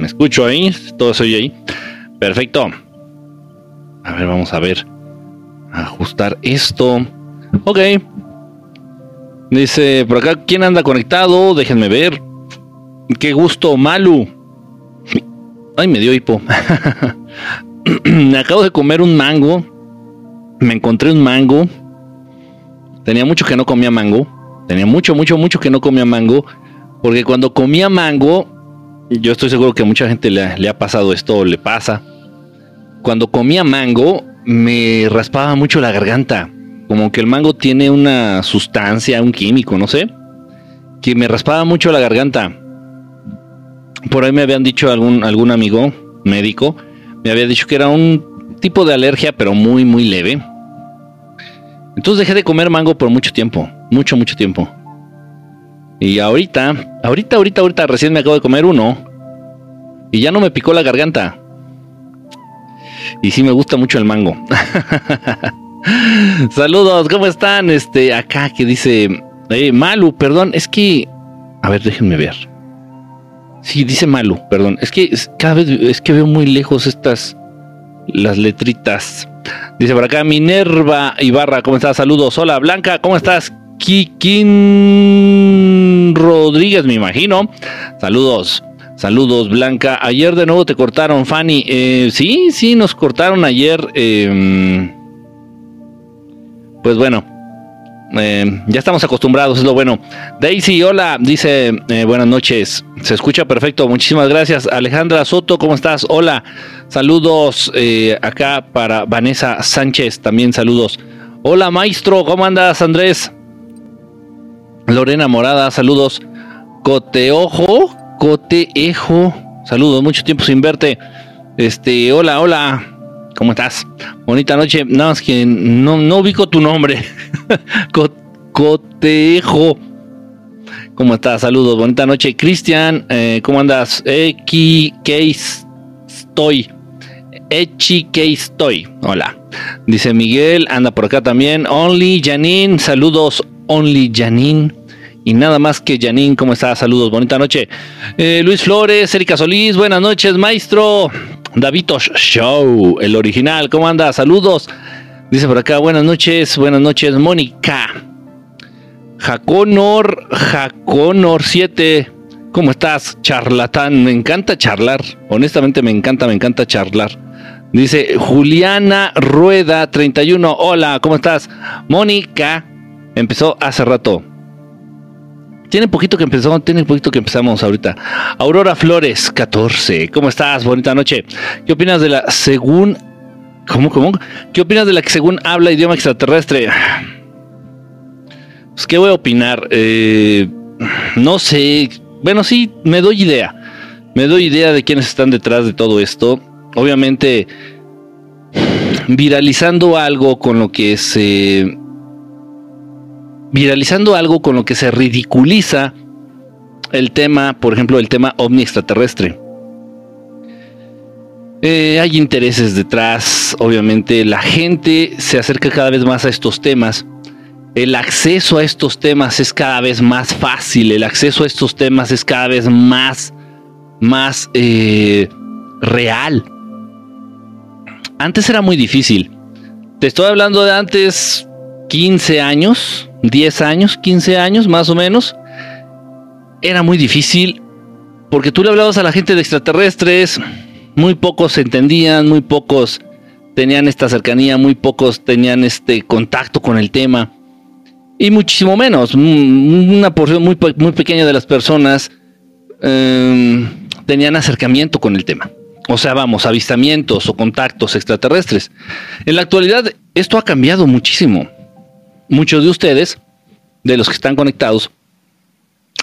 Me escucho ahí, todo se oye ahí. Perfecto. A ver, vamos a ver. Ajustar esto. Ok. Dice, por acá, ¿quién anda conectado? Déjenme ver. Qué gusto, Malu. Ay, me dio hipo. me acabo de comer un mango. Me encontré un mango. Tenía mucho que no comía mango. Tenía mucho, mucho, mucho que no comía mango. Porque cuando comía mango, yo estoy seguro que a mucha gente le, ha pasado esto o le pasa. Cuando comía mango, me raspaba mucho la garganta. Como que el mango tiene una sustancia, un químico, no sé, que me raspaba mucho la garganta. Por ahí me habían dicho algún, algún amigo médico, me había dicho que era un tipo de alergia, pero muy, muy leve. Entonces dejé de comer mango por mucho tiempo, mucho, mucho tiempo. Y ahorita, ahorita, ahorita, ahorita, recién me acabo de comer uno. Y ya no me picó la garganta. Y sí me gusta mucho el mango. Saludos, ¿cómo están? Este, acá que dice, eh, Malu, perdón, es que, a ver, déjenme ver. Sí, dice Malu, perdón, es que cada vez es que veo muy lejos estas las letritas. Dice por acá Minerva Ibarra, ¿cómo estás? Saludos. Hola, Blanca, ¿cómo estás? Kikin Rodríguez, me imagino. Saludos. Saludos, Blanca. Ayer de nuevo te cortaron, Fanny. Eh, sí, sí, nos cortaron ayer. Eh, pues bueno, eh, ya estamos acostumbrados, es lo bueno. Daisy, hola, dice eh, buenas noches, se escucha perfecto, muchísimas gracias. Alejandra Soto, ¿cómo estás? Hola, saludos eh, acá para Vanessa Sánchez, también saludos. Hola, maestro, ¿cómo andas, Andrés? Lorena Morada, saludos. Coteojo, Coteejo, saludos, mucho tiempo sin verte. Este, hola, hola, ¿Cómo estás? Bonita noche. Nada más que no, no ubico tu nombre. Cotejo. ¿Cómo estás? Saludos. Bonita noche. Cristian, eh, ¿cómo andas? Equi, estoy. Echi, estoy. Hola. Dice Miguel, anda por acá también. Only Janine, saludos. Only Janine. Y nada más que Janine, ¿cómo estás? Saludos, bonita noche. Eh, Luis Flores, Erika Solís, buenas noches, maestro. Davitos Show, el original, ¿cómo anda? Saludos. Dice por acá, buenas noches, buenas noches, Mónica. Jaconor, Jaconor 7. ¿Cómo estás, charlatán? Me encanta charlar. Honestamente, me encanta, me encanta charlar. Dice Juliana Rueda 31. Hola, ¿cómo estás? Mónica empezó hace rato. Tiene poquito que empezamos, tiene poquito que empezamos ahorita. Aurora Flores, 14. ¿Cómo estás? Bonita noche. ¿Qué opinas de la según ¿Cómo, cómo? ¿Qué opinas de la que según habla idioma extraterrestre? Pues, ¿qué voy a opinar? Eh, no sé. Bueno, sí, me doy idea. Me doy idea de quiénes están detrás de todo esto. Obviamente, viralizando algo con lo que se viralizando algo con lo que se ridiculiza el tema, por ejemplo, el tema ovni extraterrestre. Eh, hay intereses detrás, obviamente la gente se acerca cada vez más a estos temas. El acceso a estos temas es cada vez más fácil, el acceso a estos temas es cada vez más, más eh, real. Antes era muy difícil. Te estoy hablando de antes 15 años, 10 años, 15 años más o menos, era muy difícil porque tú le hablabas a la gente de extraterrestres, muy pocos se entendían, muy pocos tenían esta cercanía, muy pocos tenían este contacto con el tema y muchísimo menos, una porción muy, muy pequeña de las personas em, tenían acercamiento con el tema. O sea, vamos, avistamientos o contactos extraterrestres. En la actualidad esto ha cambiado muchísimo muchos de ustedes, de los que están conectados,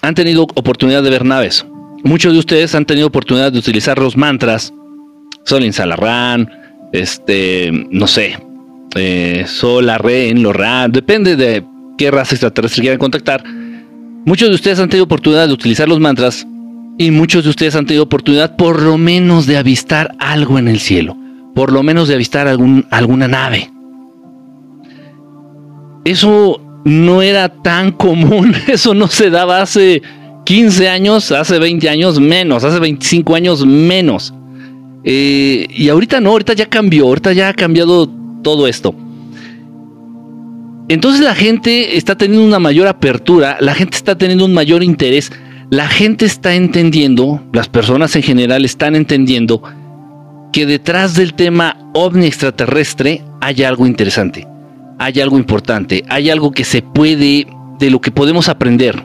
han tenido oportunidad de ver naves. Muchos de ustedes han tenido oportunidad de utilizar los mantras, Solin Salarran, este, no sé, eh, Solarren, Lorran, depende de qué raza extraterrestre quieran contactar. Muchos de ustedes han tenido oportunidad de utilizar los mantras y muchos de ustedes han tenido oportunidad por lo menos de avistar algo en el cielo, por lo menos de avistar algún, alguna nave eso no era tan común, eso no se daba hace 15 años, hace 20 años menos, hace 25 años menos. Eh, y ahorita no, ahorita ya cambió, ahorita ya ha cambiado todo esto. Entonces la gente está teniendo una mayor apertura, la gente está teniendo un mayor interés, la gente está entendiendo, las personas en general están entendiendo que detrás del tema ovni extraterrestre hay algo interesante, hay algo importante, hay algo que se puede, de lo que podemos aprender.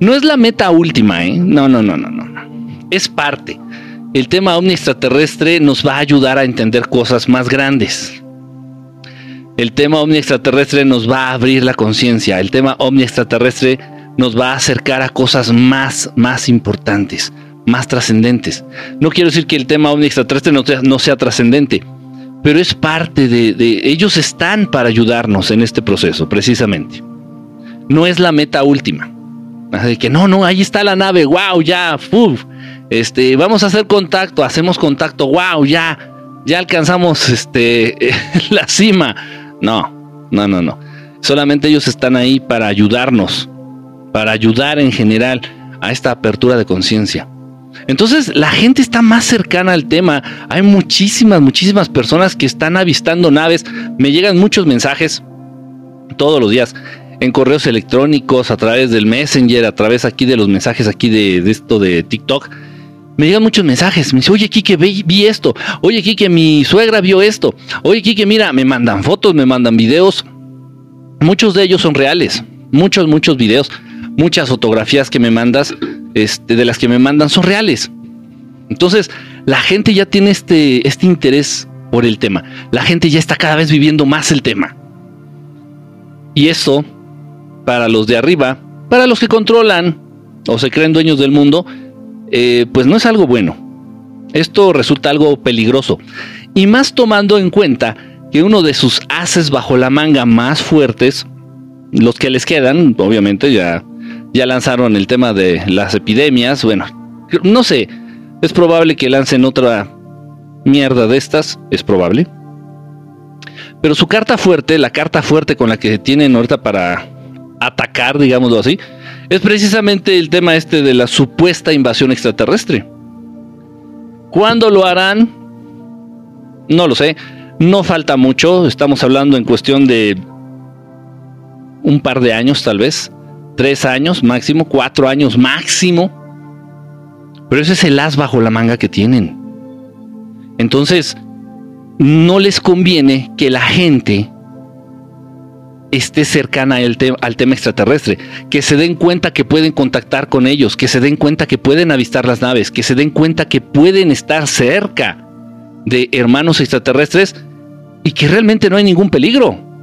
No es la meta última, ¿eh? No, no, no, no, no. Es parte. El tema ovni extraterrestre nos va a ayudar a entender cosas más grandes. El tema ovni extraterrestre nos va a abrir la conciencia. El tema ovni extraterrestre nos va a acercar a cosas más, más importantes, más trascendentes. No quiero decir que el tema ovni extraterrestre no sea, trascendente, pero es parte de, Ellos están para ayudarnos en este proceso, precisamente. No es la meta última. De que no, no, ahí está la nave, wow, ya, uf, este, vamos a hacer contacto, hacemos contacto, wow, ya, ya alcanzamos este, la cima. No, no, no, no. Solamente ellos están ahí para ayudarnos, para ayudar en general a esta apertura de conciencia. Entonces la gente está más cercana al tema. Hay muchísimas, muchísimas personas que están avistando naves. Me llegan muchos mensajes todos los días en correos electrónicos, a través del Messenger, a través aquí de los mensajes aquí de, esto de TikTok. Me llegan muchos mensajes. Me dice, oye, Kike, vi, vi esto. Oye, Kike, mi suegra vio esto. Oye, Kike, mira, me mandan fotos, me mandan videos. Muchos de ellos son reales. Muchos, muchos videos. Muchas fotografías que me mandas, este, de las que me mandan, son reales. Entonces, la gente ya tiene este, este interés por el tema. La gente ya está cada vez viviendo más el tema. Y eso para los de arriba, para los que controlan o se creen dueños del mundo, eh, pues no es algo bueno. Esto resulta algo peligroso. Y más tomando en cuenta que uno de sus haces bajo la manga más fuertes, los que les quedan, obviamente ya, ya lanzaron el tema de las epidemias, bueno, no sé, es probable que lancen otra mierda de estas, es probable. Pero su carta fuerte, la carta fuerte con la que tienen ahorita para atacar, digámoslo así, es precisamente el tema este de la supuesta invasión extraterrestre. ¿Cuándo lo harán? No lo sé. No falta mucho. Estamos hablando en cuestión de un par de años tal vez. Tres años máximo. Cuatro años máximo. Pero ese es el as bajo la manga que tienen. Entonces, no les conviene que la gente esté cercana al, al, tema extraterrestre, que se den cuenta que pueden contactar con ellos, que se den cuenta que pueden avistar las naves, que se den cuenta que pueden estar cerca de hermanos extraterrestres y que realmente no hay ningún peligro.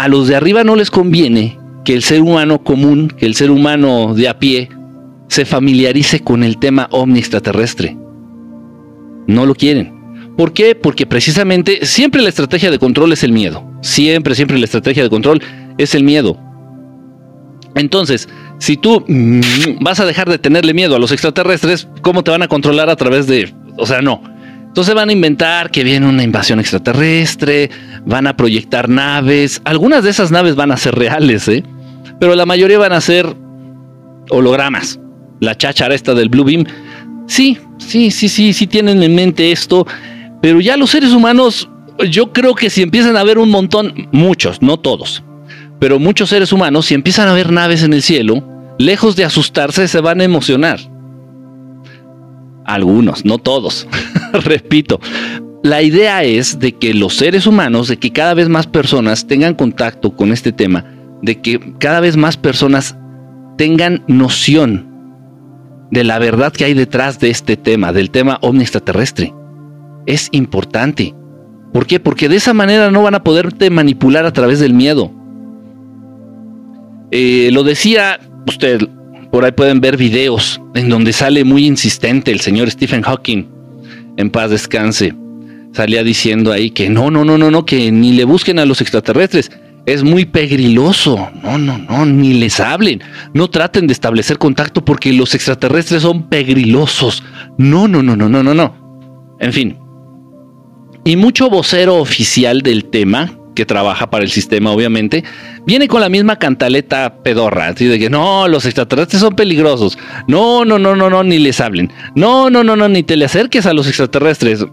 A los de arriba no les conviene que el ser humano común, que el ser humano de a pie, se familiarice con el tema ovni extraterrestre. No lo quieren. ¿Por qué? Porque precisamente siempre la estrategia de control es el miedo. Siempre, siempre la estrategia de control es el miedo. Entonces, si tú mm, vas a dejar de tenerle miedo a los extraterrestres, ¿cómo te van a controlar a través de... O sea, no. Entonces van a inventar que viene una invasión extraterrestre, van a proyectar naves. Algunas de esas naves van a ser reales, ¿eh? Pero la mayoría van a ser hologramas. La cháchara esta del Blue Beam. Sí, sí, sí, sí, sí tienen en mente esto. Pero ya los seres humanos, yo creo que si empiezan a ver un montón, muchos, no todos, pero muchos seres humanos, si empiezan a ver naves en el cielo, lejos de asustarse, se van a emocionar. Algunos, no todos. Repito, la idea es de que los seres humanos, de que cada vez más personas tengan contacto con este tema, de que cada vez más personas tengan noción de la verdad que hay detrás de este tema, del tema ovni extraterrestre es importante. ¿Por qué? Porque de esa manera no van a poderte manipular a través del miedo. Eh, lo decía usted, por ahí pueden ver videos en donde sale muy insistente el señor Stephen Hawking, en paz descanse. Salía diciendo ahí que no, no, no, no, no, que ni le busquen a los extraterrestres. Es muy pegriloso. No, no, no, ni les hablen. No traten de establecer contacto porque los extraterrestres son pegrilosos. No, no, no, no, no, no, no. En fin, y mucho vocero oficial del tema, que trabaja para el sistema, obviamente, viene con la misma cantaleta pedorra, así de que no, los extraterrestres son peligrosos. No, no, no, no, no, ni les hablen. No, no, no, no, ni te le acerques a los extraterrestres.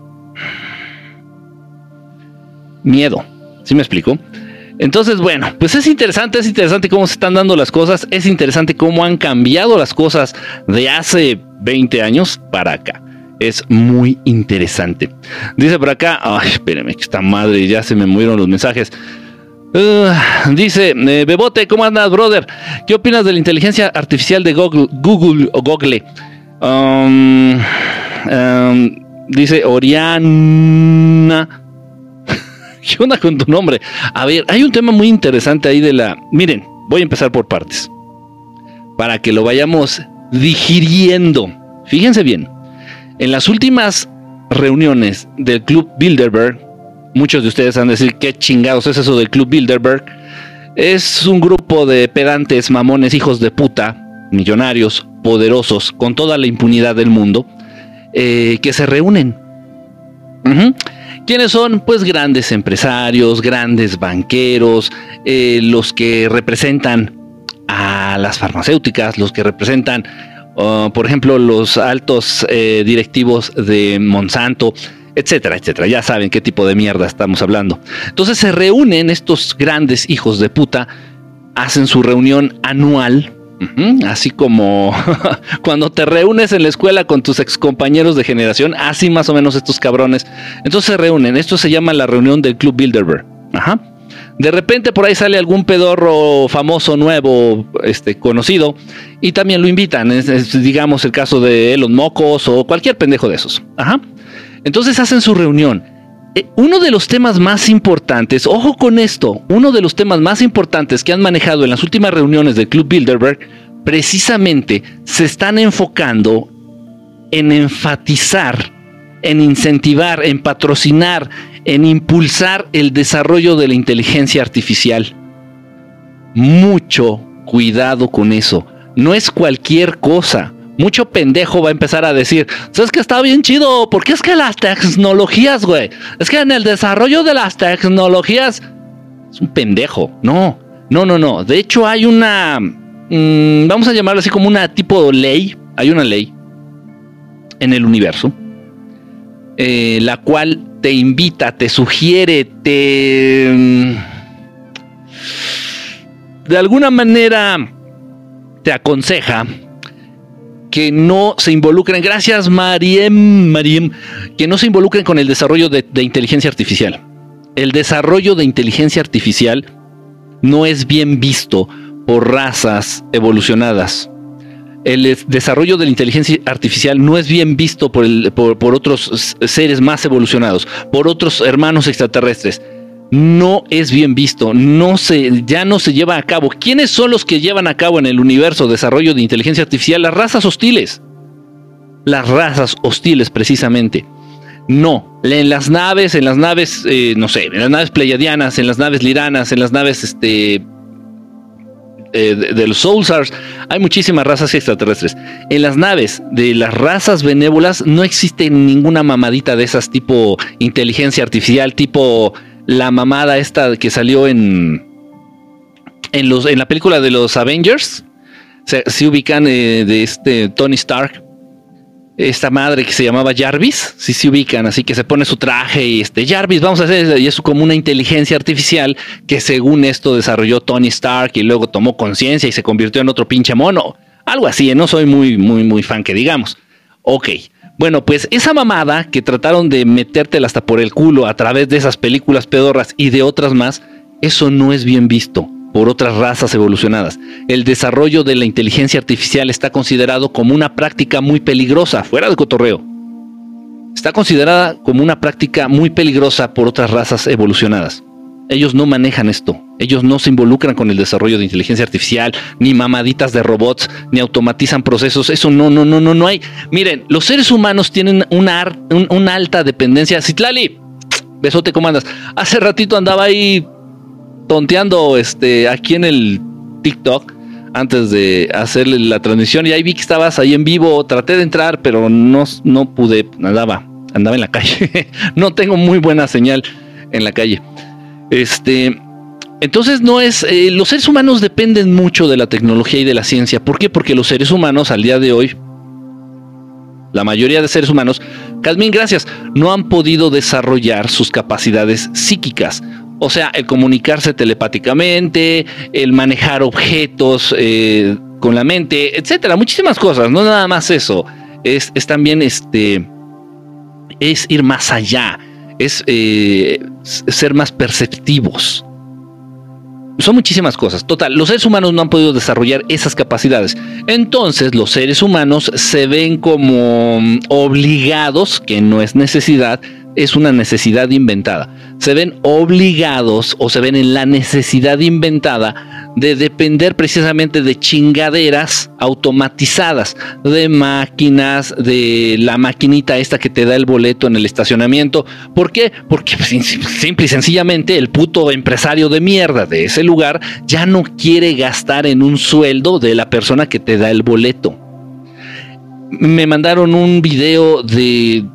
Miedo. ¿Sí me explico? Entonces, bueno, pues es interesante, es interesante cómo se están dando las cosas, es interesante cómo han cambiado las cosas de hace 20 años para acá. Es muy interesante. Dice por acá, ay, espérenme, que esta madre, ya se me murieron los mensajes. Uh, dice, eh, Bebote, ¿cómo andas, brother? ¿Qué opinas de la inteligencia artificial de Google, Google o Google? Um, um, dice Oriana. ¿Qué onda con tu nombre? A ver, hay un tema muy interesante ahí de la... Miren, voy a empezar por partes. Para que lo vayamos digiriendo. Fíjense bien. En las últimas reuniones del Club Bilderberg, muchos de ustedes han de decir qué chingados es eso del Club Bilderberg. Es un grupo de pedantes, mamones, hijos de puta, millonarios, poderosos, con toda la impunidad del mundo, eh, que se reúnen. ¿Quiénes son? Pues grandes empresarios, grandes banqueros, eh, los que representan a las farmacéuticas, los que representan, uh, por ejemplo, los altos eh, directivos de Monsanto, etcétera, etcétera. Ya saben qué tipo de mierda estamos hablando. Entonces se reúnen estos grandes hijos de puta, hacen su reunión anual Así como cuando te reúnes en la escuela con tus ex compañeros de generación, así más o menos estos cabrones. Entonces se reúnen. Esto se llama la reunión del Club Bilderberg. Ajá. De repente por ahí sale algún pedorro famoso, nuevo, este, conocido, y también lo invitan. Es, digamos el caso de Elon Mocos o cualquier pendejo de esos. Ajá. Entonces hacen su reunión eh, uno de los temas más importantes, ojo con esto, uno de los temas más importantes que han manejado en las últimas reuniones del Club Bilderberg, precisamente se están enfocando en enfatizar, en incentivar, en patrocinar, en impulsar el desarrollo de la inteligencia artificial. Mucho cuidado con eso. No es cualquier cosa mucho pendejo va a empezar a decir, ¿sabes que está bien chido? Porque es que las tecnologías, güey, es que en el desarrollo de las tecnologías es un pendejo. No, no, no, no. De hecho, hay una, mm, vamos a llamarlo así como una tipo de ley. Hay una ley en el universo, eh, la cual te invita, te sugiere, te... Mm, de alguna manera te aconseja que no se involucren, gracias Mariem, Mariem, que no se involucren con el desarrollo de, inteligencia artificial. El desarrollo de inteligencia artificial no es bien visto por razas evolucionadas. El desarrollo de la inteligencia artificial no es bien visto por, por otros seres más evolucionados, por otros hermanos extraterrestres no es bien visto, no se, ya no se lleva a cabo. ¿Quiénes son los que llevan a cabo en el universo desarrollo de inteligencia artificial? Las razas hostiles. Las razas hostiles, precisamente. No, en las naves, en las naves, eh, no sé, en las naves pleiadianas, en las naves liranas, en las naves este, eh, de, los Soulsars, hay muchísimas razas extraterrestres. En las naves de las razas benévolas no existe ninguna mamadita de esas tipo inteligencia artificial, tipo la mamada esta que salió en, en, los, en la película de los Avengers. Se, ubican eh, de este Tony Stark. Esta madre que se llamaba Jarvis, sí se ubican, así que se pone su traje y este Jarvis, vamos a hacer, y es como una inteligencia artificial que según esto desarrolló Tony Stark y luego tomó conciencia y se convirtió en otro pinche mono. Algo así, ¿eh? no soy muy, muy, muy fan que digamos. Ok, bueno, pues esa mamada que trataron de metértela hasta por el culo a través de esas películas pedorras y de otras más, eso no es bien visto por otras razas evolucionadas. El desarrollo de la inteligencia artificial está considerado como una práctica muy peligrosa, fuera de cotorreo. Está considerada como una práctica muy peligrosa por otras razas evolucionadas. Ellos no manejan esto. Ellos no se involucran con el desarrollo de inteligencia artificial, ni mamaditas de robots, ni automatizan procesos. Eso no, no, no, no, no hay. Miren, los seres humanos tienen una, alta dependencia. Citlali, besote, ¿cómo andas? Hace ratito andaba ahí tonteando este, aquí en el TikTok antes de hacerle la transmisión y ahí vi que estabas ahí en vivo. Traté de entrar, pero no, no pude. Andaba, andaba en la calle. no tengo muy buena señal en la calle. Este, entonces no es, eh, los seres humanos dependen mucho de la tecnología y de la ciencia. ¿Por qué? Porque los seres humanos al día de hoy, la mayoría de seres humanos, Calmín, gracias, no han podido desarrollar sus capacidades psíquicas. O sea, el comunicarse telepáticamente, el manejar objetos eh, con la mente, etcétera, muchísimas cosas, no nada más eso. Es, es también este, es ir más allá, es eh, ser más perceptivos son muchísimas cosas. Total, los seres humanos no han podido desarrollar esas capacidades. Entonces, los seres humanos se ven como mm, obligados, que no es necesidad, es una necesidad inventada. Se ven obligados o se ven en la necesidad inventada de depender precisamente de chingaderas automatizadas, de máquinas, de la maquinita esta que te da el boleto en el estacionamiento. ¿Por qué? Porque pues, simple y sencillamente el puto empresario de mierda de ese lugar ya no quiere gastar en un sueldo de la persona que te da el boleto. Me mandaron un video de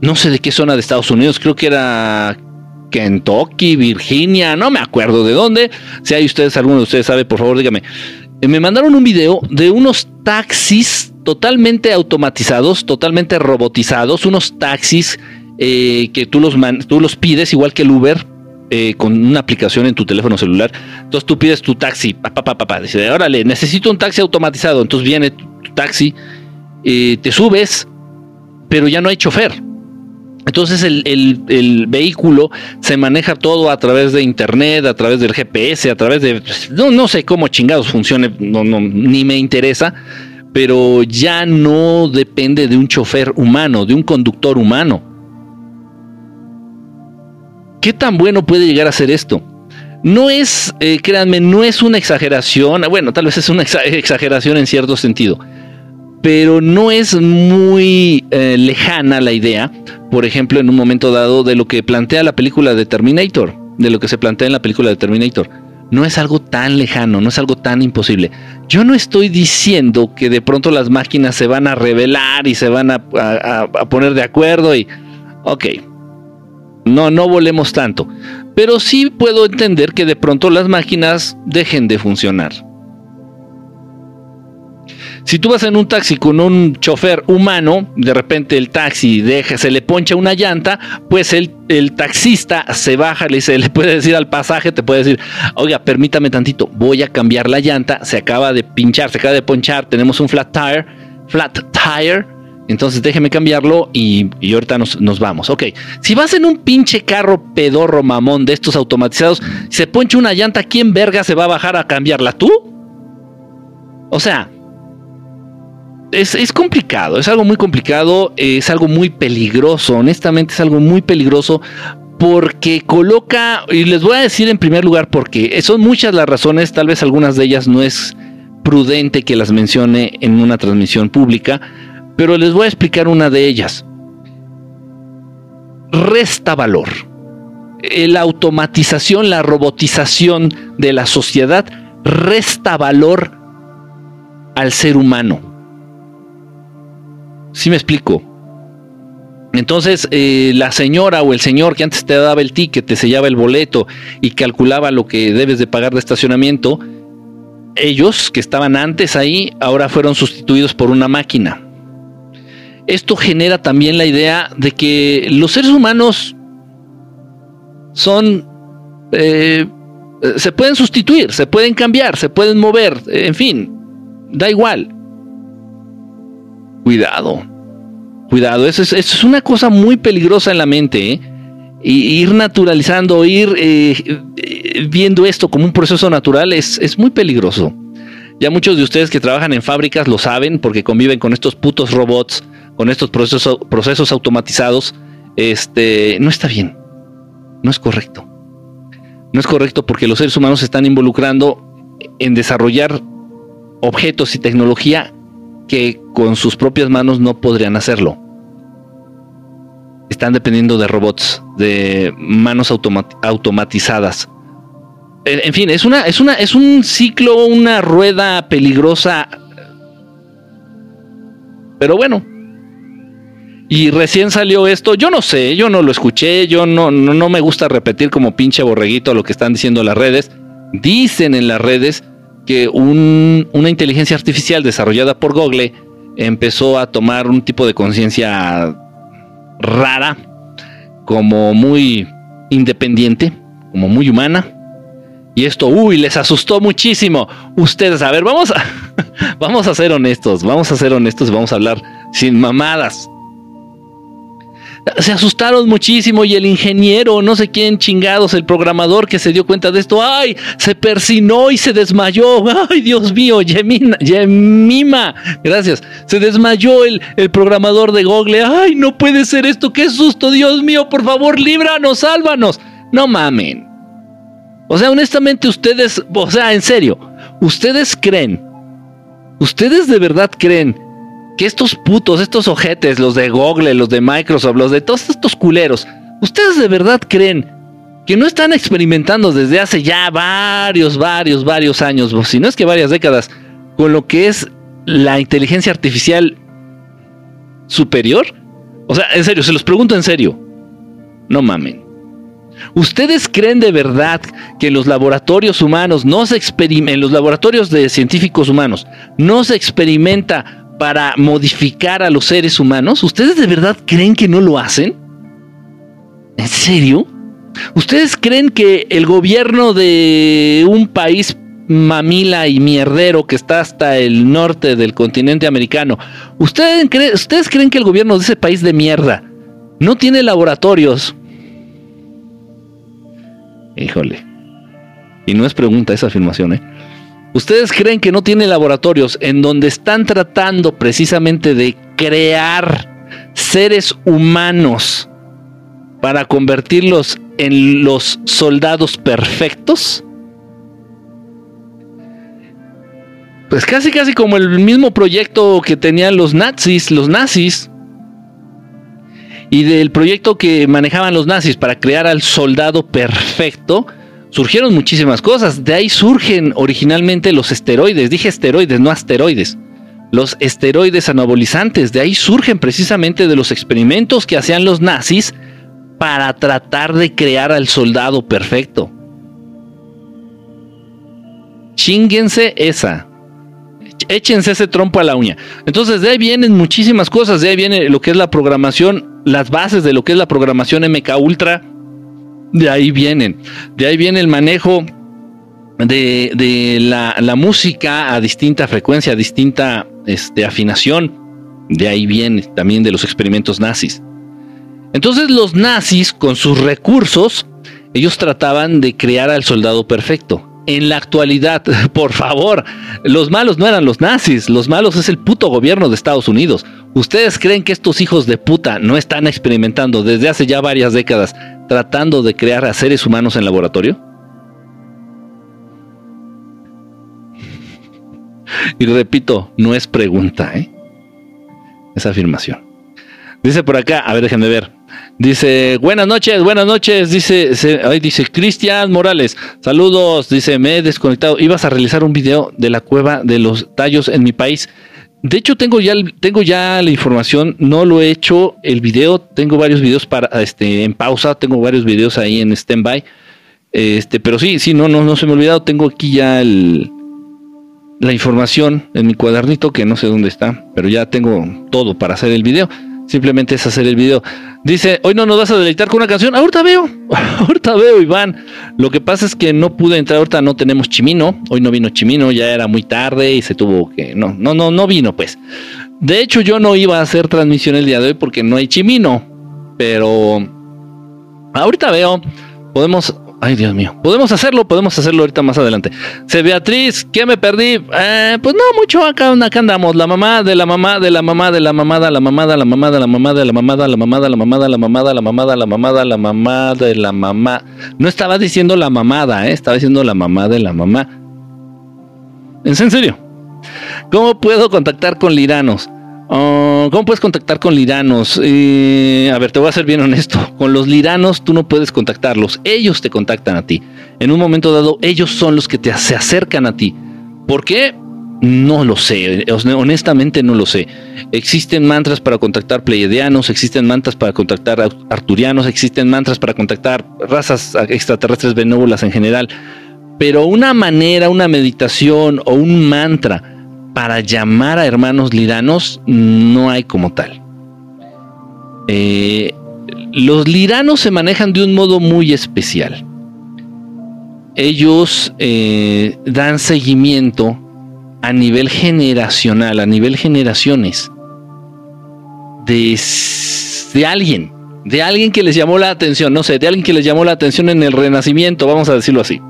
no sé de qué zona de Estados Unidos, creo que era Kentucky, Virginia, no me acuerdo de dónde. Si hay ustedes, alguno de ustedes sabe, por favor, dígame. Eh, me mandaron un video de unos taxis totalmente automatizados, totalmente robotizados, unos taxis eh, que tú los, tú los pides, igual que el Uber, eh, con una aplicación en tu teléfono celular. Entonces tú pides tu taxi, papá, papá, papá, dice, órale, necesito un taxi automatizado. Entonces viene tu, taxi, te subes, pero ya no hay chofer entonces el, vehículo se maneja todo a través de internet, a través del GPS, a través de... No, no sé cómo chingados funcione, no, no, ni me interesa, pero ya no depende de un chofer humano, de un conductor humano. ¿Qué tan bueno puede llegar a ser esto? No es, eh, créanme, no es una exageración, bueno, tal vez es una exageración en cierto sentido, pero no es muy eh, lejana la idea, por ejemplo, en un momento dado, de lo que plantea la película de Terminator, de lo que se plantea en la película de Terminator. No es algo tan lejano, no es algo tan imposible. Yo no estoy diciendo que de pronto las máquinas se van a revelar y se van a, a poner de acuerdo y... Ok, no, no volemos tanto. Pero sí puedo entender que de pronto las máquinas dejen de funcionar. Si tú vas en un taxi con un chofer humano, de repente el taxi deja, se le poncha una llanta, pues el, taxista se baja, le, dice, puede decir al pasaje, te puede decir, oiga, permítame tantito, voy a cambiar la llanta, se acaba de pinchar, se acaba de ponchar, tenemos un flat tire, flat tire, entonces déjeme cambiarlo y, y, ahorita nos, nos, vamos. Ok, si vas en un pinche carro pedorro mamón de estos automatizados, se poncha una llanta, ¿quién verga se va a bajar a cambiarla? ¿Tú? O sea, es, complicado, es algo muy complicado, es algo muy peligroso, honestamente es algo muy peligroso porque coloca, y les voy a decir en primer lugar porque son muchas las razones, tal vez algunas de ellas no es prudente que las mencione en una transmisión pública, pero les voy a explicar una de ellas. Resta valor. La automatización, la robotización de la sociedad resta valor al ser humano si me explico? Entonces, eh, la señora o el señor que antes te daba el ticket, te sellaba el boleto y calculaba lo que debes de pagar de estacionamiento, ellos que estaban antes ahí, ahora fueron sustituidos por una máquina. Esto genera también la idea de que los seres humanos son... Eh, se pueden sustituir, se pueden cambiar, se pueden mover, en fin, da igual cuidado. Cuidado, eso es, una cosa muy peligrosa en la mente. ¿eh? Y ir naturalizando, ir eh, eh, viendo esto como un proceso natural es, es muy peligroso. Ya muchos de ustedes que trabajan en fábricas lo saben porque conviven con estos putos robots, con estos procesos, procesos automatizados. Este no está bien. No es correcto. No es correcto porque los seres humanos se están involucrando en desarrollar objetos y tecnología que con sus propias manos no podrían hacerlo. Están dependiendo de robots, de manos automatizadas. En fin, es una, es una, es un ciclo, una rueda peligrosa. Pero bueno, Y recién salió esto, yo no sé, yo no lo escuché, yo no, no, me gusta repetir como pinche borreguito lo que están diciendo las redes. Dicen en las redes que una inteligencia artificial desarrollada por Google empezó a tomar un tipo de conciencia rara, como muy independiente, como muy humana. Y esto, uy, les asustó muchísimo. Ustedes, a ver, vamos a, vamos a ser honestos, vamos a ser honestos y vamos a hablar sin mamadas se asustaron muchísimo y el ingeniero, no sé quién chingados, el programador que se dio cuenta de esto, ay, se persinó y se desmayó, ay, Dios mío, Yemina, Yemima, gracias, se desmayó el, el programador de Google, ay, no puede ser esto, qué susto, Dios mío, por favor, líbranos, sálvanos, no mamen. O sea, honestamente ustedes, o sea, en serio, ustedes creen, ustedes de verdad creen que estos putos, estos ojetes, los de Google, los de Microsoft, los de todos estos culeros, ¿ustedes de verdad creen que no están experimentando desde hace ya varios, varios, varios años, si no es que varias décadas, con lo que es la inteligencia artificial superior? O sea, en serio, se los pregunto en serio. No mamen. ¿Ustedes creen de verdad que en los laboratorios humanos no se en los laboratorios de científicos humanos no se experimenta para modificar a los seres humanos? ¿Ustedes de verdad creen que no lo hacen? ¿En serio? ¿Ustedes creen que el gobierno de un país mamila y mierdero que está hasta el norte del continente americano, ¿ustedes, ¿ustedes creen que el gobierno de ese país de mierda no tiene laboratorios? Híjole. Y no es pregunta esa afirmación, ¿eh? ¿Ustedes creen que no tiene laboratorios en donde están tratando precisamente de crear seres humanos para convertirlos en los soldados perfectos? Pues casi casi como el mismo proyecto que tenían los nazis, los nazis. Y del proyecto que manejaban los nazis para crear al soldado perfecto, surgieron muchísimas cosas. De ahí surgen originalmente los esteroides. Dije esteroides, no asteroides. Los esteroides anabolizantes. De ahí surgen precisamente de los experimentos que hacían los nazis para tratar de crear al soldado perfecto. Chinguense esa. Échense ese trompo a la uña. Entonces de ahí vienen muchísimas cosas. De ahí viene lo que es la programación, las bases de lo que es la programación MK Ultra de ahí vienen. De ahí viene el manejo de, la, música a distinta frecuencia, a distinta este, afinación. De ahí viene también de los experimentos nazis. Entonces los nazis, con sus recursos, ellos trataban de crear al soldado perfecto. En la actualidad, por favor, los malos no eran los nazis, los malos es el puto gobierno de Estados Unidos. ¿Ustedes creen que estos hijos de puta no están experimentando desde hace ya varias décadas tratando de crear a seres humanos en laboratorio? Y repito, no es pregunta, ¿eh? Es afirmación. Dice por acá, a ver, déjenme ver. Dice, buenas noches, buenas noches. Dice, ahí dice Cristian Morales. Saludos. Dice, me he desconectado. Ibas a realizar un video de la cueva de los tallos en mi país. De hecho, tengo ya, tengo ya la información, no lo he hecho el video, tengo varios videos para, este, en pausa, tengo varios videos ahí en standby. Este, pero sí, sí, no, no, no se me ha olvidado, tengo aquí ya el, la información en mi cuadernito, que no sé dónde está, pero ya tengo todo para hacer el video. Simplemente es hacer el video. Dice, hoy no nos vas a deleitar con una canción. Ahorita veo, ahorita veo, Iván. Lo que pasa es que no pude entrar, ahorita no tenemos Chimino. Hoy no vino Chimino, ya era muy tarde y se tuvo que... No, no, no, no vino pues. De hecho, yo no iba a hacer transmisión el día de hoy porque no hay Chimino. Pero... Ahorita veo, podemos Ay, Dios mío. Podemos hacerlo, podemos hacerlo ahorita más adelante. Se Beatriz, ¿qué me perdí? Eh, pues no, mucho acá, acá andamos. La mamá de la mamá de la mamá de la mamada, la mamada, la mamada, la mamada, la mamada, la mamada, la mamada, la mamada, la mamada, la mamada, la mamá de la mamá. No estaba diciendo la mamada, ¿eh? estaba diciendo la mamá de la mamá. ¿En serio? ¿Cómo puedo contactar con liranos? Oh, ¿Cómo puedes contactar con liranos? Eh, a ver, te voy a ser bien honesto. Con los liranos tú no puedes contactarlos. Ellos te contactan a ti. En un momento dado, ellos son los que te, se acercan a ti. ¿Por qué? No lo sé, honestamente no lo sé. Existen mantras para contactar pleiadianos, existen mantras para contactar arturianos, existen mantras para contactar razas extraterrestres benévolas en general, pero una manera, una meditación o un mantra para llamar a hermanos liranos no hay como tal. Eh, los liranos se manejan de un modo muy especial. Ellos eh, dan seguimiento a nivel generacional, a nivel generaciones, de, de alguien, de alguien que les llamó la atención, no sé, de alguien que les llamó la atención en el Renacimiento, vamos a decirlo así.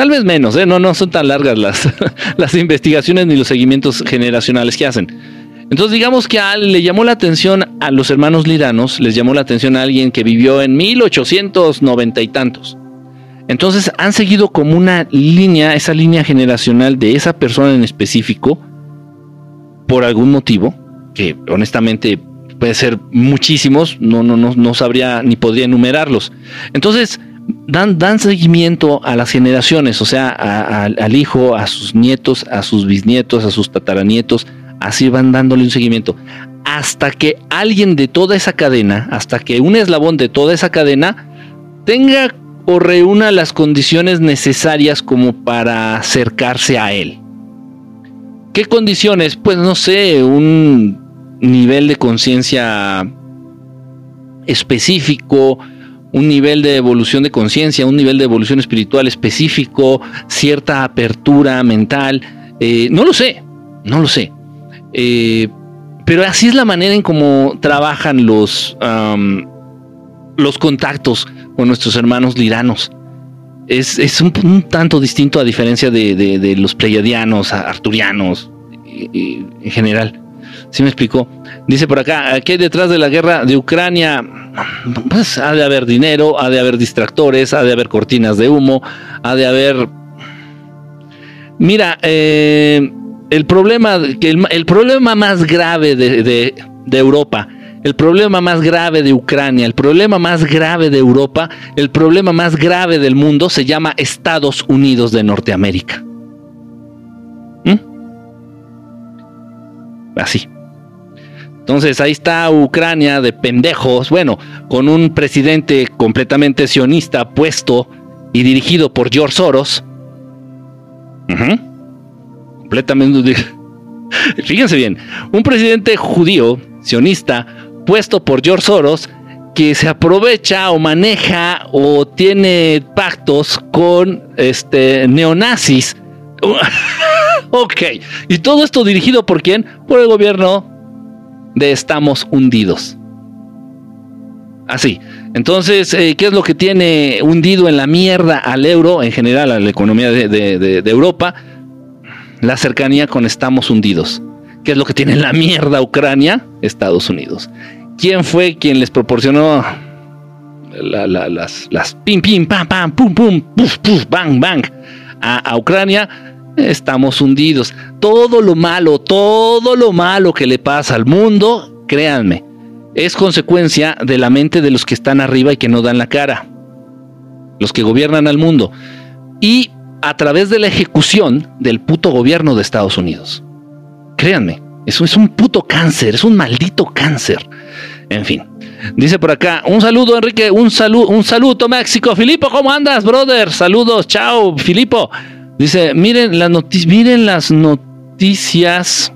Tal vez menos, ¿eh? no, no son tan largas las, las investigaciones ni los seguimientos generacionales que hacen. Entonces digamos que le llamó la atención a los hermanos liranos, les llamó la atención a alguien que vivió en 1890 y tantos. Entonces han seguido como una línea, esa línea generacional de esa persona en específico, por algún motivo, que honestamente puede ser muchísimos, no, no, no, no sabría ni podría enumerarlos. Entonces, dan, dan seguimiento a las generaciones, o sea, al hijo, a sus nietos, a sus bisnietos, a sus tataranietos, así van dándole un seguimiento. Hasta que alguien de toda esa cadena, hasta que un eslabón de toda esa cadena tenga o reúna las condiciones necesarias como para acercarse a él. ¿Qué condiciones? Pues no sé, un nivel de conciencia específico, un nivel de evolución de conciencia, un nivel de evolución espiritual específico, cierta apertura mental, eh, no lo sé, no lo sé. Eh, pero así es la manera en cómo trabajan los, los contactos con nuestros hermanos liranos. Es, un, tanto distinto a diferencia de, los pleiadianos, arturianos, en general. ¿Sí me explicó? Dice por acá, ¿qué hay detrás de la guerra de Ucrania? Pues ha de haber dinero, ha de haber distractores, ha de haber cortinas de humo, ha de haber... Mira, eh, el, problema, el, problema más grave de Europa el problema más grave de Ucrania, el problema más grave de Europa, el problema más grave del mundo se llama Estados Unidos de Norteamérica. ¿Mm? Así. Entonces ahí está Ucrania de pendejos, bueno, con un presidente completamente sionista puesto y dirigido por George Soros. Completamente. Fíjense bien, un presidente judío, sionista, puesto por George Soros que se aprovecha o maneja o tiene pactos con este neonazis. ok, y todo esto dirigido por quién? Por el gobierno de Estamos hundidos. Así. Entonces, eh, ¿qué es lo que tiene hundido en la mierda al euro, en general a la economía de Europa? La cercanía con Estamos hundidos. ¿Qué es lo que tiene la mierda Ucrania? Estados Unidos. ¿Quién fue quien les proporcionó las, pim, pim, pam, pam, pum, pum, puf, puf, bang, bang a, Ucrania? Estamos hundidos. Todo lo malo, todo lo malo que le pasa al mundo, créanme, es consecuencia de la mente de los que están arriba y que no dan la cara. Los que gobiernan al mundo. Y a través de la ejecución del puto gobierno de Estados Unidos. Créanme, eso es un puto cáncer, es un maldito cáncer. En fin. Dice por acá, un saludo Enrique, un saludo, un saludo México. Filipo, ¿cómo andas, brother? Saludos, chao, Filipo. Dice, miren las miren las noticias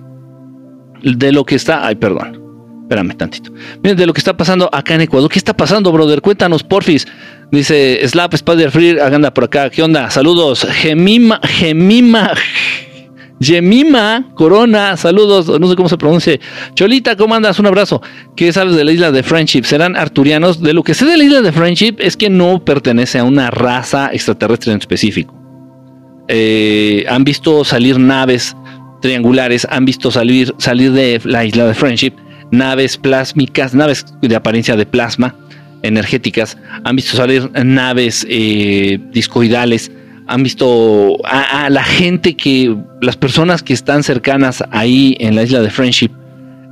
de lo que está, ay, perdón. Espérame tantito. Miren de lo que está pasando acá en Ecuador. ¿Qué está pasando, brother? Cuéntanos, porfis. Dice Slap Spider Free, anda por acá. ¿Qué onda? Saludos. Gemima, Gemima, Yemima Corona, saludos, no sé cómo se pronuncia. Cholita, ¿cómo andas? Un abrazo. ¿Qué sabes de la isla de Friendship? ¿Serán arturianos? De lo que sé de la isla de Friendship es que no pertenece a una raza extraterrestre en específico. Eh, han visto salir naves triangulares, han visto salir, salir de la isla de Friendship naves plásmicas, naves de apariencia de plasma energéticas, han visto salir naves eh, discoidales han visto a, la gente que, las personas que están cercanas ahí en la isla de Friendship,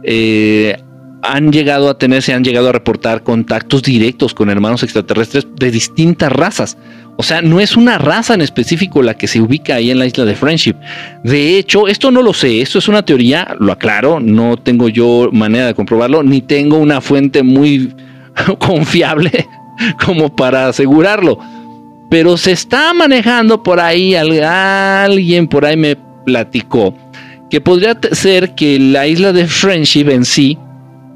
eh, han llegado a tener, se han llegado a reportar contactos directos con hermanos extraterrestres de distintas razas. O sea, no es una raza en específico la que se ubica ahí en la isla de Friendship. De hecho, esto no lo sé, esto es una teoría, lo aclaro, no tengo yo manera de comprobarlo, ni tengo una fuente muy confiable como para asegurarlo. Pero se está manejando por ahí, alguien por ahí me platicó, que podría ser que la isla de Friendship en sí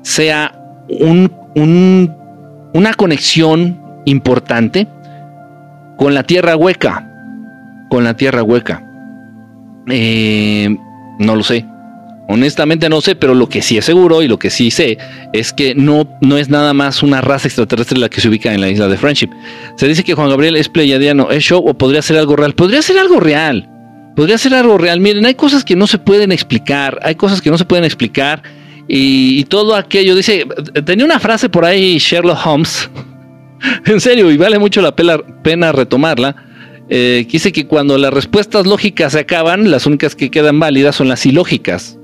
sea un, una conexión importante con la tierra hueca. Con la tierra hueca. Eh, no lo sé. Honestamente no sé, pero lo que sí es seguro y lo que sí sé es que no, no es nada más una raza extraterrestre la que se ubica en la isla de Friendship. Se dice que Juan Gabriel es pleiadiano, es show o podría ser algo real. Podría ser algo real. Podría ser algo real. Miren, hay cosas que no se pueden explicar. Hay cosas que no se pueden explicar. Y, todo aquello. Dice, tenía una frase por ahí Sherlock Holmes. en serio, y vale mucho la pena retomarla. Eh, dice que cuando las respuestas lógicas se acaban, las únicas que quedan válidas son las ilógicas.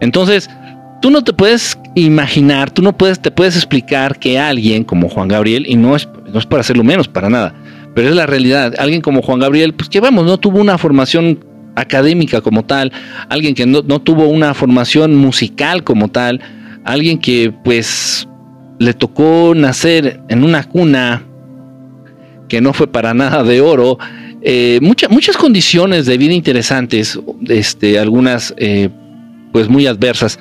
Entonces, tú no te puedes imaginar, tú no puedes, te puedes explicar que alguien como Juan Gabriel, y no es, no es para hacerlo menos, para nada, pero es la realidad, alguien como Juan Gabriel, pues que vamos, no tuvo una formación académica como tal, alguien que no, no tuvo una formación musical como tal, alguien que pues le tocó nacer en una cuna que no fue para nada de oro, eh, muchas condiciones de vida interesantes, este, algunas eh, pues muy adversas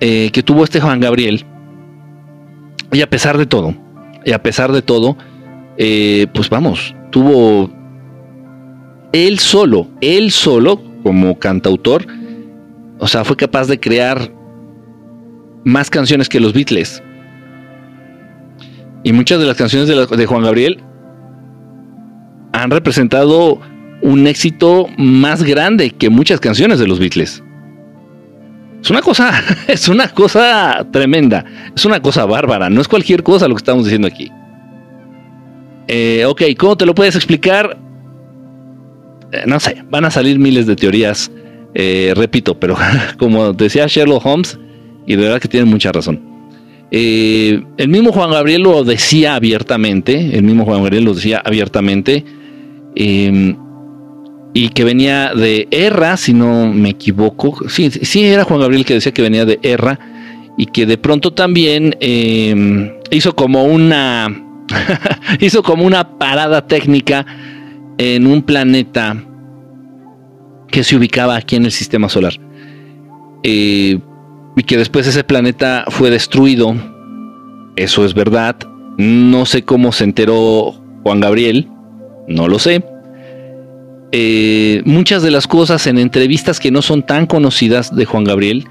eh, que tuvo este Juan Gabriel. Y a pesar de todo, y a pesar de todo, pues vamos, tuvo él solo, él solo como cantautor, o sea, fue capaz de crear más canciones que los Beatles. Y muchas de las canciones de, Juan Gabriel han representado un éxito más grande que muchas canciones de los Beatles. Es una cosa, es una cosa tremenda, es una cosa bárbara, no es cualquier cosa lo que estamos diciendo aquí. Eh, ok, ¿cómo te lo puedes explicar? Eh, no sé, van a salir miles de teorías, eh, repito, pero como decía Sherlock Holmes, y de verdad que tiene mucha razón. el mismo Juan Gabriel lo decía abiertamente, el mismo Juan Gabriel lo decía abiertamente. Em, y que venía de Erra, si no me equivoco. Sí, sí, era Juan Gabriel que decía que venía de Erra y que de pronto también em, hizo como una hizo como una parada técnica en un planeta que se ubicaba aquí en el sistema solar eh, y que después ese planeta fue destruido. Eso es verdad. No sé cómo se enteró Juan Gabriel, no lo sé eh, muchas de las cosas en entrevistas que no son tan conocidas de Juan Gabriel,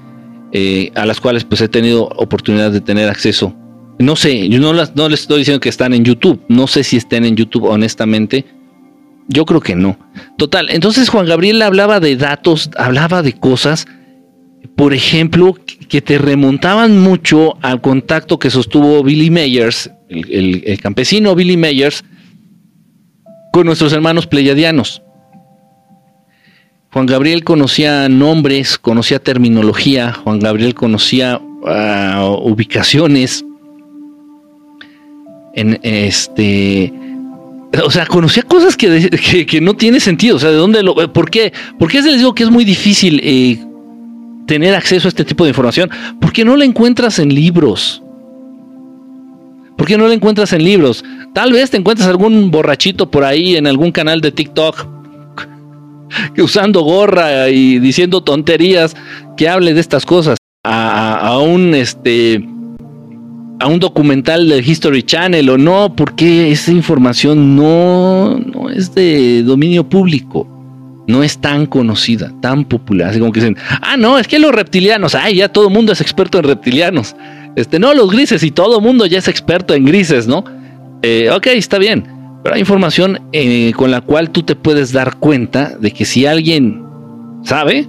eh, a las cuales pues he tenido oportunidad de tener acceso. No sé, yo no, las, no les estoy diciendo que están en YouTube, no sé si estén en YouTube honestamente. Yo creo que no. Total, entonces Juan Gabriel hablaba de datos, hablaba de cosas, por ejemplo, que te remontaban mucho al contacto que sostuvo Billy Meyers, el campesino Billy Meyers, con nuestros hermanos pleyadianos. Juan Gabriel conocía nombres, conocía terminología, Juan Gabriel conocía ah, ubicaciones. En este. O sea, conocía cosas que, no tiene sentido. O sea, ¿de dónde lo.? ¿Por qué? ¿Por qué les digo que es muy difícil eh, tener acceso a este tipo de información? Porque no la encuentras en libros. ¿Por qué no la encuentras en libros? Tal vez te encuentres algún borrachito por ahí en algún canal de TikTok usando gorra y diciendo tonterías que hable de estas cosas a, un este a un documental del History Channel o no, porque esa información no, no es de dominio público, no es tan conocida, tan popular, así como que dicen, ah, no, es que los reptilianos, ay, ya todo el mundo es experto en reptilianos, este, no, los grises y todo el mundo ya es experto en grises, ¿no? Eh, ok, está bien, pero hay información eh, con la cual tú te puedes dar cuenta de que si alguien sabe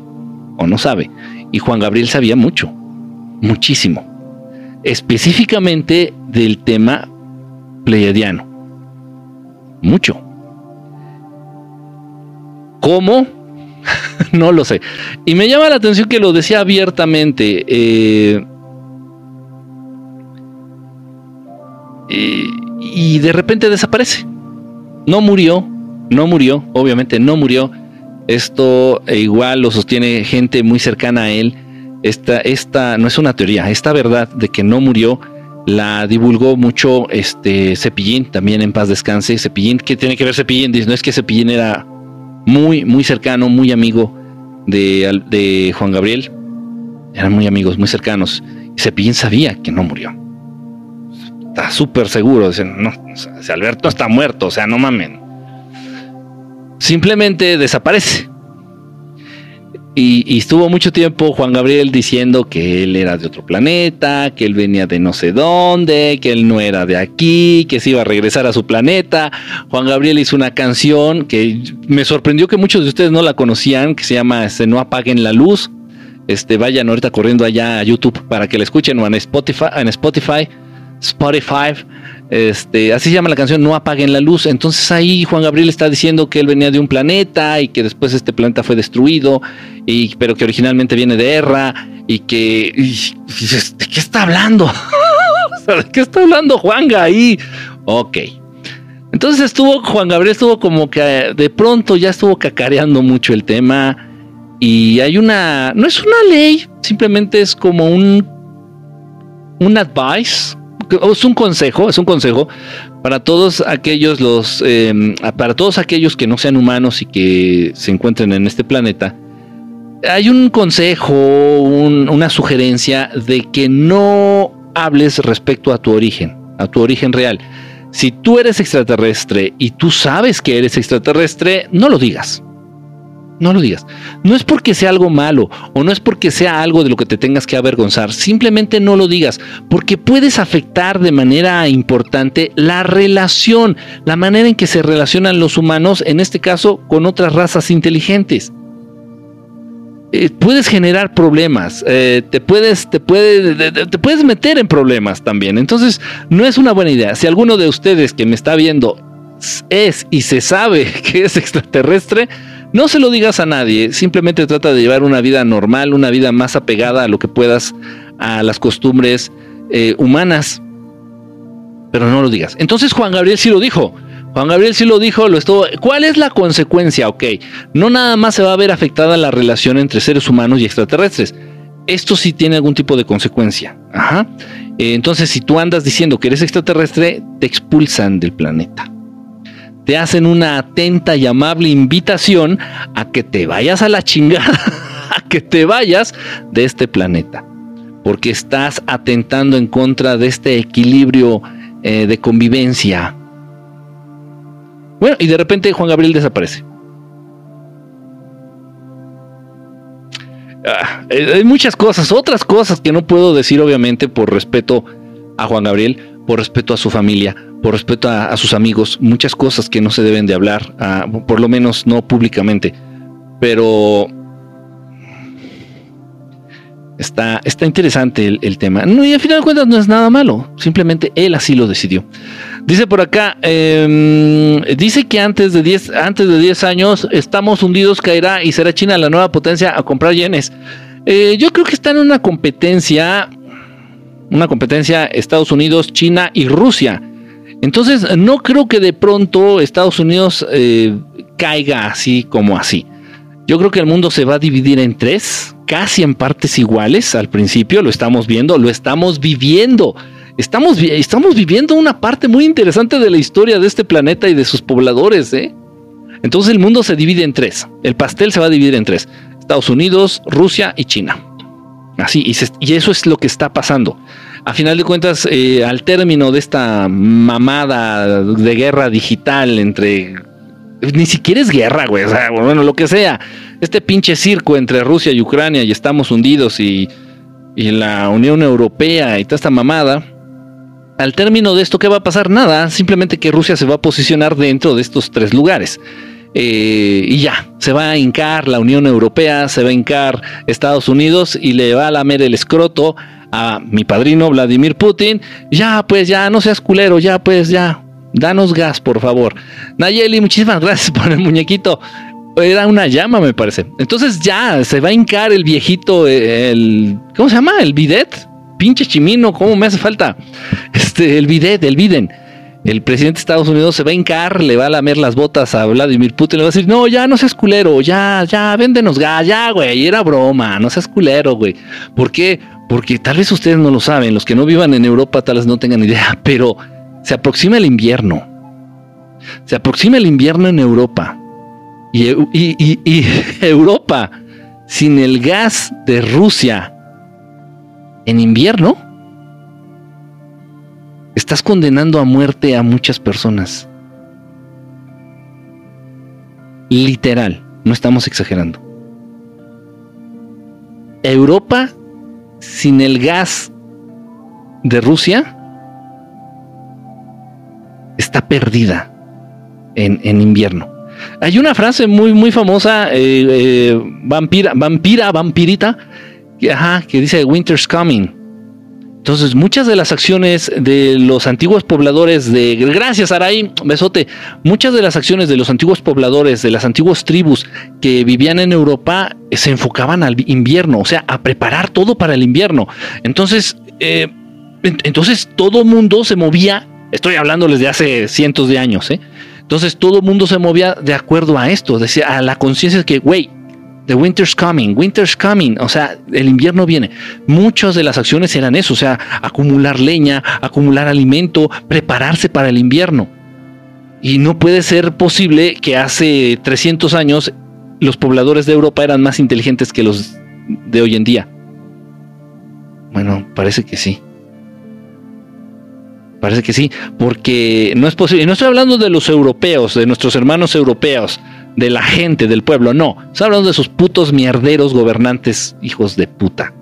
o no sabe. Y Juan Gabriel sabía mucho, muchísimo específicamente del tema pleiadiano. Mucho. ¿Cómo? no lo sé. Y me llama la atención que lo decía abiertamente. Eh, y de repente desaparece. No murió, no murió, obviamente no murió. Esto eh, igual lo sostiene gente muy cercana a él esta, esta no es una teoría, esta verdad de que no murió la divulgó mucho este Cepillín, también en paz descanse. Cepillín, ¿qué tiene que ver Cepillín? Dice, no es que Cepillín era muy, muy cercano, muy amigo de, de Juan Gabriel. Eran muy amigos, muy cercanos. Cepillín sabía que no murió. Está súper seguro. Dice, no, Alberto está muerto, o sea, no mamen. Simplemente desaparece. Y, estuvo mucho tiempo Juan Gabriel diciendo que él era de otro planeta, que él venía de no sé dónde, que él no era de aquí, que se iba a regresar a su planeta. Juan Gabriel hizo una canción que me sorprendió que muchos de ustedes no la conocían, que se llama este, No apaguen la luz. Este, vayan ahorita corriendo allá a YouTube para que la escuchen o en Spotify, en Spotify, Spotify. Este, así se llama la canción No apaguen la luz. Entonces ahí Juan Gabriel está diciendo que él venía de un planeta y que después este planeta fue destruido, pero que originalmente viene de Erra y que... ¿De qué está hablando? ¿De qué está hablando Juanga ahí? Ok. Entonces estuvo, Juan Gabriel estuvo como que de pronto ya estuvo cacareando mucho el tema y hay una, no es una ley, simplemente es como un, un advice, es un consejo, es un consejo para todos aquellos los, em, para todos aquellos que no sean humanos y que se encuentren en este planeta. Hay un consejo, una sugerencia de que no hables respecto a tu origen, a tu origen real. Si tú eres extraterrestre y tú sabes que eres extraterrestre, no lo digas no lo digas. No es porque sea algo malo o no es porque sea algo de lo que te tengas que avergonzar, simplemente no lo digas, porque puedes afectar de manera importante la relación, la manera en que se relacionan los humanos, en este caso con otras razas inteligentes. Eh, puedes generar problemas, eh, te, puedes, te, te puedes meter en problemas también. Entonces, no es una buena idea. Si alguno de ustedes que me está viendo es y se sabe que es extraterrestre, no se lo digas a nadie, simplemente trata de llevar una vida normal, una vida más apegada a lo que puedas, a las costumbres eh, humanas. Pero no lo digas. Entonces Juan Gabriel sí lo dijo. Juan Gabriel sí lo dijo, lo estuvo. ¿Cuál es la consecuencia? Ok, no nada más se va a ver afectada la relación entre seres humanos y extraterrestres. Esto sí tiene algún tipo de consecuencia. Ajá. Eh, entonces, si tú andas diciendo que eres extraterrestre, te expulsan del planeta te hacen una atenta y amable invitación a que te vayas a la chingada, a que te vayas de este planeta, porque estás atentando en contra de este equilibrio eh, de convivencia. Bueno, y de repente Juan Gabriel desaparece. Ah, eh, hay muchas cosas, otras cosas que no puedo decir obviamente por respeto a Juan Gabriel, por respeto a su familia, por respeto a, sus amigos, muchas cosas que no se deben de hablar, por lo menos no públicamente. Pero está, está interesante el, tema. Y al final de cuentas no es nada malo, simplemente él así lo decidió. Dice por acá, em, dice que antes de 10 antes de 10 años estamos hundidos, caerá y será China la nueva potencia a comprar yenes. Eh, yo creo que está en una competencia, una competencia Estados Unidos, China y Rusia. Entonces, no creo que de pronto Estados Unidos eh, caiga así como así. Yo creo que el mundo se va a dividir en tres, casi en partes iguales. Al principio lo estamos viendo, lo estamos viviendo. Estamos, estamos viviendo una parte muy interesante de la historia de este planeta y de sus pobladores. ¿eh? Entonces el mundo se divide en tres. El pastel se va a dividir en tres. Estados Unidos, Rusia y China. Así, y, y eso es lo que está pasando a final de cuentas, eh, al término de esta mamada de guerra digital entre. Ni siquiera es guerra, güey. O sea, bueno, lo que sea. Este pinche circo entre Rusia y Ucrania y estamos hundidos y, y la Unión Europea y toda esta mamada. Al término de esto, ¿qué va a pasar? Nada, simplemente que Rusia se va a posicionar dentro de estos tres lugares. Eh, y ya, se va a hincar la Unión Europea, se va a hincar Estados Unidos y le va a lamer el escroto a mi padrino Vladimir Putin, ya pues ya no seas culero, ya pues ya, danos gas por favor. Nayeli, muchísimas gracias por el muñequito. Era una llama, me parece. Entonces ya se va a hincar el viejito, el. ¿Cómo se llama? El bidet. Pinche chimino, ¿cómo me hace falta? Este. el bidet, el Biden. El presidente de Estados Unidos se va a hincar, le va a lamer las botas a Vladimir Putin, le va a decir, no, ya no seas culero, ya, ya, véndenos gas, ya, güey, era broma, no seas culero, güey. ¿Por qué? Porque tal vez ustedes no lo saben, los que no vivan en Europa tal vez no tengan idea, pero se aproxima el invierno. Se aproxima el invierno en Europa. Y, Europa, sin el gas de Rusia en invierno, estás condenando a muerte a muchas personas. Literal, no estamos exagerando. Europa sin el gas de Rusia está perdida en, invierno. Hay una frase muy, muy famosa, eh, eh, vampira, vampira, vampirita, que, ajá, que dice Winter's coming. Entonces, muchas de las acciones de los antiguos pobladores de. Gracias, Araí, besote. Muchas de las acciones de los antiguos pobladores, de las antiguas tribus que vivían en Europa, se enfocaban al invierno, o sea, a preparar todo para el invierno. Entonces, eh, entonces todo mundo se movía. Estoy hablándoles de hace cientos de años, ¿eh? Entonces todo mundo se movía de acuerdo a esto, decía, a la conciencia de que, güey, The winter's coming, winter's coming, o sea, el invierno viene. Muchas de las acciones eran eso, o sea, acumular leña, acumular alimento, prepararse para el invierno. Y no puede ser posible que hace 300 años los pobladores de Europa eran más inteligentes que los de hoy en día. Bueno, parece que sí. Parece que sí, porque no es posible. Y no estoy hablando de los europeos, de nuestros hermanos europeos de la gente, del pueblo, no. Está hablando de esos putos mierderos gobernantes, hijos de puta.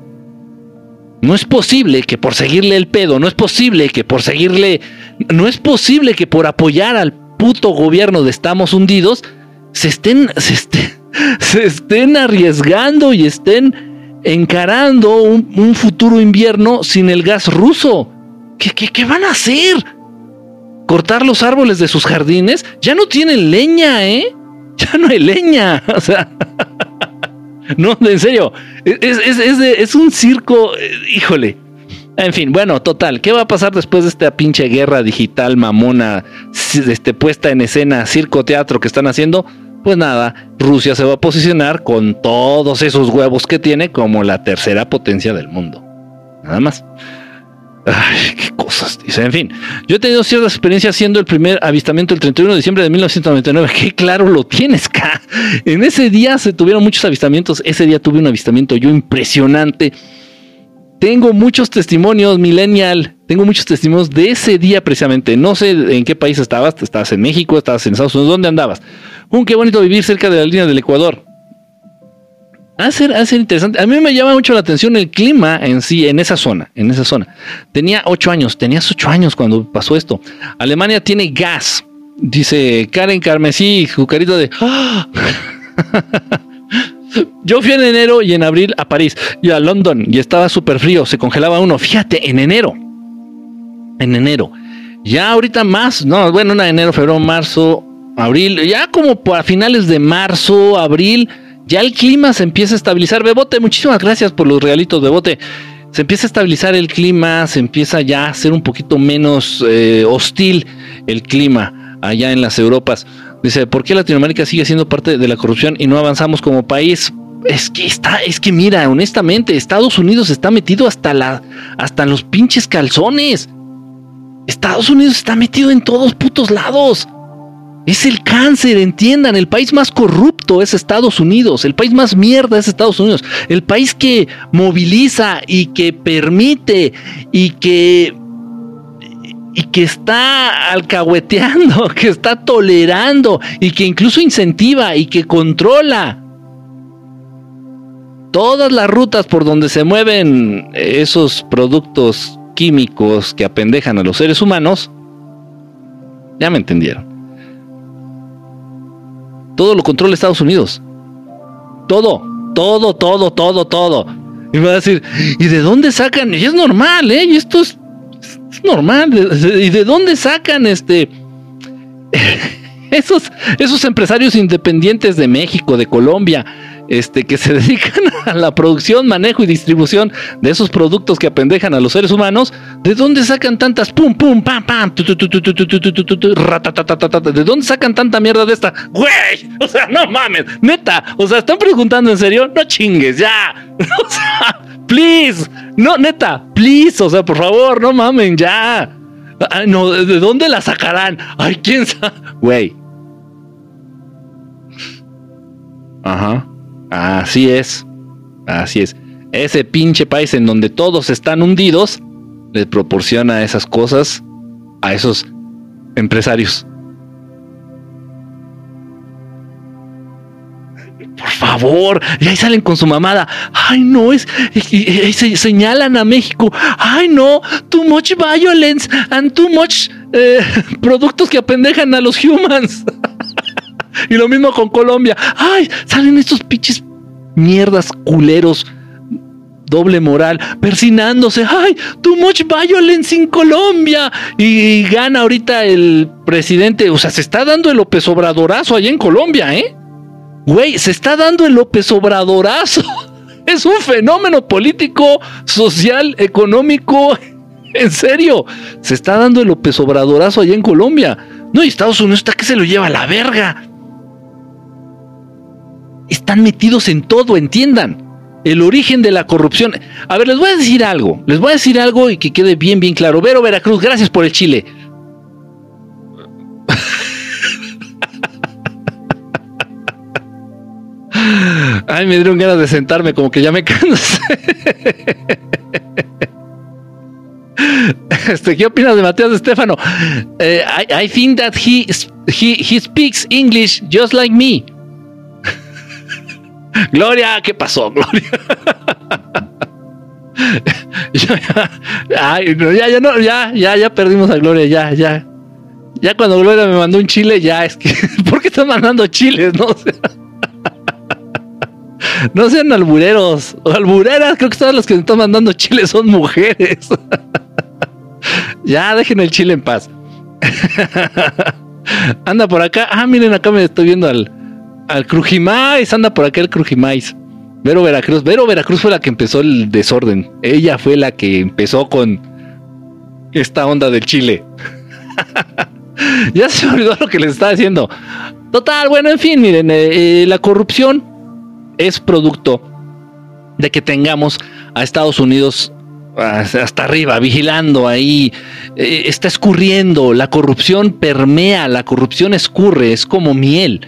No es posible que por seguirle el pedo, no es posible que por seguirle, no es posible que por apoyar al puto gobierno de Estamos Hundidos se estén, se estén, se estén arriesgando y estén encarando un, futuro invierno sin el gas ruso. ¿Qué, qué, qué van a hacer? ¿Cortar los árboles de sus jardines? Ya no tienen leña, ¿eh? ya no hay leña. O sea, no, en serio, es, un circo, eh, híjole. En fin, bueno, total, ¿qué va a pasar después de esta pinche guerra digital mamona, este, puesta en escena, circo, teatro que están haciendo? Pues nada, Rusia se va a posicionar con todos esos huevos que tiene como la tercera potencia del mundo. Nada más. Ay, qué cosas, dice. En fin, yo he tenido cierta experiencia haciendo el primer avistamiento el 31 de diciembre de 1999. Qué claro lo tienes, K. En ese día se tuvieron muchos avistamientos. Ese día tuve un avistamiento yo impresionante. Tengo muchos testimonios, Millennial. Tengo muchos testimonios de ese día precisamente. No sé en qué país estabas. Estabas en México, estabas en Estados Unidos. ¿Dónde andabas? Un qué bonito vivir cerca de la línea del Ecuador. A ser, interesante. A mí me llama mucho la atención el clima en sí, en esa zona, en esa zona. Tenía ocho años, tenías ocho años cuando pasó esto. Alemania tiene gas, dice Karen Carmesí, su carito de... Yo fui en enero y en abril a París y a London y estaba súper frío, se congelaba uno. Fíjate, en enero. En enero. Ya ahorita más, no, bueno, en enero, febrero, marzo, abril, ya como a finales de marzo, abril ya el clima se empieza a estabilizar. Bebote, muchísimas gracias por los regalitos, Bebote. Se empieza a estabilizar el clima, se empieza ya a ser un poquito menos eh, hostil el clima allá en las Europas. Dice, ¿por qué Latinoamérica sigue siendo parte de la corrupción y no avanzamos como país? Es que está, es que mira, honestamente, Estados Unidos está metido hasta la, hasta los pinches calzones. Estados Unidos está metido en todos putos lados. Es el cáncer, entiendan, el país más corrupto es Estados Unidos, el país más mierda es Estados Unidos, el país que moviliza y que permite y que y que está alcahueteando, que está tolerando y que incluso incentiva y que controla todas las rutas por donde se mueven esos productos químicos que apendejan a los seres humanos, ya me entendieron. Todo lo controla Estados Unidos. Todo, todo, todo, todo, todo. Y me va a decir, ¿y de dónde sacan? Y es normal, ¿eh? Y esto es, normal. ¿Y de dónde sacan este... esos, esos empresarios independientes de México, de Colombia, este, que se dedican a la producción, manejo y distribución de esos productos que apendejan a los seres humanos, ¿de dónde sacan tantas pum, pum, pam, pam, ¿De dónde sacan tanta mierda de esta? Güey, o sea, no mames, neta, o sea, están preguntando en serio, no chingues, ya, o sea, please, no, neta, please, o sea, por favor, no mamen, ya. no, ¿de dónde la sacarán? Ay, quién sabe, güey. Ajá. Así es. Así es. Ese pinche país en donde todos están hundidos les proporciona esas cosas a esos empresarios. Por favor, y ahí salen con su mamada. Ay, no, es, se señalan a México. Ay, no, too much violence and too much eh, productos que apendejan a los humans. Y lo mismo con Colombia. Ay, salen estos pinches mierdas culeros. Doble moral, persinándose. Ay, too much violence en Colombia. Y, gana ahorita el presidente. O sea, se está dando el López Obradorazo allá en Colombia, ¿eh? Güey, se está dando el López Obradorazo. Es un fenómeno político, social, económico. En serio, se está dando el López Obradorazo allá en Colombia. No, y Estados Unidos está que se lo lleva a la verga están metidos en todo, entiendan. El origen de la corrupción. A ver, les voy a decir algo. Les voy a decir algo y que quede bien, bien claro. Vero Veracruz, gracias por el chile. Ay, me dieron ganas de sentarme, como que ya me cansé. Este, ¿Qué opinas de Mateos Estefano? Eh, I, I, think that he, he, he speaks English just like me. Gloria, ¿qué pasó, Gloria? ya, ya, no, ya, ya, ya perdimos a Gloria, ya, ya. Ya cuando Gloria me mandó un chile, ya es que. ¿Por qué están mandando chiles? No, no sean albureros. O albureras, creo que todos los que me están mandando chiles son mujeres. ya, dejen el chile en paz. Anda por acá. Ah, miren, acá me estoy viendo al, al Crujimais, anda por aquel Crujimais. Vero Veracruz, Vero Veracruz fue la que empezó el desorden. Ella fue la que empezó con esta onda del Chile. ya se olvidó lo que les estaba diciendo. Total, bueno, en fin, miren, eh, eh, la corrupción es producto de que tengamos a Estados Unidos hasta arriba, vigilando ahí, eh, está escurriendo, la corrupción permea, la corrupción escurre, es como miel.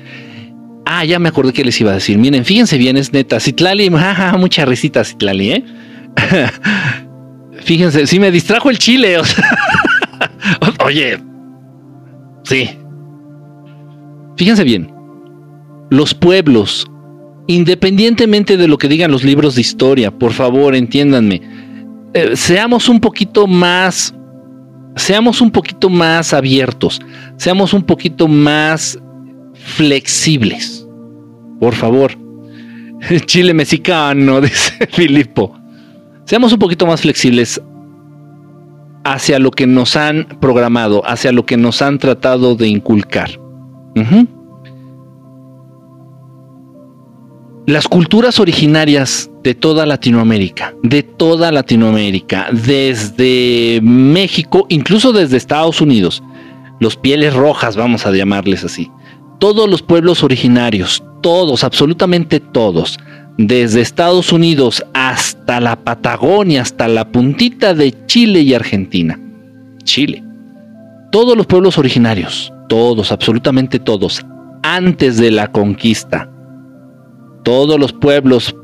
Ah, ya me acordé que les iba a decir. Miren, fíjense bien, es neta. Citlali, mucha risita, Citlali, ¿eh? fíjense, sí me distrajo el chile. Oye, sí. Fíjense bien. Los pueblos, independientemente de lo que digan los libros de historia, por favor, entiéndanme. Eh, seamos un poquito más. Seamos un poquito más abiertos. Seamos un poquito más flexibles. Por favor. Chile mexicano, dice Filipo. Seamos un poquito más flexibles hacia lo que nos han programado, hacia lo que nos han tratado de inculcar. Las culturas originarias de toda Latinoamérica, de toda Latinoamérica, desde México, incluso desde Estados Unidos, los pieles rojas, vamos a llamarles así, todos los pueblos originarios, todos, absolutamente todos, desde Estados Unidos hasta la Patagonia, hasta la puntita de Chile y Argentina. Chile. Todos los pueblos originarios, todos, absolutamente todos, antes de la conquista. Todos los pueblos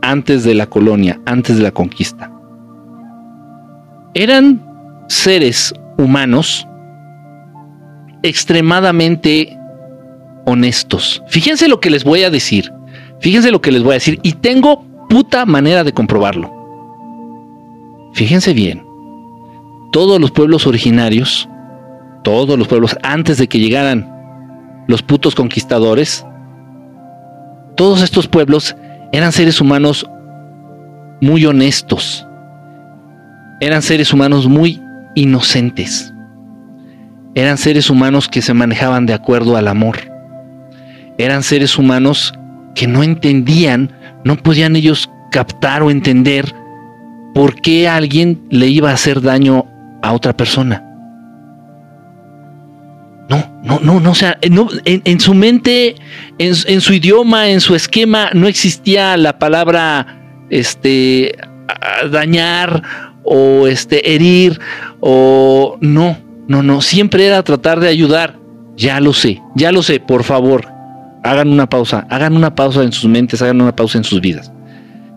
antes de la colonia, antes de la conquista. Eran seres humanos extremadamente honestos. Fíjense lo que les voy a decir. Fíjense lo que les voy a decir. Y tengo puta manera de comprobarlo. Fíjense bien. Todos los pueblos originarios, todos los pueblos antes de que llegaran los putos conquistadores, todos estos pueblos eran seres humanos muy honestos. Eran seres humanos muy inocentes eran seres humanos que se manejaban de acuerdo al amor. Eran seres humanos que no entendían, no podían ellos captar o entender por qué alguien le iba a hacer daño a otra persona. No, no, no, no, o sea, no, en, su mente, en, en, su idioma, en su esquema, no existía la palabra este dañar o este herir o no, no, no, siempre era tratar de ayudar. Ya lo sé, ya lo sé, por favor, hagan una pausa, hagan una pausa en sus mentes, hagan una pausa en sus vidas.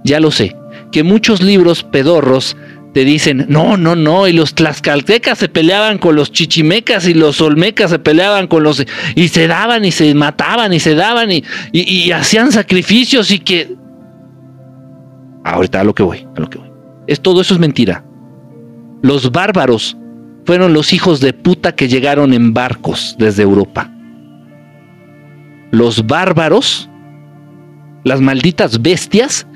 Ya lo sé, que muchos libros pedorros te dicen, no, no, no, y los tlaxcaltecas se peleaban con los chichimecas y los olmecas se peleaban con los... y se daban y se mataban y se daban y, hacían sacrificios y que... Ahorita a lo que voy, a lo que voy. Es, todo eso es mentira. Los bárbaros fueron los hijos de puta que llegaron en barcos desde Europa. Los bárbaros, las malditas bestias,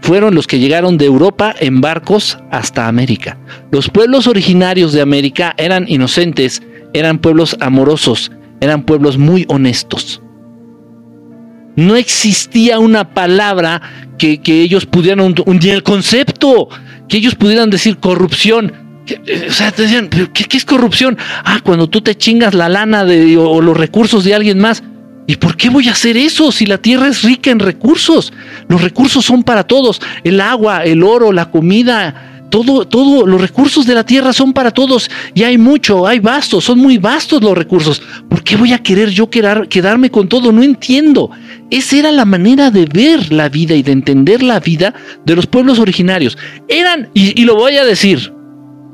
fueron los que llegaron de Europa en barcos hasta América. Los pueblos originarios de América eran inocentes, eran pueblos amorosos, eran pueblos muy honestos. No existía una palabra que, ellos pudieran hundir el concepto, que ellos pudieran decir corrupción. O sea, te decían, ¿qué, ¿qué, es corrupción? Ah, cuando tú te chingas la lana de, o los recursos de alguien más. ¿Y por qué voy a hacer eso si la tierra es rica en recursos? Los recursos son para todos. El agua, el oro, la comida, todo, todo, los recursos de la tierra son para todos. Y hay mucho, hay vastos, son muy vastos los recursos. ¿Por qué voy a querer yo quedarme con todo? No entiendo. Esa era la manera de ver la vida y de entender la vida de los pueblos originarios. Eran, y, lo voy a decir,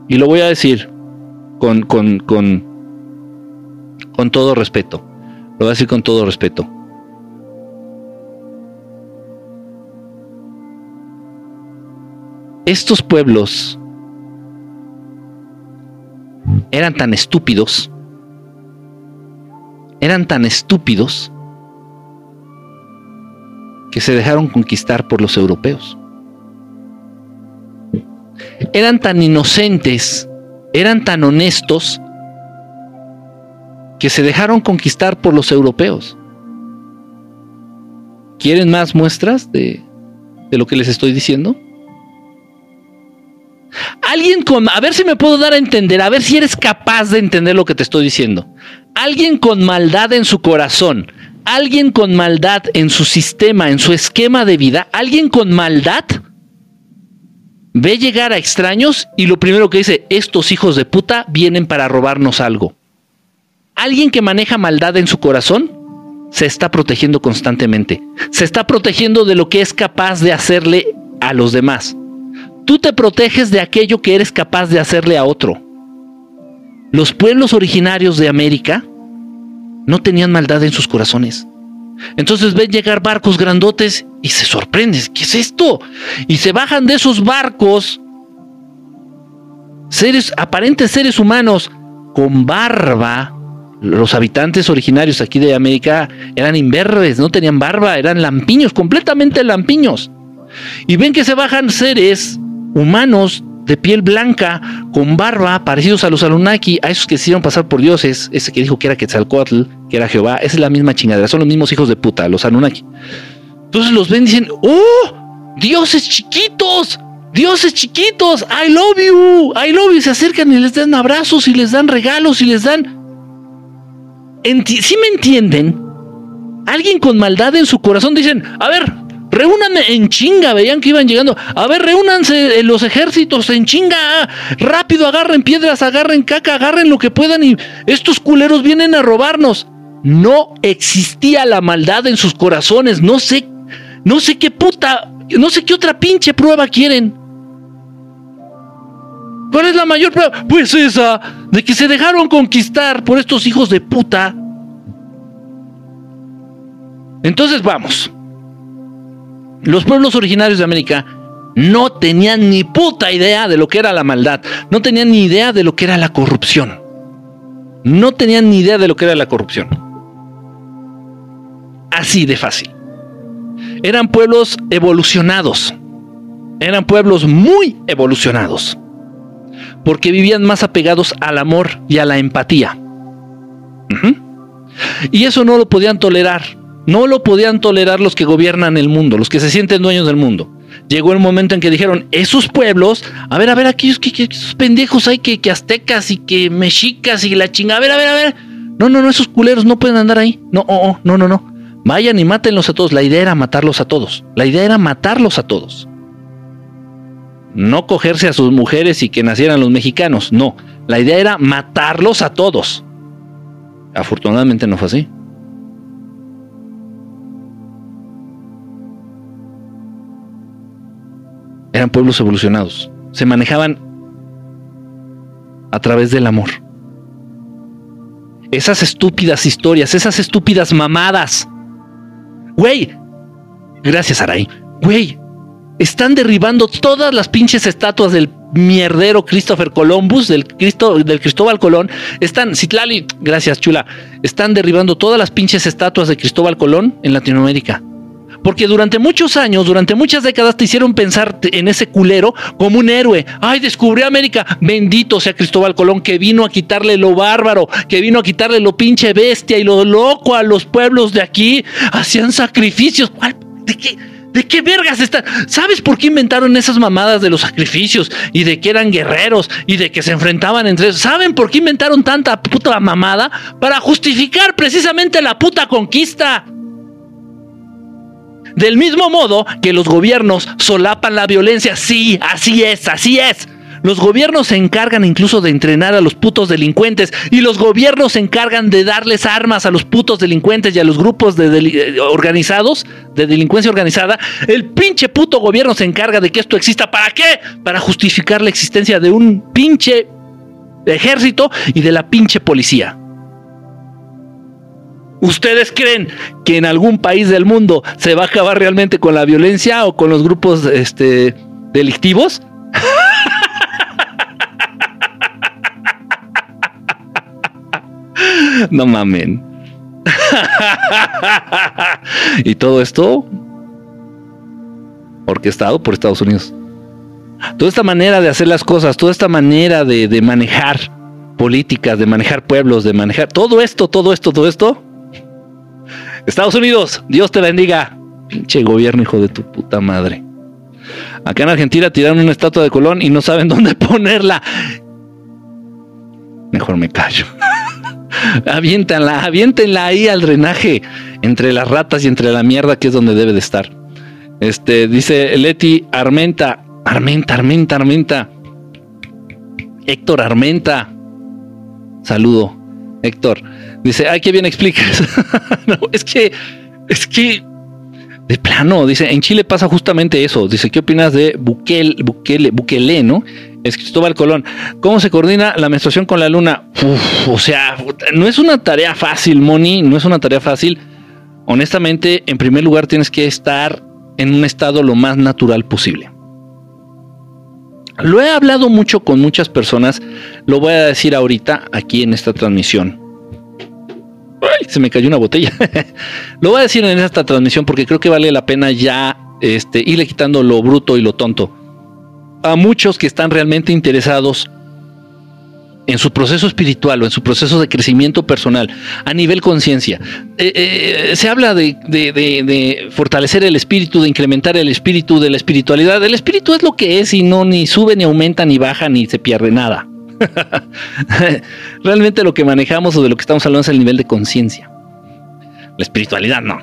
y lo voy a decir con, con, con, con todo respeto lo voy a decir con todo respeto. Estos pueblos eran tan estúpidos, eran tan estúpidos que se dejaron conquistar por los europeos. Eran tan inocentes, eran tan honestos, que se dejaron conquistar por los europeos. ¿Quieren más muestras de, lo que les estoy diciendo? Alguien con, a ver si me puedo dar a entender, a ver si eres capaz de entender lo que te estoy diciendo. Alguien con maldad en su corazón, alguien con maldad en su sistema, en su esquema de vida, alguien con maldad ve llegar a extraños y lo primero que dice, estos hijos de puta vienen para robarnos algo. Alguien que maneja maldad en su corazón se está protegiendo constantemente. Se está protegiendo de lo que es capaz de hacerle a los demás. Tú te proteges de aquello que eres capaz de hacerle a otro. Los pueblos originarios de América no tenían maldad en sus corazones. Entonces ven llegar barcos grandotes y se sorprenden. ¿Qué es esto? Y se bajan de esos barcos seres, aparentes seres humanos con barba, los habitantes originarios aquí de América eran imberbes, no tenían barba, eran lampiños, completamente lampiños. Y ven que se bajan seres humanos de piel blanca, con barba, parecidos a los Anunnaki, a esos que se hicieron pasar por dioses, ese que dijo que era Quetzalcoatl, que era Jehová, esa es la misma chingadera, son los mismos hijos de puta, los Anunnaki. Entonces los ven y dicen, ¡Oh! ¡Dioses chiquitos! ¡Dioses chiquitos! ¡I love you! ¡I love you! Se acercan y les dan abrazos y les dan regalos y les dan si me entienden, alguien con maldad en su corazón dicen, a ver, reúnanme en chinga, veían que iban llegando, a ver, reúnanse los ejércitos en chinga, rápido, agarren piedras, agarren caca, agarren lo que puedan y estos culeros vienen a robarnos. No existía la maldad en sus corazones, no sé, no sé qué puta, no sé qué otra pinche prueba quieren. ¿Cuál es la mayor prueba? Pues esa, de que se dejaron conquistar por estos hijos de puta. Entonces vamos. Los pueblos originarios de América no tenían ni puta idea de lo que era la maldad, no tenían ni idea de lo que era la corrupción. No tenían ni idea de lo que era la corrupción. Así de fácil. Eran pueblos evolucionados. Eran pueblos muy evolucionados porque vivían más apegados al amor y a la empatía. Y eso no lo podían tolerar. No lo podían tolerar los que gobiernan el mundo, los que se sienten dueños del mundo. Llegó el momento en que dijeron, esos pueblos, a ver, a ver, aquellos que, esos pendejos hay que, que aztecas y que mexicas y la chinga, a ver, a ver, a ver. No, no, no, esos culeros no pueden andar ahí. No, oh, oh, no, no, no. Vayan y mátenlos a todos. La idea era matarlos a todos. La idea era matarlos a todos. No cogerse a sus mujeres y que nacieran los mexicanos. No. La idea era matarlos a todos. Afortunadamente no fue así. Eran pueblos evolucionados. Se manejaban a través del amor. Esas estúpidas historias, esas estúpidas mamadas. Güey, gracias Aray. Güey, están derribando todas las pinches estatuas del mierdero Christopher Columbus, del, Cristo, del Cristóbal Colón. Están, Citlali, gracias chula, están derribando todas las pinches estatuas de Cristóbal Colón en Latinoamérica. Porque durante muchos años, durante muchas décadas te hicieron pensar en ese culero como un héroe. Ay, descubrió América. Bendito sea Cristóbal Colón que vino a quitarle lo bárbaro, que vino a quitarle lo pinche bestia y lo loco a los pueblos de aquí. Hacían sacrificios. ¿De qué? ¿De qué vergas están? ¿Sabes por qué inventaron esas mamadas de los sacrificios y de que eran guerreros y de que se enfrentaban entre ellos? ¿Saben por qué inventaron tanta puta mamada? Para justificar precisamente la puta conquista. Del mismo modo que los gobiernos solapan la violencia. Sí, así es, así es. Los gobiernos se encargan incluso de entrenar a los putos delincuentes y los gobiernos se encargan de darles armas a los putos delincuentes y a los grupos de eh, organizados de delincuencia organizada. El pinche puto gobierno se encarga de que esto exista. ¿Para qué? Para justificar la existencia de un pinche ejército y de la pinche policía. ¿Ustedes creen que en algún país del mundo se va a acabar realmente con la violencia o con los grupos este, delictivos? no mamen. y todo esto orquestado por Estados Unidos. Toda esta manera de hacer las cosas, toda esta manera de, de manejar políticas, de manejar pueblos, de manejar todo esto, todo esto, todo esto, Estados Unidos, Dios te bendiga. Pinche gobierno, hijo de tu puta madre. Acá en Argentina tiraron una estatua de Colón y no saben dónde ponerla. Mejor me callo. aviéntenla, aviéntenla ahí al drenaje, entre las ratas y entre la mierda que es donde debe de estar. Este, dice Leti Armenta, Armenta, Armenta, Armenta. Héctor Armenta. Saludo, Héctor. Dice, ay, qué bien explicas. es que, es que, de plano, dice, en Chile pasa justamente eso. Dice, ¿qué opinas de Bukele, Bukele, Bukele, no? Es Cristóbal Colón. ¿Cómo se coordina la menstruación con la luna? o sea, no es una tarea fácil, Moni, no es una tarea fácil. Honestamente, en primer lugar, tienes que estar en un estado lo más natural posible. Lo he hablado mucho con muchas personas, lo voy a decir ahorita aquí en esta transmisión se me cayó una botella. lo voy a decir en esta transmisión porque creo que vale la pena ya este, irle quitando lo bruto y lo tonto. A muchos que están realmente interesados en su proceso espiritual o en su proceso de crecimiento personal a nivel conciencia. Eh, eh, se habla de, de, fortalecer el espíritu, de incrementar el espíritu, de la espiritualidad. El espíritu es lo que es y no ni sube, ni aumenta, ni baja, ni se pierde nada. Realmente lo que manejamos o de lo que estamos hablando es el nivel de conciencia. La espiritualidad no.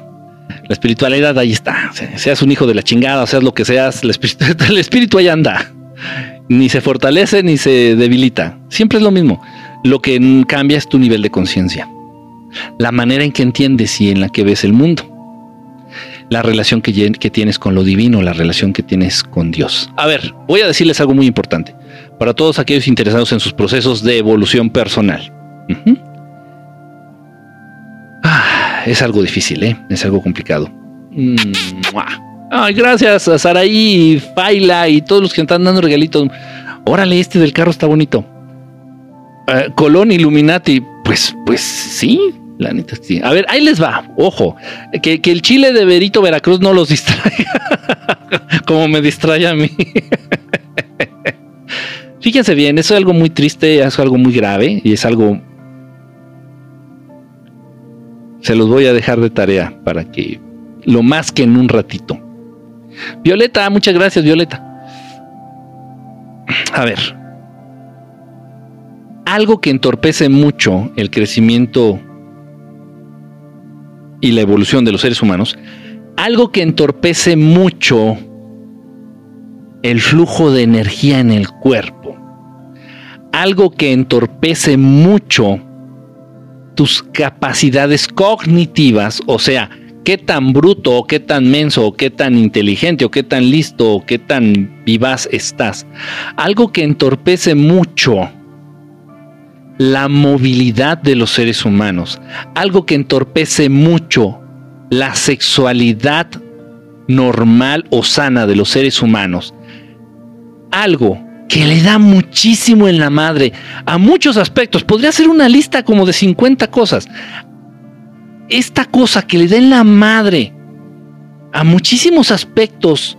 La espiritualidad ahí está. Seas un hijo de la chingada, seas lo que seas, el espíritu ahí anda. Ni se fortalece ni se debilita. Siempre es lo mismo. Lo que cambia es tu nivel de conciencia. La manera en que entiendes y en la que ves el mundo. La relación que, que tienes con lo divino, la relación que tienes con Dios. A ver, voy a decirles algo muy importante para todos aquellos interesados en sus procesos de evolución personal. Ah, es algo difícil, ¿eh? es algo complicado. Ay, gracias a Saraí, Faila y todos los que están dando regalitos. Órale, este del carro está bonito. Ah, Colón Illuminati, pues, pues sí, la neta sí. A ver, ahí les va. Ojo, que, que el chile de Berito Veracruz no los distraiga. Como me distrae a mí. Fíjense bien, eso es algo muy triste, es algo muy grave y es algo Se los voy a dejar de tarea para que lo más que en un ratito. Violeta, muchas gracias, Violeta. A ver. Algo que entorpece mucho el crecimiento y la evolución de los seres humanos, algo que entorpece mucho el flujo de energía en el cuerpo, algo que entorpece mucho tus capacidades cognitivas, o sea, qué tan bruto o qué tan menso o qué tan inteligente o qué tan listo o qué tan vivaz estás. Algo que entorpece mucho la movilidad de los seres humanos. Algo que entorpece mucho la sexualidad normal o sana de los seres humanos. Algo que le da muchísimo en la madre a muchos aspectos. Podría ser una lista como de 50 cosas esta cosa que le da en la madre a muchísimos aspectos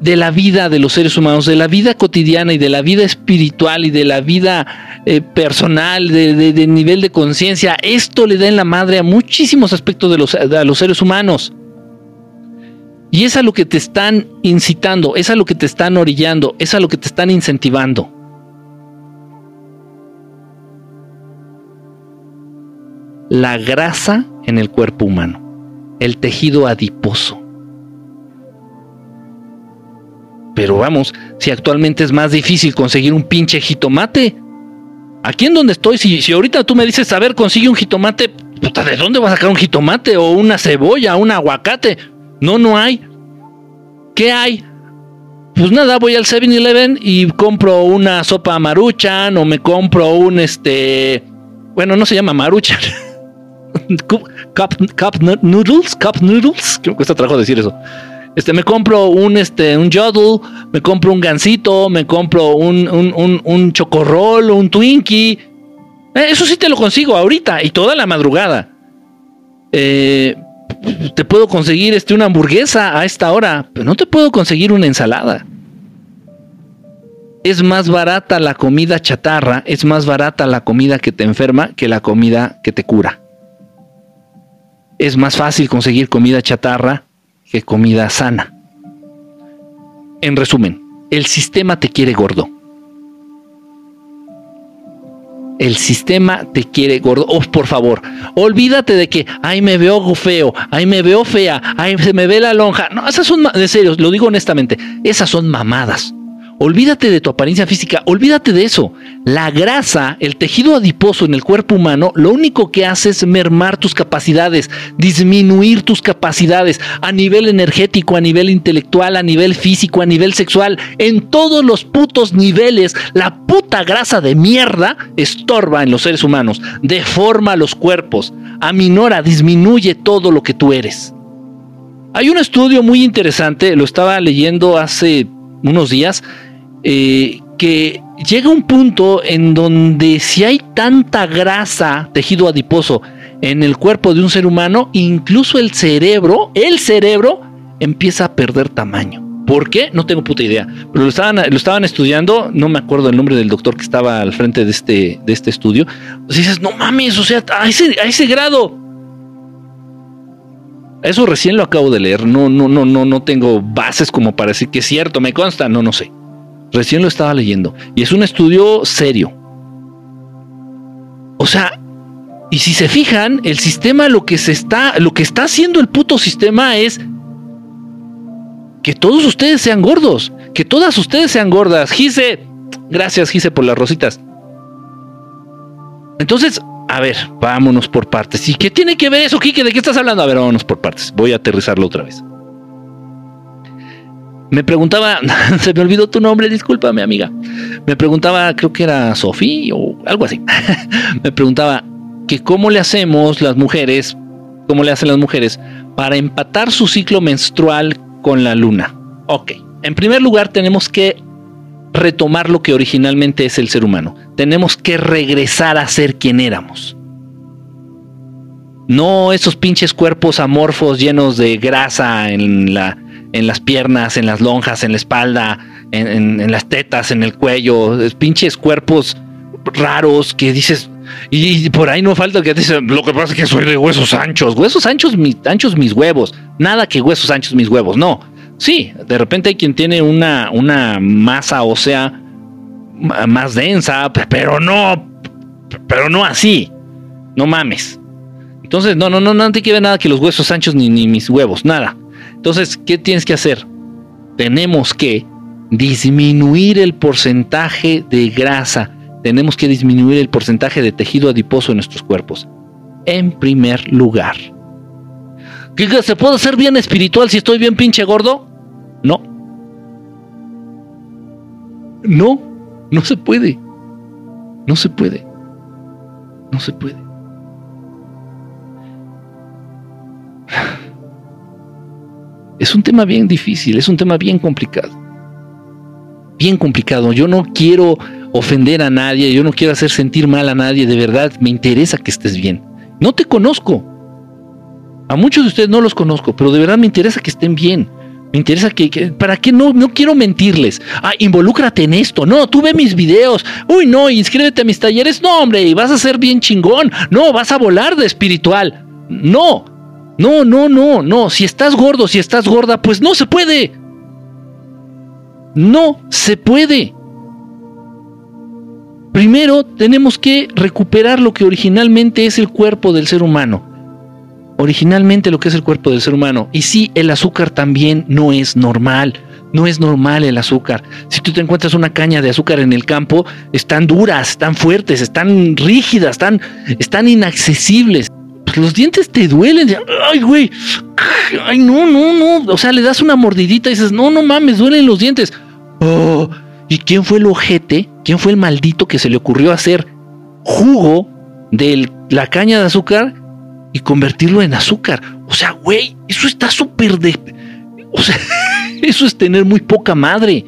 de la vida de los seres humanos, de la vida cotidiana y de la vida espiritual y de la vida eh, personal, de, nivel de conciencia, esto le da en la madre a muchísimos aspectos de los, de los seres humanos. Y es a lo que te están incitando, es a lo que te están orillando, es a lo que te están incentivando. la grasa en el cuerpo humano, el tejido adiposo. Pero vamos, si actualmente es más difícil conseguir un pinche jitomate, aquí en donde estoy, si, si ahorita tú me dices, a ver, consigue un jitomate, ¿de dónde vas a sacar un jitomate? O una cebolla, un aguacate. No, no hay. ¿Qué hay? Pues nada, voy al 7-Eleven y compro una sopa maruchan o me compro un este. Bueno, no se llama maruchan. cup, noodles, cup noodles, que me cuesta trabajo decir eso. Este, me compro un, este, un yodel, me compro un gansito, me compro un, un, un, un un twinkie. Eh, eso sí te lo consigo ahorita y toda la madrugada. Eh, te puedo conseguir este, una hamburguesa a esta hora, pero no te puedo conseguir una ensalada. Es más barata la comida chatarra, es más barata la comida que te enferma que la comida que te cura es más fácil conseguir comida chatarra que comida sana. En resumen, el sistema te quiere gordo. El sistema te quiere gordo. Oh, por favor, olvídate de que, ay, me veo feo, ay, me veo fea, ay, se me ve la lonja. No, esas son, de serio, lo digo honestamente, esas son mamadas. Olvídate de tu apariencia física, olvídate de eso. La grasa, el tejido adiposo en el cuerpo humano, lo único que hace es mermar tus capacidades, disminuir tus capacidades a nivel energético, a nivel intelectual, a nivel físico, a nivel sexual, en todos los putos niveles. La puta grasa de mierda estorba en los seres humanos, deforma los cuerpos, aminora, disminuye todo lo que tú eres. Hay un estudio muy interesante, lo estaba leyendo hace unos días, eh, que llega un punto en donde si hay tanta grasa, tejido adiposo, en el cuerpo de un ser humano, incluso el cerebro, el cerebro empieza a perder tamaño. ¿Por qué? No tengo puta idea. Pero lo estaban, lo estaban estudiando, no me acuerdo el nombre del doctor que estaba al frente de este, de este estudio. Pues dices, no mames, o sea, a ese, a ese grado. Eso recién lo acabo de leer. No, no, no, no, no tengo bases como para decir que es cierto, me consta, no, no sé. Recién lo estaba leyendo. Y es un estudio serio. O sea, y si se fijan, el sistema lo que se está, lo que está haciendo el puto sistema es que todos ustedes sean gordos, que todas ustedes sean gordas. Gise, gracias Gise por las rositas. Entonces, a ver, vámonos por partes. ¿Y qué tiene que ver eso, Kike? ¿De qué estás hablando? A ver, vámonos por partes. Voy a aterrizarlo otra vez. Me preguntaba, se me olvidó tu nombre, discúlpame, amiga. Me preguntaba, creo que era Sofía o algo así. me preguntaba que cómo le hacemos las mujeres, cómo le hacen las mujeres para empatar su ciclo menstrual con la luna. Ok, en primer lugar tenemos que retomar lo que originalmente es el ser humano. Tenemos que regresar a ser quien éramos. No esos pinches cuerpos amorfos llenos de grasa en la en las piernas, en las lonjas, en la espalda, en, las tetas, en el cuello, pinches cuerpos raros que dices, Y, por ahí no falta que dice, lo que pasa es que soy de huesos anchos. Huesos anchos, mis, anchos mis huevos. Nada que huesos anchos mis huevos. No. Sí, de repente hay quien tiene una, una masa ósea más densa, pero no, pero no así. No mames. Entonces, no, no, no, no te quiere nada que los huesos anchos ni, ni mis huevos, nada. Entonces, ¿qué tienes que hacer? Tenemos que disminuir el porcentaje de grasa. Tenemos que disminuir el porcentaje de tejido adiposo en nuestros cuerpos. En primer lugar. ¿Qué, ¿Se puede hacer bien espiritual si estoy bien pinche gordo? No. No, no se puede. No se puede. No se puede. Es un tema bien difícil, es un tema bien complicado. Bien complicado. Yo no quiero ofender a nadie, yo no quiero hacer sentir mal a nadie, de verdad me interesa que estés bien. No te conozco. A muchos de ustedes no los conozco, pero de verdad me interesa que estén bien. Me interesa que, ¿para qué no? No quiero mentirles. Ah, involúcrate en esto. No, tú ve mis videos. Uy, no, inscríbete a mis talleres. No, hombre, y vas a ser bien chingón. No, vas a volar de espiritual. No, no, no, no, no. Si estás gordo, si estás gorda, pues no se puede. No se puede. Primero tenemos que recuperar lo que originalmente es el cuerpo del ser humano. Originalmente lo que es el cuerpo del ser humano. Y sí, el azúcar también no es normal. No es normal el azúcar. Si tú te encuentras una caña de azúcar en el campo, están duras, están fuertes, están rígidas, están, están inaccesibles. Pues, los dientes te duelen. Ay, güey. Ay, no, no, no. O sea, le das una mordidita y dices, no, no mames, duelen los dientes. Oh, ¿y quién fue el ojete? ¿Quién fue el maldito que se le ocurrió hacer jugo de la caña de azúcar y convertirlo en azúcar? O sea, güey, eso está súper de... O sea, eso es tener muy poca madre.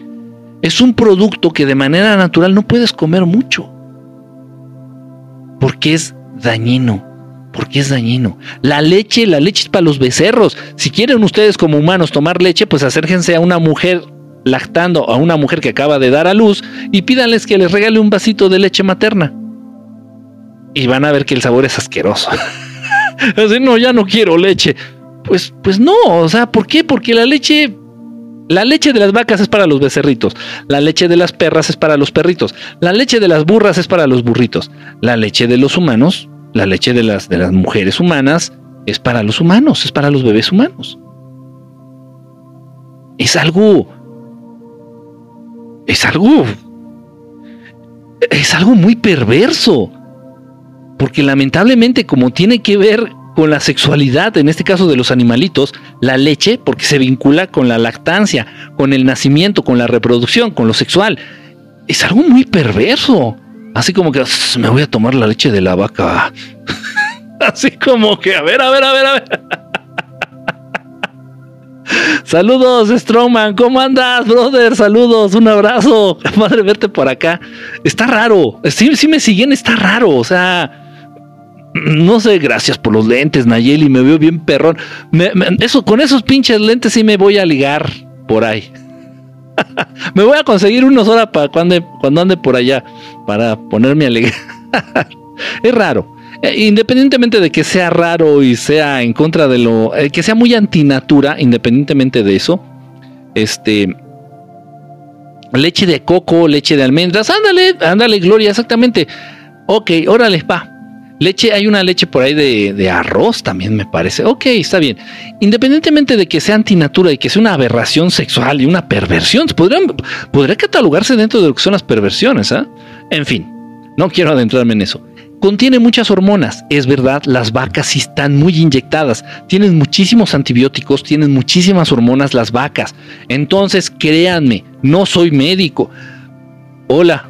Es un producto que de manera natural no puedes comer mucho. Porque es dañino porque es dañino. La leche, la leche es para los becerros. Si quieren ustedes como humanos tomar leche, pues acérquense a una mujer lactando, a una mujer que acaba de dar a luz y pídanles que les regale un vasito de leche materna. Y van a ver que el sabor es asqueroso. Así, no, ya no quiero leche. Pues, pues no, o sea, ¿por qué? Porque la leche la leche de las vacas es para los becerritos, la leche de las perras es para los perritos, la leche de las burras es para los burritos, la leche de los humanos la leche de las, de las mujeres humanas es para los humanos, es para los bebés humanos. Es algo... Es algo... Es algo muy perverso. Porque lamentablemente como tiene que ver con la sexualidad, en este caso de los animalitos, la leche, porque se vincula con la lactancia, con el nacimiento, con la reproducción, con lo sexual, es algo muy perverso. Así como que me voy a tomar la leche de la vaca. Así como que, a ver, a ver, a ver, a ver. Saludos, Strongman. ¿Cómo andas, brother? Saludos, un abrazo. Madre verte por acá. Está raro. Sí, sí me siguen, está raro. O sea, no sé, gracias por los lentes, Nayeli. Me veo bien perrón. eso, con esos pinches lentes sí me voy a ligar por ahí. Me voy a conseguir unos horas para cuando, cuando ande por allá, para ponerme a leer. es raro. Eh, independientemente de que sea raro y sea en contra de lo. Eh, que sea muy antinatura, independientemente de eso. Este. Leche de coco, leche de almendras. Ándale, ándale, Gloria, exactamente. Ok, órale, va. Leche, hay una leche por ahí de, arroz también me parece. Ok, está bien. Independientemente de que sea antinatura y que sea una aberración sexual y una perversión, podría catalogarse dentro de lo que son las perversiones. ¿ah? En fin, no quiero adentrarme en eso. Contiene muchas hormonas, es verdad, las vacas sí están muy inyectadas, tienen muchísimos antibióticos, tienen muchísimas hormonas las vacas. Entonces, créanme, no soy médico. Hola,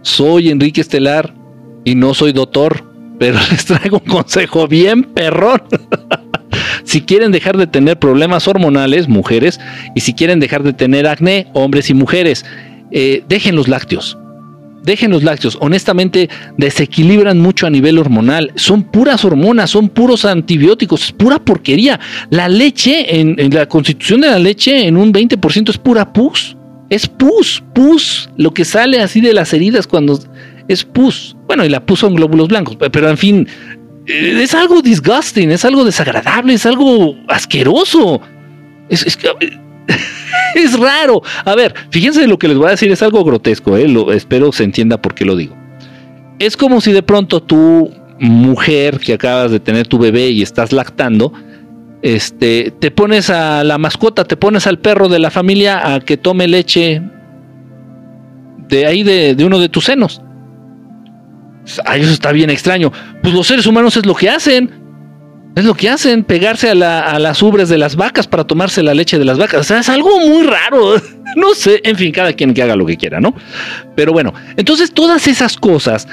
soy Enrique Estelar, y no soy doctor, pero les traigo un consejo bien perrón. si quieren dejar de tener problemas hormonales, mujeres, y si quieren dejar de tener acné, hombres y mujeres, eh, dejen los lácteos. Dejen los lácteos. Honestamente, desequilibran mucho a nivel hormonal. Son puras hormonas, son puros antibióticos, es pura porquería. La leche, en, la constitución de la leche, en un 20% es pura pus. Es pus, pus, lo que sale así de las heridas cuando es pus. Bueno, y la puso en glóbulos blancos, pero en fin, eh, es algo disgusting, es algo desagradable, es algo asqueroso. Es, es, raro. A ver, fíjense lo que les voy a decir, es algo grotesco, ¿eh? lo, espero se entienda por qué lo digo. Es como si de pronto tu mujer que acabas de tener tu bebé y estás lactando, este, te pones a la mascota, te pones al perro de la familia a que tome leche de ahí de, uno de tus senos. Ay, eso está bien extraño. Pues los seres humanos es lo que hacen. Es lo que hacen, pegarse a, las ubres de las vacas para tomarse la leche de las vacas. O sea, es algo muy raro. No sé, en fin, cada quien que haga lo que quiera, ¿no? Pero bueno, entonces todas esas cosas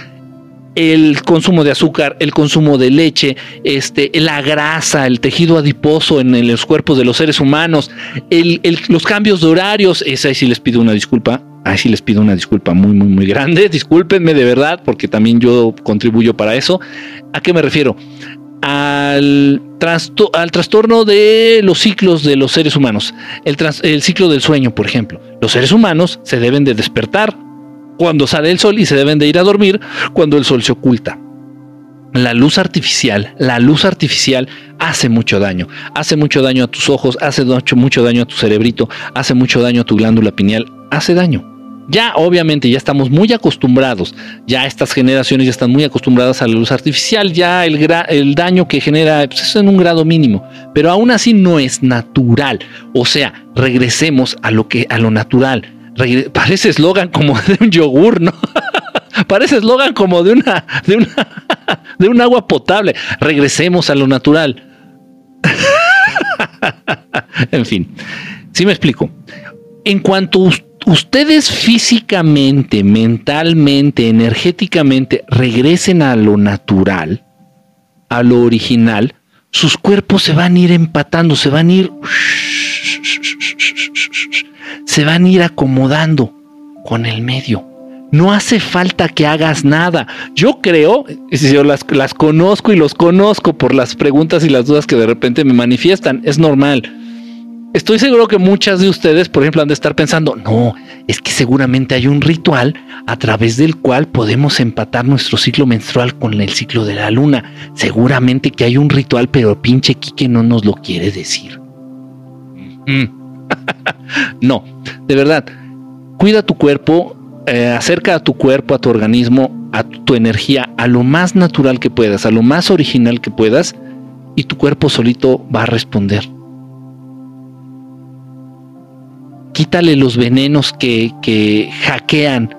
el consumo de azúcar, el consumo de leche, este, la grasa, el tejido adiposo en, los cuerpos de los seres humanos, los cambios de horarios, esa sí les pido una disculpa, ahí sí les pido una disculpa muy, muy, muy grande, discúlpenme de verdad, porque también yo contribuyo para eso. ¿A qué me refiero? Al, al trastorno de los ciclos de los seres humanos, el, el ciclo del sueño, por ejemplo. Los seres humanos se deben de despertar cuando sale el sol y se deben de ir a dormir cuando el sol se oculta. La luz artificial, la luz artificial hace mucho daño. Hace mucho daño a tus ojos, hace mucho, mucho daño a tu cerebrito, hace mucho daño a tu glándula pineal, hace daño. Ya obviamente ya estamos muy acostumbrados, ya estas generaciones ya están muy acostumbradas a la luz artificial, ya el, daño que genera pues, es en un grado mínimo, pero aún así no es natural. O sea, regresemos a lo que a lo natural parece eslogan como de un yogur, ¿no? parece eslogan como de una, de un agua potable. Regresemos a lo natural. en fin, si me explico. En cuanto ustedes físicamente, mentalmente, energéticamente regresen a lo natural, a lo original, sus cuerpos se van a ir empatando, se van a ir se van a ir acomodando con el medio. No hace falta que hagas nada. Yo creo, yo las, las conozco y los conozco por las preguntas y las dudas que de repente me manifiestan, es normal. Estoy seguro que muchas de ustedes, por ejemplo, han de estar pensando, no, es que seguramente hay un ritual a través del cual podemos empatar nuestro ciclo menstrual con el ciclo de la luna. Seguramente que hay un ritual, pero pinche Quique no nos lo quiere decir. Mm. no, de verdad, cuida tu cuerpo, eh, acerca a tu cuerpo, a tu organismo, a tu, energía, a lo más natural que puedas, a lo más original que puedas, y tu cuerpo solito va a responder. Quítale los venenos que, que hackean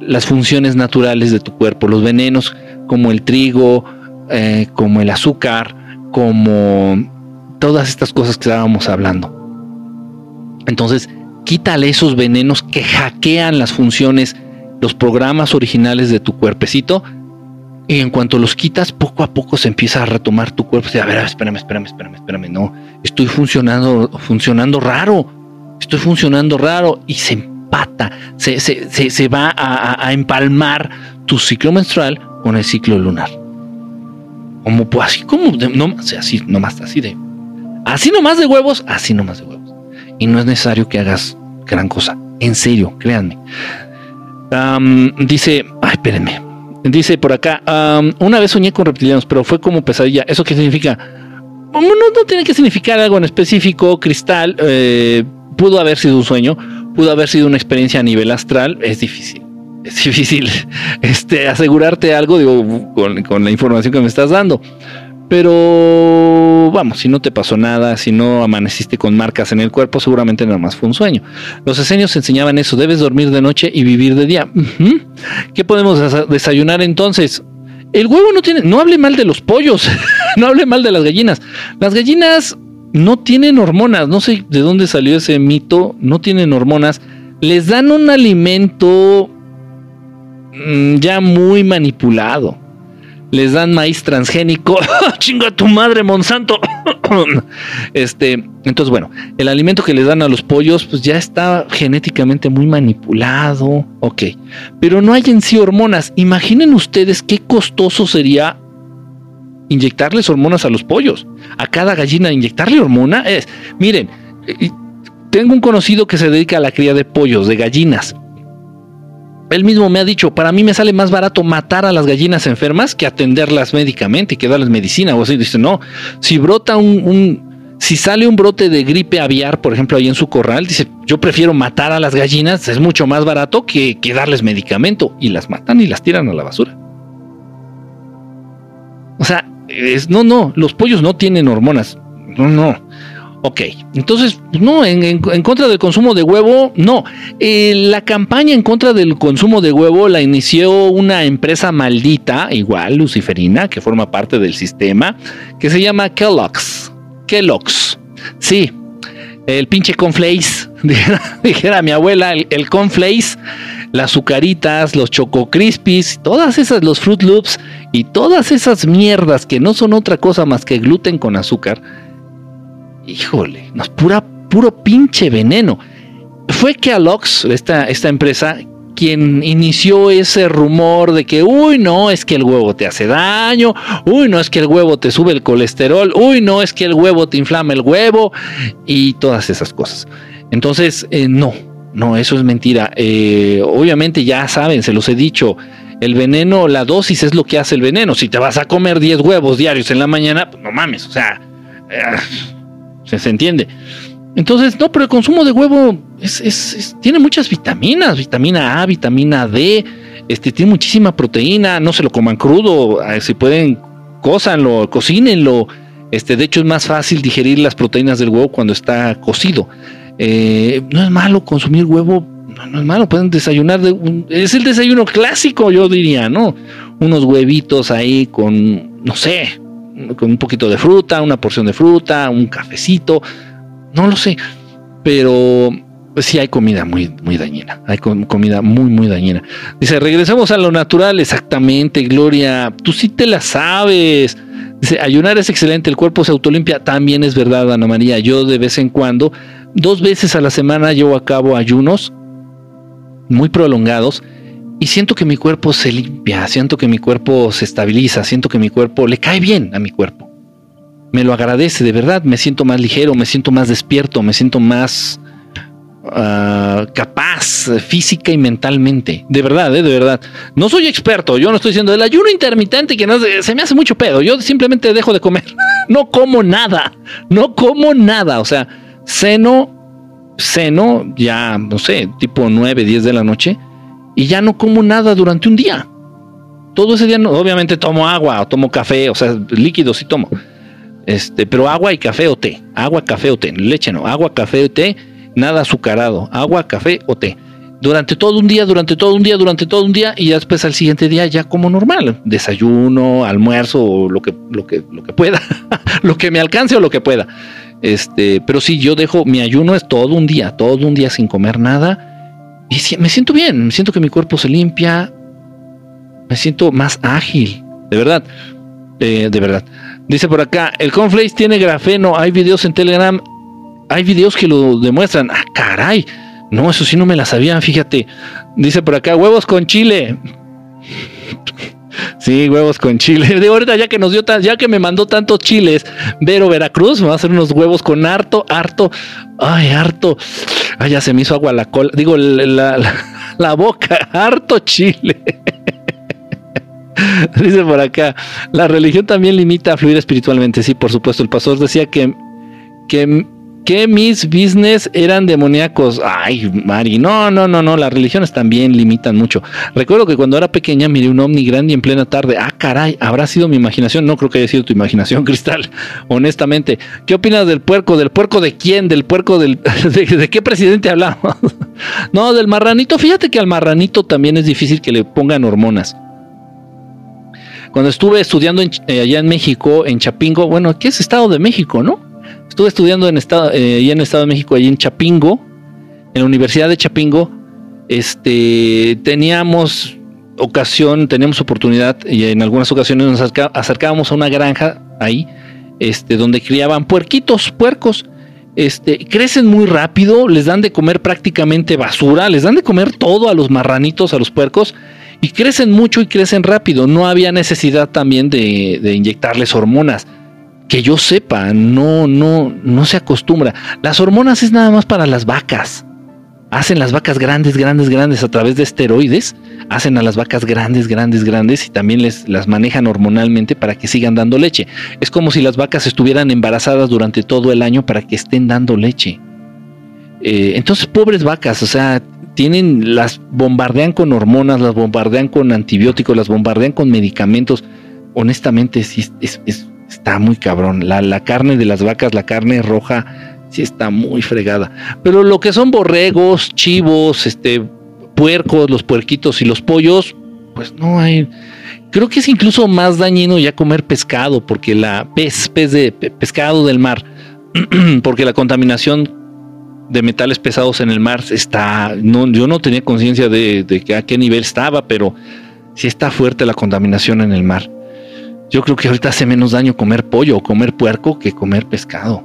las funciones naturales de tu cuerpo, los venenos como el trigo, eh, como el azúcar, como todas estas cosas que estábamos hablando. Entonces, quítale esos venenos que hackean las funciones, los programas originales de tu cuerpecito. Y en cuanto los quitas, poco a poco se empieza a retomar tu cuerpo. a ver, espérame, espérame, espérame, espérame. No, estoy funcionando, funcionando raro. Estoy funcionando raro y se empata, se, se, va a, empalmar tu ciclo menstrual con el ciclo lunar. Como pues así como no, así nomás así de así nomás de huevos, así nomás de huevos y no es necesario que hagas gran cosa. En serio, créanme. dice, ay, espérenme. Dice por acá, una vez soñé con reptilianos, pero fue como pesadilla. ¿Eso qué significa? No, no tiene que significar algo en específico. Cristal, eh, pudo haber sido un sueño, pudo haber sido una experiencia a nivel astral. Es difícil. Es difícil este, asegurarte algo digo, con, con la información que me estás dando. Pero vamos, si no te pasó nada, si no amaneciste con marcas en el cuerpo, seguramente nada más fue un sueño. Los esenios enseñaban eso, debes dormir de noche y vivir de día. ¿Qué podemos desayunar entonces? El huevo no tiene, no hable mal de los pollos, no hable mal de las gallinas. Las gallinas no tienen hormonas, no sé de dónde salió ese mito, no tienen hormonas. Les dan un alimento mm, ya muy manipulado les dan maíz transgénico. Chinga tu madre, Monsanto. este, entonces, bueno, el alimento que les dan a los pollos, pues ya está genéticamente muy manipulado. Ok, pero no hay en sí hormonas. Imaginen ustedes qué costoso sería inyectarles hormonas a los pollos. A cada gallina inyectarle hormona es, miren, tengo un conocido que se dedica a la cría de pollos, de gallinas. él mismo me ha dicho, para mí me sale más barato matar a las gallinas enfermas que atenderlas médicamente y que darles medicina. O así dice, no, si brota un, si sale un brote de gripe aviar, por ejemplo, ahí en su corral, dice, yo prefiero matar a las gallinas, es mucho más barato que, que darles medicamento. Y las matan y las tiran a la basura. O sea, no, no, los pollos no tienen hormonas. No, no. Ok, entonces, no, en, contra del consumo de huevo, no. Eh, la campaña en contra del consumo de huevo la inició una empresa maldita, igual, luciferina, que forma parte del sistema, que se llama Kellogg's. Kellogg's. Sí, el pinche Conflace, dijera, mi abuela, el, el Conflace, las azucaritas, los Choco Crispies, todas esas, los Fruit Loops y todas esas mierdas que no son otra cosa más que gluten con azúcar híjole, no, pura, puro pinche veneno. Fue Alox, esta, esta empresa, quien inició ese rumor de que, uy, no, es que el huevo te hace daño, uy, no, es que el huevo te sube el colesterol, uy, no, es que el huevo te inflama el huevo y todas esas cosas. Entonces, eh, no, no, eso es mentira. Eh, obviamente ya saben, se los he dicho, el veneno, la dosis es lo que hace el veneno. Si te vas a comer 10 huevos diarios en la mañana, pues no mames, o sea... Eh, se, entiende. Entonces, no, pero el consumo de huevo tiene muchas vitaminas, vitamina A, vitamina D, este, tiene muchísima proteína, no se lo coman crudo, eh, si pueden, cózanlo, cocínenlo. Este, de hecho, es más fácil digerir las proteínas del huevo cuando está cocido. Eh, no es malo consumir huevo, no, es malo, pueden desayunar, de es el desayuno clásico, yo diría, ¿no? Unos huevitos ahí con, no sé, con un poquito de fruta, una porción de fruta, un cafecito, no lo sé, pero pues sí hay comida muy, muy dañina, hay comida muy, muy dañina. Dice, regresamos a lo natural, exactamente, Gloria, tú sí te la sabes. Dice, ayunar es excelente, el cuerpo se autolimpia, también es verdad, Ana María, yo de vez en cuando, dos veces a la semana llevo a cabo ayunos muy prolongados y siento que mi cuerpo se limpia, siento que mi cuerpo se estabiliza, siento que mi cuerpo le cae bien a mi cuerpo. Me lo agradece, de verdad, me siento más ligero, me siento más despierto, me siento más ah, capaz física y mentalmente. De verdad, eh, de verdad. No soy experto, yo no estoy diciendo el ayuno intermitente que no, se me hace mucho pedo. Yo simplemente dejo de comer. No como nada, no como nada. O sea, ceno, ceno ya, no sé, tipo 9, 10 de la noche y ya no como nada durante un día. Todo ese día, no, obviamente tomo agua o tomo café, o sea, líquidos sí tomo. Este, pero agua y café o té, agua, café o té, leche no, agua, café o té, nada azucarado, agua, café o té. Durante todo un día, durante todo un día, durante todo un día y después al siguiente día ya como normal, desayuno, almuerzo lo que, lo que, lo que pueda, lo que me alcance o lo que pueda. Este, pero sí, yo dejo, mi ayuno es todo un día, todo un día sin comer nada y me siento bien, me siento que mi cuerpo se limpia, me siento más ágil, de verdad, eh, de verdad. Dice por acá, el cornflakes tiene grafeno, hay videos en Telegram, hay videos que lo demuestran. Ah, caray, no, eso sí no me la sabían, fíjate. Dice por acá, huevos con chile. Sí, huevos con chile. De ahorita ya que nos dio ya que me mandó tantos chiles, Vero Veracruz, me va a hacer unos huevos con harto, harto, ay, harto. Ay, ya se me hizo agua la cola, digo la, la boca, harto chile. Dice por acá, la religión también limita a fluir espiritualmente. Sí, por supuesto, el pastor decía que, que que mis business eran demoníacos. Ay, Mari, no, no, no, no, las religiones también limitan mucho. Recuerdo que cuando era pequeña miré un ovni grande en plena tarde. Ah, caray, habrá sido mi imaginación. No creo que haya sido tu imaginación, Cristal. Honestamente, ¿qué opinas del puerco? ¿Del puerco de quién? ¿Del puerco del... de, qué presidente hablamos? no, del marranito. Fíjate que al marranito también es difícil que le pongan hormonas. Cuando estuve estudiando eh, allá en México, en Chapingo, bueno, aquí es Estado de México, ¿no? Estuve estudiando en estado, eh, en el Estado de México, allí en Chapingo, en la Universidad de Chapingo. Este, teníamos ocasión, teníamos oportunidad y en algunas ocasiones nos acercábamos a una granja ahí, este, donde criaban puerquitos, puercos. Este, crecen muy rápido, les dan de comer prácticamente basura, les dan de comer todo a los marranitos, a los puercos, y crecen mucho y crecen rápido. No había necesidad también de, de inyectarles hormonas que yo sepa, no, no, no se acostumbra. Las hormonas es nada más para las vacas. hacen las vacas grandes, grandes, grandes a través de esteroides, hacen a las vacas grandes, grandes, grandes y también les las manejan hormonalmente para que sigan dando leche. Es como si las vacas estuvieran embarazadas durante todo el año para que estén dando leche. Eh, entonces, pobres vacas, o sea, tienen, las bombardean con hormonas, las bombardean con antibióticos, las bombardean con medicamentos. Honestamente, sí, está muy cabrón. La, la carne de las vacas, la carne roja, sí está muy fregada. Pero lo que son borregos, chivos, este, puercos, los puerquitos y los pollos, pues no hay. Creo que es incluso más dañino ya comer pescado, porque la pez, pez de pescado del mar, porque la contaminación de metales pesados en el mar está. No, yo no tenía conciencia de, de a qué nivel estaba, pero sí está fuerte la contaminación en el mar. Yo creo que ahorita hace menos daño comer pollo o comer puerco que comer pescado.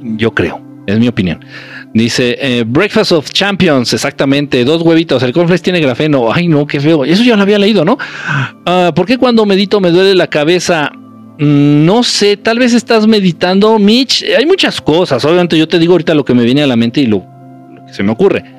Yo creo, es mi opinión. Dice eh, Breakfast of Champions, exactamente, dos huevitos. El cornflakes tiene grafeno. Ay, no, qué feo. Eso ya lo había leído, ¿no? Uh, ¿Por qué cuando medito me duele la cabeza? Mm, no sé, tal vez estás meditando, Mitch. Hay muchas cosas. Obviamente, yo te digo ahorita lo que me viene a la mente y lo que se me ocurre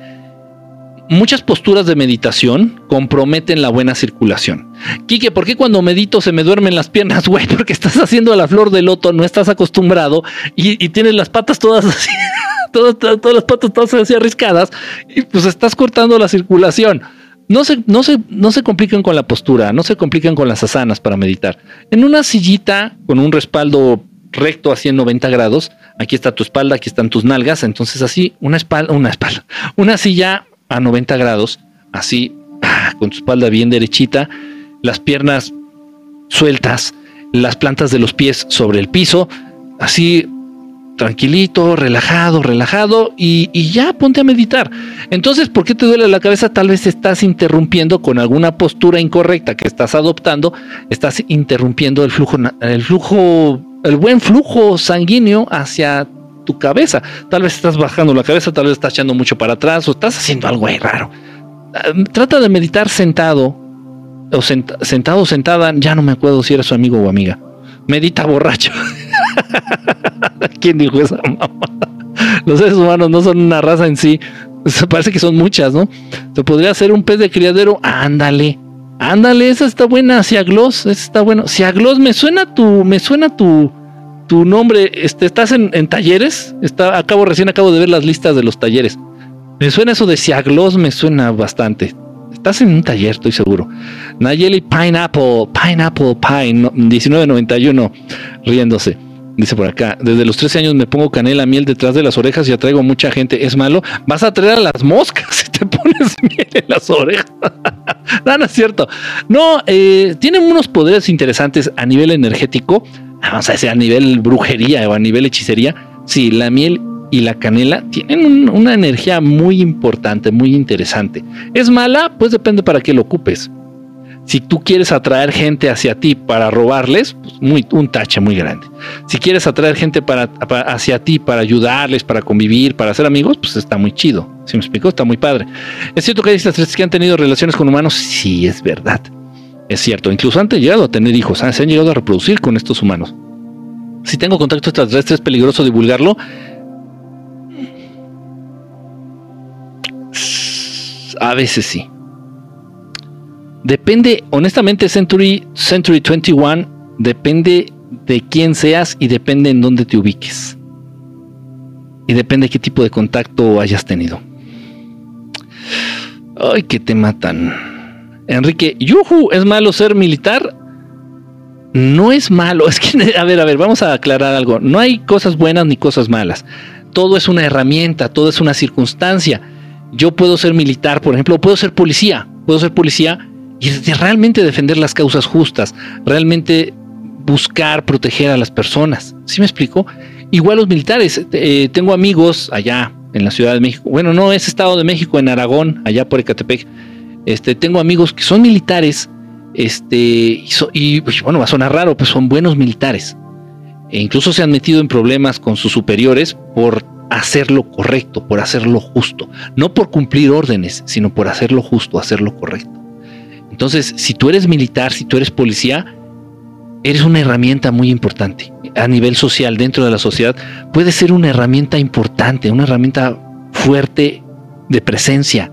muchas posturas de meditación comprometen la buena circulación. Quique, ¿por qué cuando medito se me duermen las piernas, güey? Porque estás haciendo la flor de loto, no estás acostumbrado y, tienes las patas todas así, todas, todas, las patas todas así arriscadas y pues estás cortando la circulación. No se, no, se, no se complican con la postura, no se complican con las asanas para meditar. En una sillita con un respaldo recto así en 90 grados, aquí está tu espalda, aquí están tus nalgas, entonces así una espalda, una espalda, una silla a 90 grados, así, ah, con tu espalda bien derechita, las piernas sueltas, las plantas de los pies sobre el piso, así tranquilito, relajado, relajado y, ya ponte a meditar. Entonces, ¿por qué te duele la cabeza? Tal vez estás interrumpiendo con alguna postura incorrecta que estás adoptando, estás interrumpiendo el flujo, el flujo, el buen flujo sanguíneo hacia tu cabeza. Tal vez estás bajando la cabeza, tal vez estás echando mucho para atrás o estás haciendo algo raro. Ah, trata de meditar sentado o sentado o sentada, ya no me acuerdo si era su amigo o amiga. Medita borracho. ¿Quién dijo esa mamá? Los seres humanos no son una raza en sí. Parece que son muchas, ¿no? Se podría hacer un pez de criadero. Ándale. Ándale, esa está buena. Ciaglos, esa está bueno. Ciaglos, me suena tu, me suena tu, tu nombre, este, estás en, talleres, está, acabo, recién acabo de ver las listas de los talleres. Me suena eso de Ciaglos, me suena bastante. Estás en un taller, estoy seguro. Nayeli Pineapple, Pineapple Pine, 1991, riéndose. Dice por acá, desde los 13 años me pongo canela, miel detrás de las orejas y atraigo mucha gente. ¿Es malo? Vas a traer a las moscas si te pones miel en las orejas. no, no es cierto. No, eh, tienen unos poderes interesantes a nivel energético vamos a decir a nivel brujería o a nivel hechicería, sí, la miel y la canela tienen una energía muy importante, muy interesante. ¿Es mala? Pues depende para qué lo ocupes. Si tú quieres atraer gente hacia ti para robarles, pues muy, un tache muy grande. Si quieres atraer gente para, hacia ti para ayudarles, para convivir, para ser amigos, pues está muy chido. Si me explico, está muy padre. ¿Es cierto que hay tres que han tenido relaciones con humanos? Sí, es verdad. Es cierto, incluso han llegado a tener hijos, ¿ah? se han llegado a reproducir con estos humanos. Si tengo contacto extraterrestre, ¿es peligroso divulgarlo? A veces sí. Depende, honestamente, Century, Century 21, depende de quién seas y depende en dónde te ubiques. Y depende qué tipo de contacto hayas tenido. Ay, que te matan. Enrique, yuhu, ¿es malo ser militar? No es malo, es que, a ver, a ver, vamos a aclarar algo. No hay cosas buenas ni cosas malas. Todo es una herramienta, todo es una circunstancia. Yo puedo ser militar, por ejemplo, puedo ser policía, puedo ser policía y realmente defender las causas justas, realmente buscar proteger a las personas. ¿Sí me explico? Igual los militares, eh, tengo amigos allá en la Ciudad de México, bueno, no es Estado de México, en Aragón, allá por Ecatepec, este, tengo amigos que son militares, este, y, pues, bueno, va a sonar raro, pues son buenos militares. E incluso se han metido en problemas con sus superiores por hacer lo correcto, por hacerlo justo. No por cumplir órdenes, sino por hacerlo justo, hacerlo correcto. Entonces, si tú eres militar, si tú eres policía, eres una herramienta muy importante. A nivel social, dentro de la sociedad, puede ser una herramienta importante, una herramienta fuerte de presencia.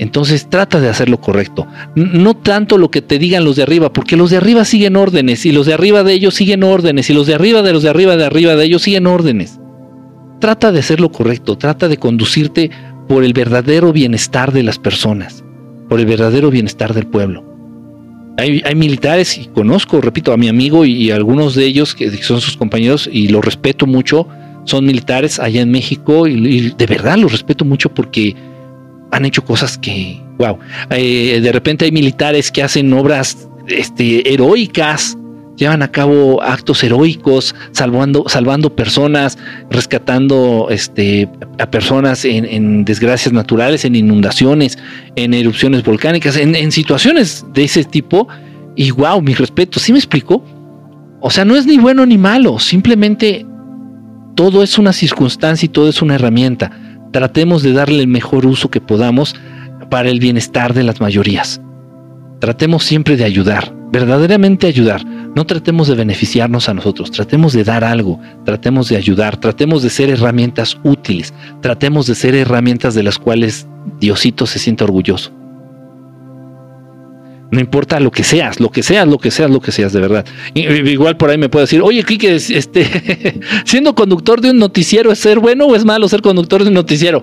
Entonces trata de hacer lo correcto. No tanto lo que te digan los de arriba, porque los de arriba siguen órdenes y los de arriba de ellos siguen órdenes y los de arriba de los de arriba de arriba de ellos siguen órdenes. Trata de hacer lo correcto, trata de conducirte por el verdadero bienestar de las personas, por el verdadero bienestar del pueblo. Hay, militares, y conozco, repito, a mi amigo y, algunos de ellos que son sus compañeros y los respeto mucho, son militares allá en México y de verdad los respeto mucho porque han hecho cosas que, wow, eh, de repente hay militares que hacen obras este, heroicas, llevan a cabo actos heroicos, salvando, salvando personas, rescatando este, a personas en, desgracias naturales, en inundaciones, en erupciones volcánicas, en, situaciones de ese tipo. Y wow, mi respeto, ¿sí me explico? O sea, no es ni bueno ni malo, simplemente todo es una circunstancia y todo es una herramienta tratemos de darle el mejor uso que podamos para el bienestar de las mayorías. Tratemos siempre de ayudar, verdaderamente ayudar. No tratemos de beneficiarnos a nosotros, tratemos de dar algo, tratemos de ayudar, tratemos de ser herramientas útiles, tratemos de ser herramientas de las cuales Diosito se sienta orgulloso. No importa lo que seas, lo que seas, lo que seas, lo que seas, de verdad. Igual por ahí me puede decir, oye, Kike, este, siendo conductor de un noticiero, ¿es ser bueno o es malo ser conductor de un noticiero?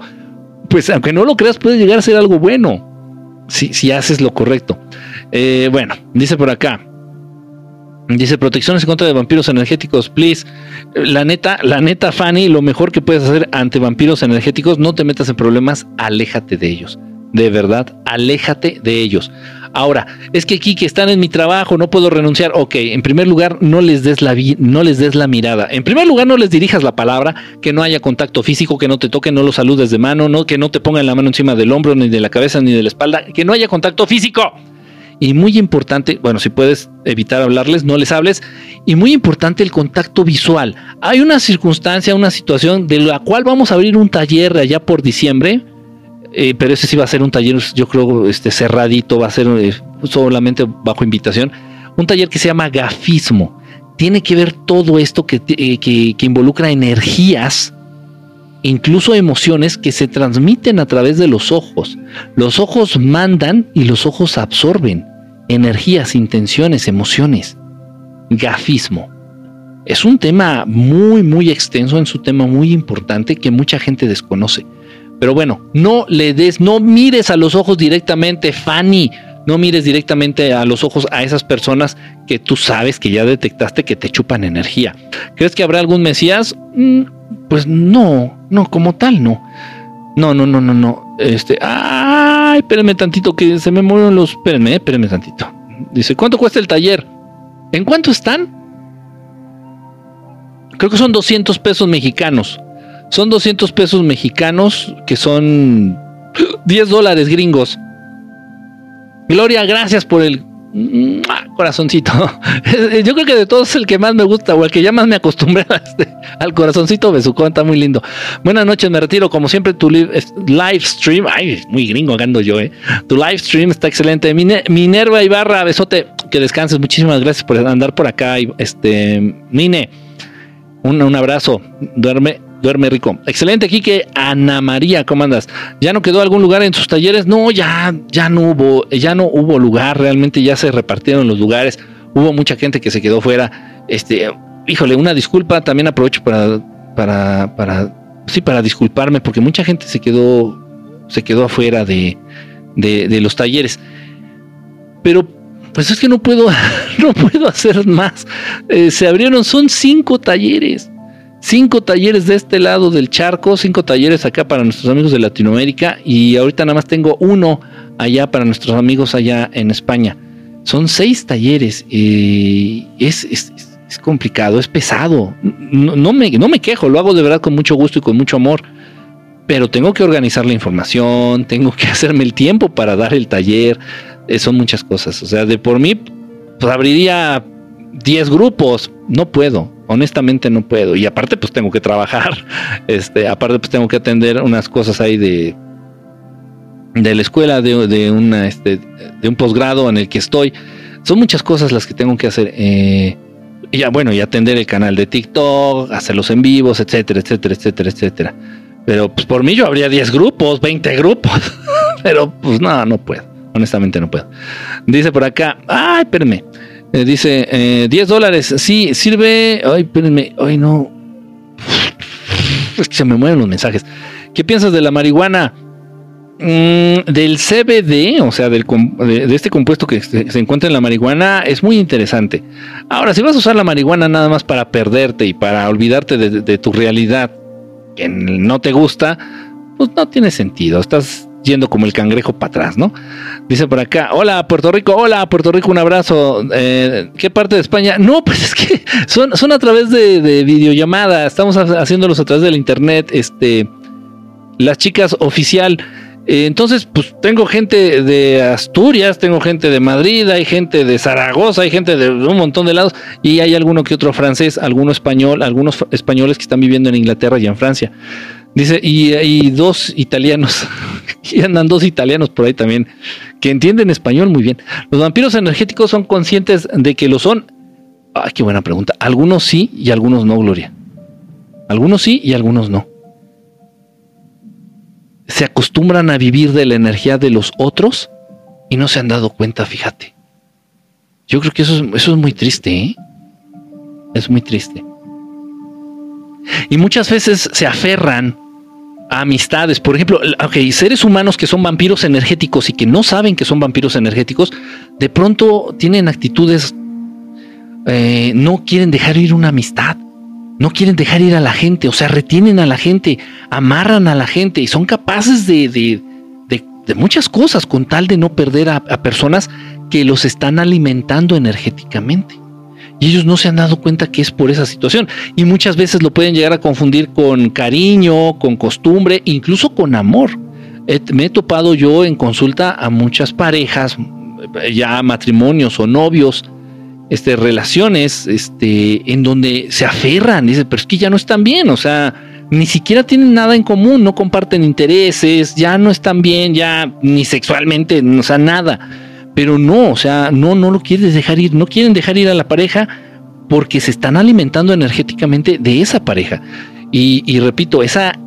Pues aunque no lo creas, puede llegar a ser algo bueno, si, si haces lo correcto. Eh, bueno, dice por acá. Dice protecciones en contra de vampiros energéticos, please. La neta, la neta, Fanny, lo mejor que puedes hacer ante vampiros energéticos, no te metas en problemas, aléjate de ellos. De verdad, aléjate de ellos. Ahora, es que aquí que están en mi trabajo, no puedo renunciar. Ok, en primer lugar, no les des la no les des la mirada. En primer lugar, no les dirijas la palabra, que no haya contacto físico, que no te toquen, no los saludes de mano, no, que no te pongan la mano encima del hombro, ni de la cabeza, ni de la espalda, que no haya contacto físico. Y muy importante, bueno, si puedes evitar hablarles, no les hables. Y muy importante el contacto visual. Hay una circunstancia, una situación de la cual vamos a abrir un taller allá por diciembre eh, pero ese sí va a ser un taller, yo creo, este cerradito, va a ser eh, solamente bajo invitación. Un taller que se llama gafismo. Tiene que ver todo esto que, eh, que, que involucra energías, incluso emociones que se transmiten a través de los ojos. Los ojos mandan y los ojos absorben energías, intenciones, emociones. Gafismo. Es un tema muy, muy extenso, es un tema muy importante que mucha gente desconoce. Pero bueno, no le des, no mires a los ojos directamente, Fanny. No mires directamente a los ojos a esas personas que tú sabes que ya detectaste que te chupan energía. ¿Crees que habrá algún Mesías? Mm, pues no, no, como tal, no. No, no, no, no, no. Este, ay, espérenme tantito que se me mueven los. Espérenme, espérenme tantito. Dice, ¿cuánto cuesta el taller? ¿En cuánto están? Creo que son 200 pesos mexicanos. Son 200 pesos mexicanos, que son 10 dólares gringos. Gloria, gracias por el corazoncito. Yo creo que de todos es el que más me gusta o el que ya más me acostumbré este, al corazoncito besucón, está muy lindo. Buenas noches, me retiro. Como siempre, tu live stream, ay, muy gringo ando yo, eh. Tu live stream está excelente. Minerva Ibarra, besote, que descanses. Muchísimas gracias por andar por acá. Este, Mine, un, un abrazo. Duerme Duerme rico. Excelente, Kike. Ana María, ¿cómo andas? ¿Ya no quedó algún lugar en sus talleres? No, ya, ya no hubo, ya no hubo lugar. Realmente ya se repartieron los lugares. Hubo mucha gente que se quedó fuera. Este, híjole, una disculpa. También aprovecho para, para, para, sí, para disculparme porque mucha gente se quedó, se quedó afuera de, de, los talleres. Pero pues es que no puedo, no puedo hacer más. Eh, se abrieron, son cinco talleres cinco talleres de este lado del charco, cinco talleres acá para nuestros amigos de Latinoamérica y ahorita nada más tengo uno allá para nuestros amigos allá en España. Son seis talleres y es, es, complicado, es pesado. No, me, no me quejo, lo hago de verdad con mucho gusto y con mucho amor, pero tengo que organizar la información, tengo que hacerme el tiempo para dar el taller, eh, son muchas cosas. O sea, de por mí, pues abriría 10 grupos, no puedo honestamente no puedo. Y aparte, pues tengo que trabajar. Este, aparte, pues tengo que atender unas cosas ahí de, de la escuela, de, de una, este, de un posgrado en el que estoy. Son muchas cosas las que tengo que hacer. Eh, y ya, bueno, y atender el canal de TikTok, hacer los en vivos, etcétera, etcétera, etcétera, etcétera. Pero pues por mí yo habría 10 grupos, 20 grupos. Pero pues no, no puedo. Honestamente no puedo. Dice por acá, ay, espérenme. Eh, dice, eh, 10 dólares. Sí, sirve. Ay, espérenme. Ay, no. se me mueren los mensajes. ¿Qué piensas de la marihuana? Mm, del CBD, o sea, del, de, este compuesto que se, encuentra en la marihuana, es muy interesante. Ahora, si vas a usar la marihuana nada más para perderte y para olvidarte de, tu realidad que no te gusta, pues no tiene sentido. Estás yendo como el cangrejo para atrás, ¿no? Dice por acá, hola Puerto Rico, hola Puerto Rico, un abrazo. Eh, ¿Qué parte de España? No, pues es que son, son a través de, de videollamada, estamos haciéndolos a través del internet, este, las chicas oficial. Eh, entonces, pues tengo gente de Asturias, tengo gente de Madrid, hay gente de Zaragoza, hay gente de un montón de lados y hay alguno que otro francés, alguno español, algunos españoles que están viviendo en Inglaterra y en Francia. Dice, y, hay dos italianos, y andan dos italianos por ahí también, que entienden español muy bien. ¿Los vampiros energéticos son conscientes de que lo son? Ay, qué buena pregunta. Algunos sí y algunos no, Gloria. Algunos sí y algunos no se acostumbran a vivir de la energía de los otros y no se han dado cuenta, fíjate. Yo creo que eso es, eso es muy triste, ¿eh? Es muy triste. Y muchas veces se aferran amistades. Por ejemplo, okay, seres humanos que son vampiros energéticos y que no saben que son vampiros energéticos, de pronto tienen actitudes, eh, no quieren dejar ir una amistad no quieren dejar ir a la gente, o sea, retienen a la gente, amarran a la gente y son capaces de, de, muchas cosas con tal de no perder a, personas que los están alimentando energéticamente. Y ellos no se han dado cuenta que es por esa situación. Y muchas veces lo pueden llegar a confundir con cariño, con costumbre, incluso con amor. me he topado yo en consulta a muchas parejas, ya matrimonios o novios, este, relaciones este, en donde se aferran, dice, pero es que ya no están bien, o sea, ni siquiera tienen nada en común, no comparten intereses, ya no están bien, ya ni sexualmente, o sea, nada. Pero no, o sea, no, no lo quieres dejar ir, no quieren dejar ir a la pareja porque se están alimentando energéticamente de esa pareja. Y, y repito, esa,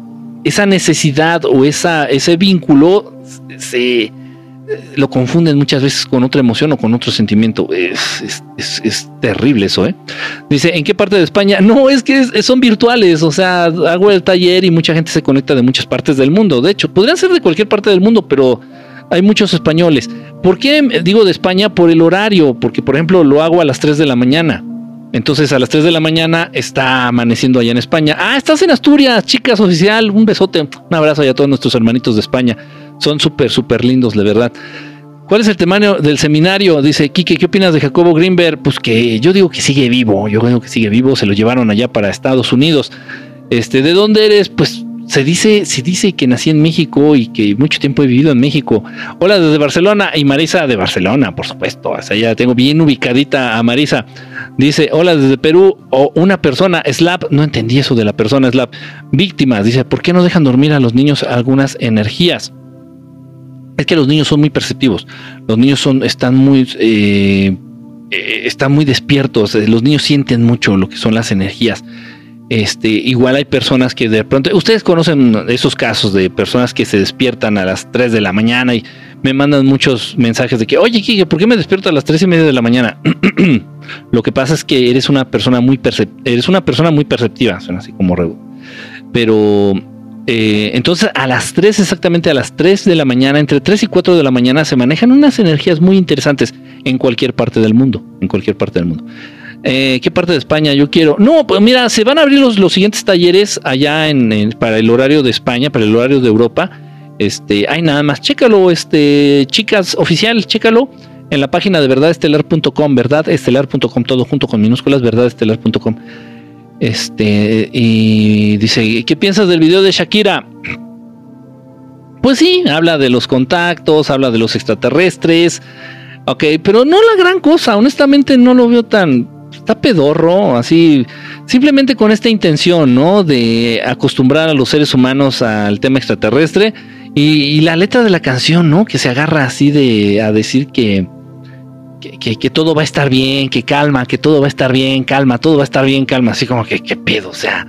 esa necesidad o esa, ese vínculo se, lo confunden muchas veces con otra emoción o con otro sentimiento. Es, terrible eso, ¿eh? Dice, ¿en qué parte de España? No, es que son virtuales, o sea, hago el taller y mucha gente se conecta de muchas partes del mundo. De hecho, podrían ser de cualquier parte del mundo, pero hay muchos españoles. ¿Por qué digo de España? Por el horario, porque por ejemplo lo hago a las 3 de la mañana. Entonces a las 3 de la mañana está amaneciendo allá en España. Ah, estás en Asturias, chicas oficial. Un besote, un abrazo a todos nuestros hermanitos de España. Son súper, súper lindos, de verdad. ¿Cuál es el temario del seminario? Dice Kike, ¿qué opinas de Jacobo Greenberg? Pues que yo digo que sigue vivo, yo creo que sigue vivo, se lo llevaron allá para Estados Unidos. Este, ¿de dónde eres? Pues se dice, se dice que nací en México y que mucho tiempo he vivido en México. Hola desde Barcelona y Marisa de Barcelona, por supuesto. Hasta ya tengo bien ubicadita a Marisa. Dice, hola desde Perú o una persona, Slap, no entendí eso de la persona Slap. Víctimas, dice, ¿por qué no dejan dormir a los niños algunas energías? es que los niños son muy perceptivos. Los niños son, están muy, eh, eh, están muy despiertos. Los niños sienten mucho lo que son las energías. Este, igual hay personas que de pronto, ustedes conocen esos casos de personas que se despiertan a las 3 de la mañana y me mandan muchos mensajes de que, oye, Kike, ¿por qué me despierto a las 3 y media de la mañana? lo que pasa es que eres una persona muy eres una persona muy perceptiva, suena así como Pero eh, entonces, a las 3, exactamente a las 3 de la mañana, entre 3 y 4 de la mañana, se manejan unas energías muy interesantes en cualquier parte del mundo. En cualquier parte del mundo. Eh, ¿Qué parte de España yo quiero? No, pues mira, se van a abrir los, los siguientes talleres allá en, para el horario de España, para el horario de Europa. Este, hay nada más, chécalo, este, chicas, oficial, chécalo en la página de verdadestelar.com, verdadestelar.com, todo junto con minúsculas, verdadestelar.com. Este, y dice, ¿qué piensas del video de Shakira? Pues sí, habla de los contactos, habla de los extraterrestres, ok, pero no la gran cosa, honestamente no lo veo tan, está pedorro, así, simplemente con esta intención, ¿no? De acostumbrar a los seres humanos al tema extraterrestre y, la letra de la canción, ¿no? Que se agarra así de a decir que que, todo va a estar bien, que calma, que todo va a estar bien, calma, todo va a estar bien, calma, así como que, ¿qué pedo? O sea,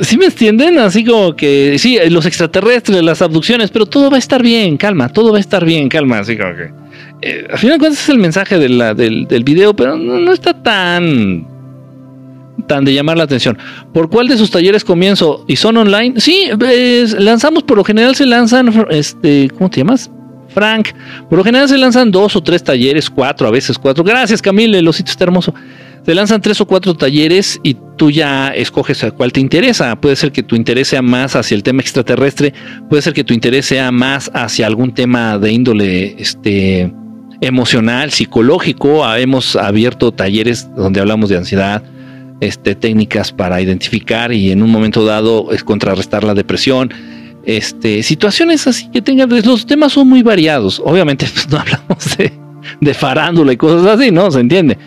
¿Sí me entienden? Así como que, sí, los extraterrestres, las abducciones, pero todo va a estar bien, calma, todo va a estar bien, calma, así como que... Eh, al final de cuentas es el mensaje de la, del, del, video, pero no, está tan tan de llamar la atención. ¿Por cuál de sus talleres comienzo? ¿Y son online? Sí, lanzamos, por lo general se lanzan, este, ¿cómo te llamas? Frank. Por lo general se lanzan dos o tres talleres, cuatro, a veces cuatro. Gracias, Camille, el osito está hermoso. Se lanzan tres o cuatro talleres y tú ya escoges a cuál te interesa. Puede ser que tu interés sea más hacia el tema extraterrestre, puede ser que tu interés sea más hacia algún tema de índole este, emocional, psicológico. Ah, hemos abierto talleres donde hablamos de ansiedad, este, técnicas para identificar y en un momento dado es contrarrestar la depresión. Este, situaciones así que tengan, los temas son muy variados. Obviamente pues, no hablamos de, de farándula y cosas así, ¿no? Se entiende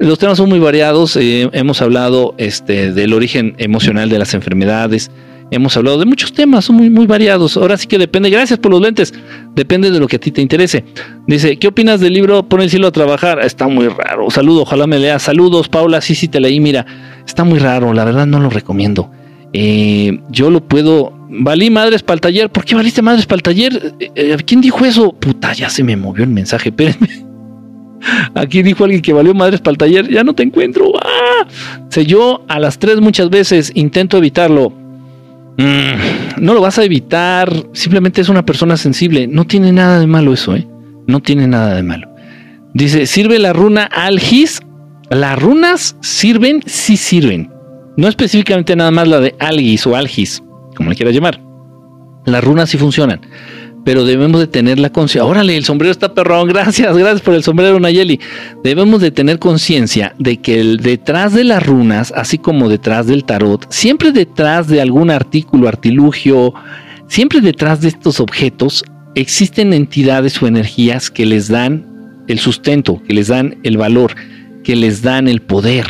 los temas son muy variados. Eh, hemos hablado este, del origen emocional de las enfermedades. Hemos hablado de muchos temas, son muy, muy variados. Ahora sí que depende. Gracias por los lentes. Depende de lo que a ti te interese. Dice, ¿qué opinas del libro Pon el cielo a trabajar? Está muy raro. Saludo, ojalá me leas. Saludos, Paula. Sí, sí, te leí. Mira, está muy raro. La verdad no lo recomiendo. Eh, yo lo puedo. Valí madres para el taller. ¿Por qué valiste madres para el taller? Eh, ¿Quién dijo eso? Puta, ya se me movió el mensaje. Espérenme. Aquí dijo alguien que valió madres para el taller, ya no te encuentro. ¡Ah! yo a las tres muchas veces intento evitarlo. Mm, no lo vas a evitar, simplemente es una persona sensible. No tiene nada de malo eso, ¿eh? No tiene nada de malo. Dice, ¿sirve la runa Algis? Las runas sirven, sí sirven. No específicamente nada más la de Algis o Algis, como le quieras llamar. Las runas sí funcionan pero debemos de tener la conciencia. Órale, el sombrero está perrón, gracias, gracias por el sombrero Nayeli. Debemos de tener conciencia de que detrás de las runas, así como detrás del tarot, siempre detrás de algún artículo, artilugio, siempre detrás de estos objetos existen entidades o energías que les dan el sustento, que les dan el valor, que les dan el poder.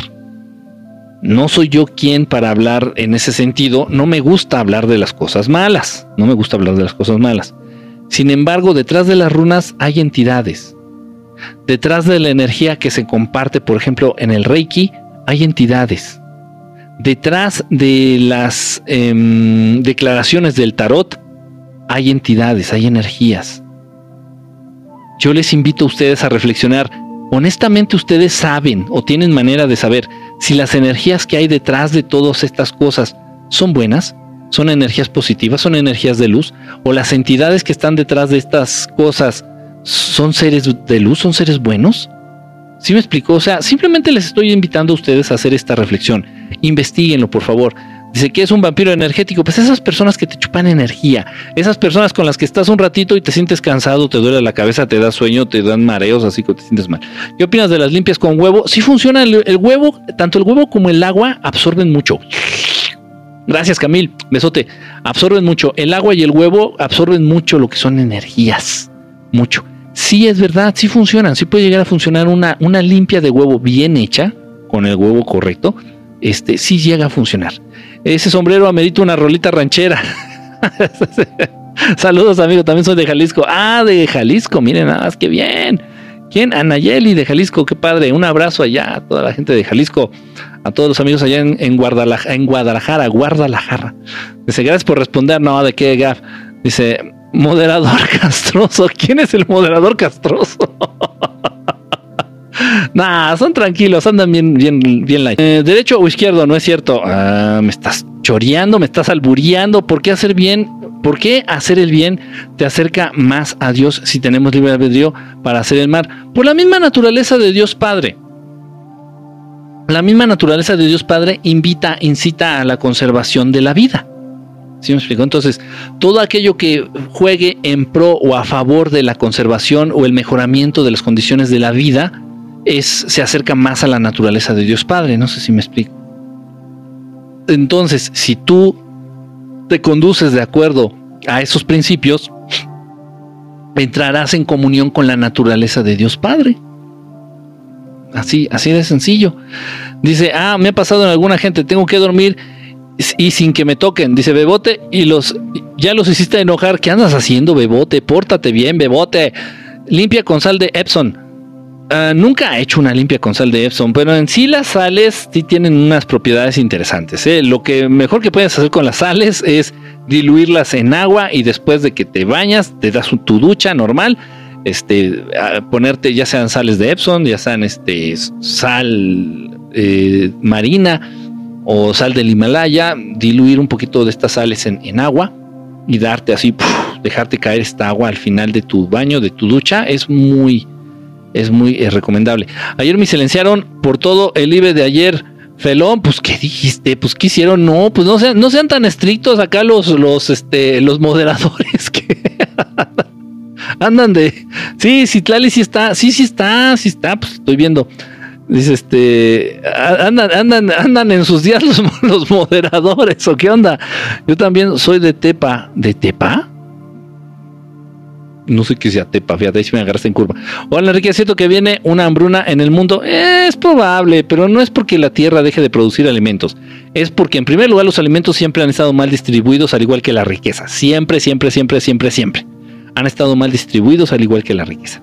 No soy yo quien para hablar en ese sentido, no me gusta hablar de las cosas malas, no me gusta hablar de las cosas malas. Sin embargo, detrás de las runas hay entidades. Detrás de la energía que se comparte, por ejemplo, en el Reiki, hay entidades. Detrás de las em, declaraciones del tarot, hay entidades, hay energías. Yo les invito a ustedes a reflexionar. Honestamente, ustedes saben o tienen manera de saber si las energías que hay detrás de todas estas cosas son buenas son energías positivas, son energías de luz, o las entidades que están detrás de estas cosas son seres de luz, son seres buenos. ¿Sí me explico? O sea, simplemente les estoy invitando a ustedes a hacer esta reflexión. Investíguenlo, por favor. Dice que es un vampiro energético. Pues esas personas que te chupan energía, esas personas con las que estás un ratito y te sientes cansado, te duele la cabeza, te da sueño, te dan mareos, así que te sientes mal. ¿Qué opinas de las limpias con huevo? Sí funciona el huevo, tanto el huevo como el agua absorben mucho. Gracias, Camil. Besote. Absorben mucho. El agua y el huevo absorben mucho lo que son energías. Mucho. Sí, es verdad, sí funcionan. Sí puede llegar a funcionar una, una limpia de huevo bien hecha, con el huevo correcto. Este sí llega a funcionar. Ese sombrero amerita una rolita ranchera. Saludos, amigo. También soy de Jalisco. Ah, de Jalisco. Miren, nada más que bien. ¿Quién? Anayeli de Jalisco. Qué padre. Un abrazo allá a toda la gente de Jalisco a todos los amigos allá en, Guadalajara, en Guadalajara, Guadalajara. Dice, gracias por responder, no, ¿de qué, Gaf? Dice, moderador castroso. ¿Quién es el moderador castroso? nah, son tranquilos, andan bien, bien, bien light. Eh, derecho o izquierdo, no es cierto. Ah, me estás choreando, me estás albureando. ¿Por qué hacer bien? ¿Por qué hacer el bien te acerca más a Dios si tenemos libre albedrío para hacer el mal? Por la misma naturaleza de Dios Padre. La misma naturaleza de Dios Padre invita, incita a la conservación de la vida. ¿Sí me explico? Entonces, todo aquello que juegue en pro o a favor de la conservación o el mejoramiento de las condiciones de la vida es, se acerca más a la naturaleza de Dios Padre. No sé si me explico. Entonces, si tú te conduces de acuerdo a esos principios, entrarás en comunión con la naturaleza de Dios Padre. Así, así de sencillo. Dice, ah, me ha pasado en alguna gente, tengo que dormir y sin que me toquen. Dice, Bebote, y los ya los hiciste enojar. ¿Qué andas haciendo, Bebote? Pórtate bien, Bebote. Limpia con sal de Epson. ah, nunca he hecho una limpia con sal de Epsom, pero en sí las sales sí tienen unas propiedades interesantes. ¿eh? Lo que mejor que puedes hacer con las sales es diluirlas en agua y después de que te bañas, te das tu ducha normal, este, ponerte ya sean sales de Epsom, ya sean este, sal eh, marina o sal del Himalaya, diluir un poquito de estas sales en, agua y darte así, dejarte caer esta agua al final de tu baño, de tu ducha, es muy, es muy eh, recomendable. Ayer me silenciaron por todo el IBE de ayer. Felón, pues ¿qué dijiste? Pues ¿qué hicieron? No, pues no sean, no sean tan estrictos acá los, los, este, los moderadores que andan de. Sí, Citlali sí está, sí, sí está, sí está, pues estoy viendo. Dice, este, andan, andan, andan en sus días los, los, moderadores, ¿o qué onda? Yo también soy de Tepa. ¿De Tepa? No sé qué sea Tepa, fíjate, si me agarraste en curva. Hola Enrique, ¿es cierto que viene una hambruna en el mundo? Es probable, pero no es porque la Tierra deje de producir alimentos. Es porque en primer lugar los alimentos siempre han estado mal distribuidos, al igual que la riqueza. Siempre, siempre, siempre, siempre, siempre. Han estado mal distribuidos, al igual que la riqueza.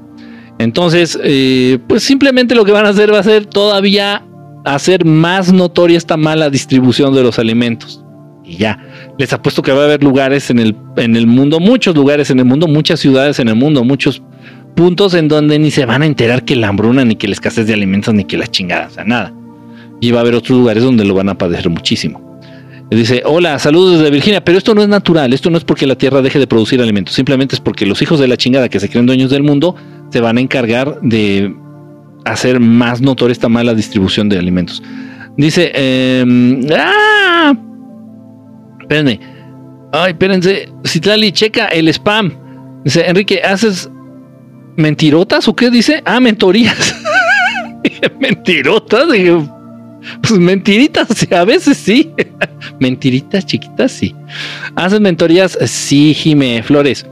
Entonces, eh, pues simplemente lo que van a hacer va a ser todavía hacer más notoria esta mala distribución de los alimentos. Y ya, les apuesto que va a haber lugares en el, en el mundo, muchos lugares en el mundo, muchas ciudades en el mundo, muchos puntos en donde ni se van a enterar que la hambruna, ni que la escasez de alimentos, ni que la chingada, o sea, nada. Y va a haber otros lugares donde lo van a padecer muchísimo. Dice, hola, saludos desde Virginia, pero esto no es natural, esto no es porque la Tierra deje de producir alimentos, simplemente es porque los hijos de la chingada que se creen dueños del mundo se van a encargar de hacer más notoria esta mala distribución de alimentos. Dice, eh, ¡ah! Espérenme. Ay, espérense. Citlali, checa el spam. Dice, Enrique, ¿haces mentirotas o qué dice? Ah, mentorías. mentirotas. Pues mentiritas, a veces sí. Mentiritas chiquitas, sí. ¿Haces mentorías? Sí, Jime Flores.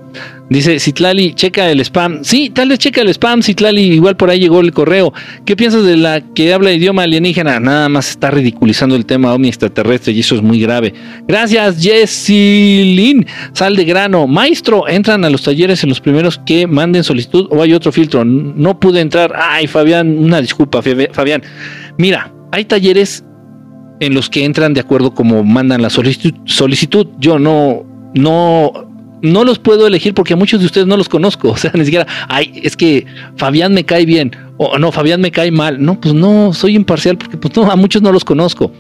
Dice Citlali, checa el spam. Sí, tal vez checa el spam, Citlali, igual por ahí llegó el correo. ¿Qué piensas de la que habla idioma alienígena? Nada más está ridiculizando el tema ovni extraterrestre y eso es muy grave. Gracias, Jessilin. Sal de grano. Maestro, entran a los talleres en los primeros que manden solicitud o hay otro filtro. No pude entrar. Ay, Fabián, una disculpa, Fabián. Mira, hay talleres en los que entran de acuerdo como mandan la solicitud. Yo no, no no los puedo elegir porque a muchos de ustedes no los conozco. O sea, ni siquiera, ay, es que Fabián me cae bien o no, Fabián me cae mal. No, pues no, soy imparcial porque pues, a muchos no los conozco.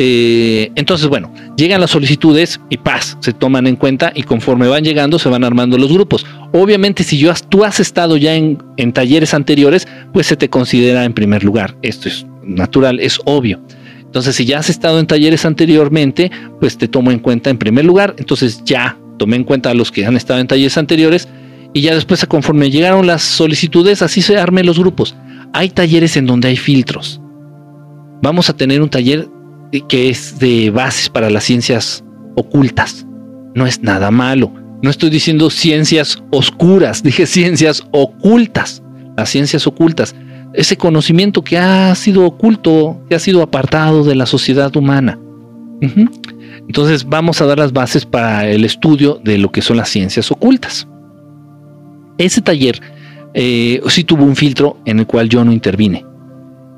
Eh, entonces, bueno, llegan las solicitudes y paz, se toman en cuenta y conforme van llegando se van armando los grupos. Obviamente, si yo, tú has estado ya en, en talleres anteriores, pues se te considera en primer lugar. Esto es natural, es obvio. Entonces, si ya has estado en talleres anteriormente, pues te tomo en cuenta en primer lugar. Entonces ya tomé en cuenta a los que han estado en talleres anteriores y ya después conforme llegaron las solicitudes, así se armen los grupos. Hay talleres en donde hay filtros. Vamos a tener un taller que es de bases para las ciencias ocultas. No es nada malo. No estoy diciendo ciencias oscuras, dije ciencias ocultas. Las ciencias ocultas. Ese conocimiento que ha sido oculto, que ha sido apartado de la sociedad humana. Entonces vamos a dar las bases para el estudio de lo que son las ciencias ocultas. Ese taller eh, sí tuvo un filtro en el cual yo no intervine.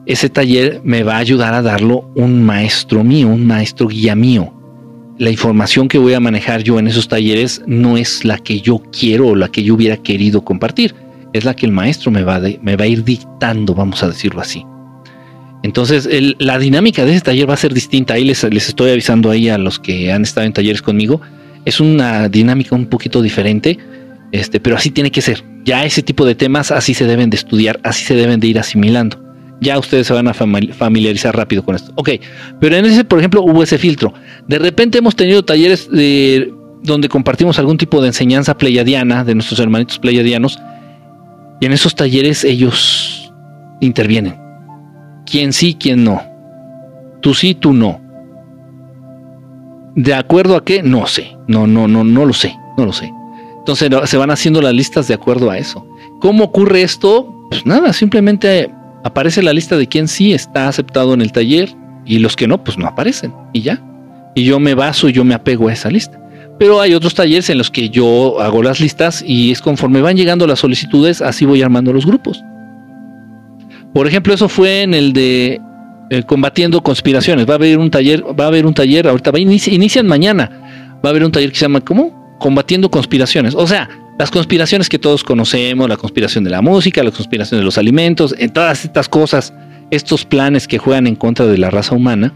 Ese taller me va a ayudar a darlo un maestro mío, un maestro guía mío. La información que voy a manejar yo en esos talleres no es la que yo quiero o la que yo hubiera querido compartir, es la que el maestro me va, me va a ir dictando, vamos a decirlo así. Entonces, la dinámica de ese taller va a ser distinta. Ahí les, les, estoy avisando ahí a los que han estado en talleres conmigo. Es una dinámica un poquito diferente, este, pero así tiene que ser. Ya ese tipo de temas así se deben de estudiar, así se deben de ir asimilando. Ya ustedes se van a familiarizar rápido con esto. Ok, pero en ese, por ejemplo, hubo ese filtro. De repente hemos tenido talleres de, donde compartimos algún tipo de enseñanza pleiadiana de nuestros hermanitos pleiadianos. Y en esos talleres ellos intervienen quién sí, quién no. Tú sí, tú no. ¿De acuerdo a qué? No sé. No, no, no, no lo sé. No lo sé. Entonces se van haciendo las listas de acuerdo a eso. ¿Cómo ocurre esto? Pues nada, simplemente aparece la lista de quién sí está aceptado en el taller y los que no, pues no aparecen y ya. Y yo me baso y yo me apego a esa lista. Pero hay otros talleres en los que yo hago las listas y es conforme van llegando las solicitudes, así voy armando los grupos. Por ejemplo, eso fue en el de eh, combatiendo conspiraciones. Va a haber un taller, va a haber un taller, ahorita va, inician mañana. Va a haber un taller que se llama ¿cómo? Combatiendo conspiraciones. O sea, las conspiraciones que todos conocemos, la conspiración de la música, la conspiración de los alimentos, en todas estas cosas, estos planes que juegan en contra de la raza humana,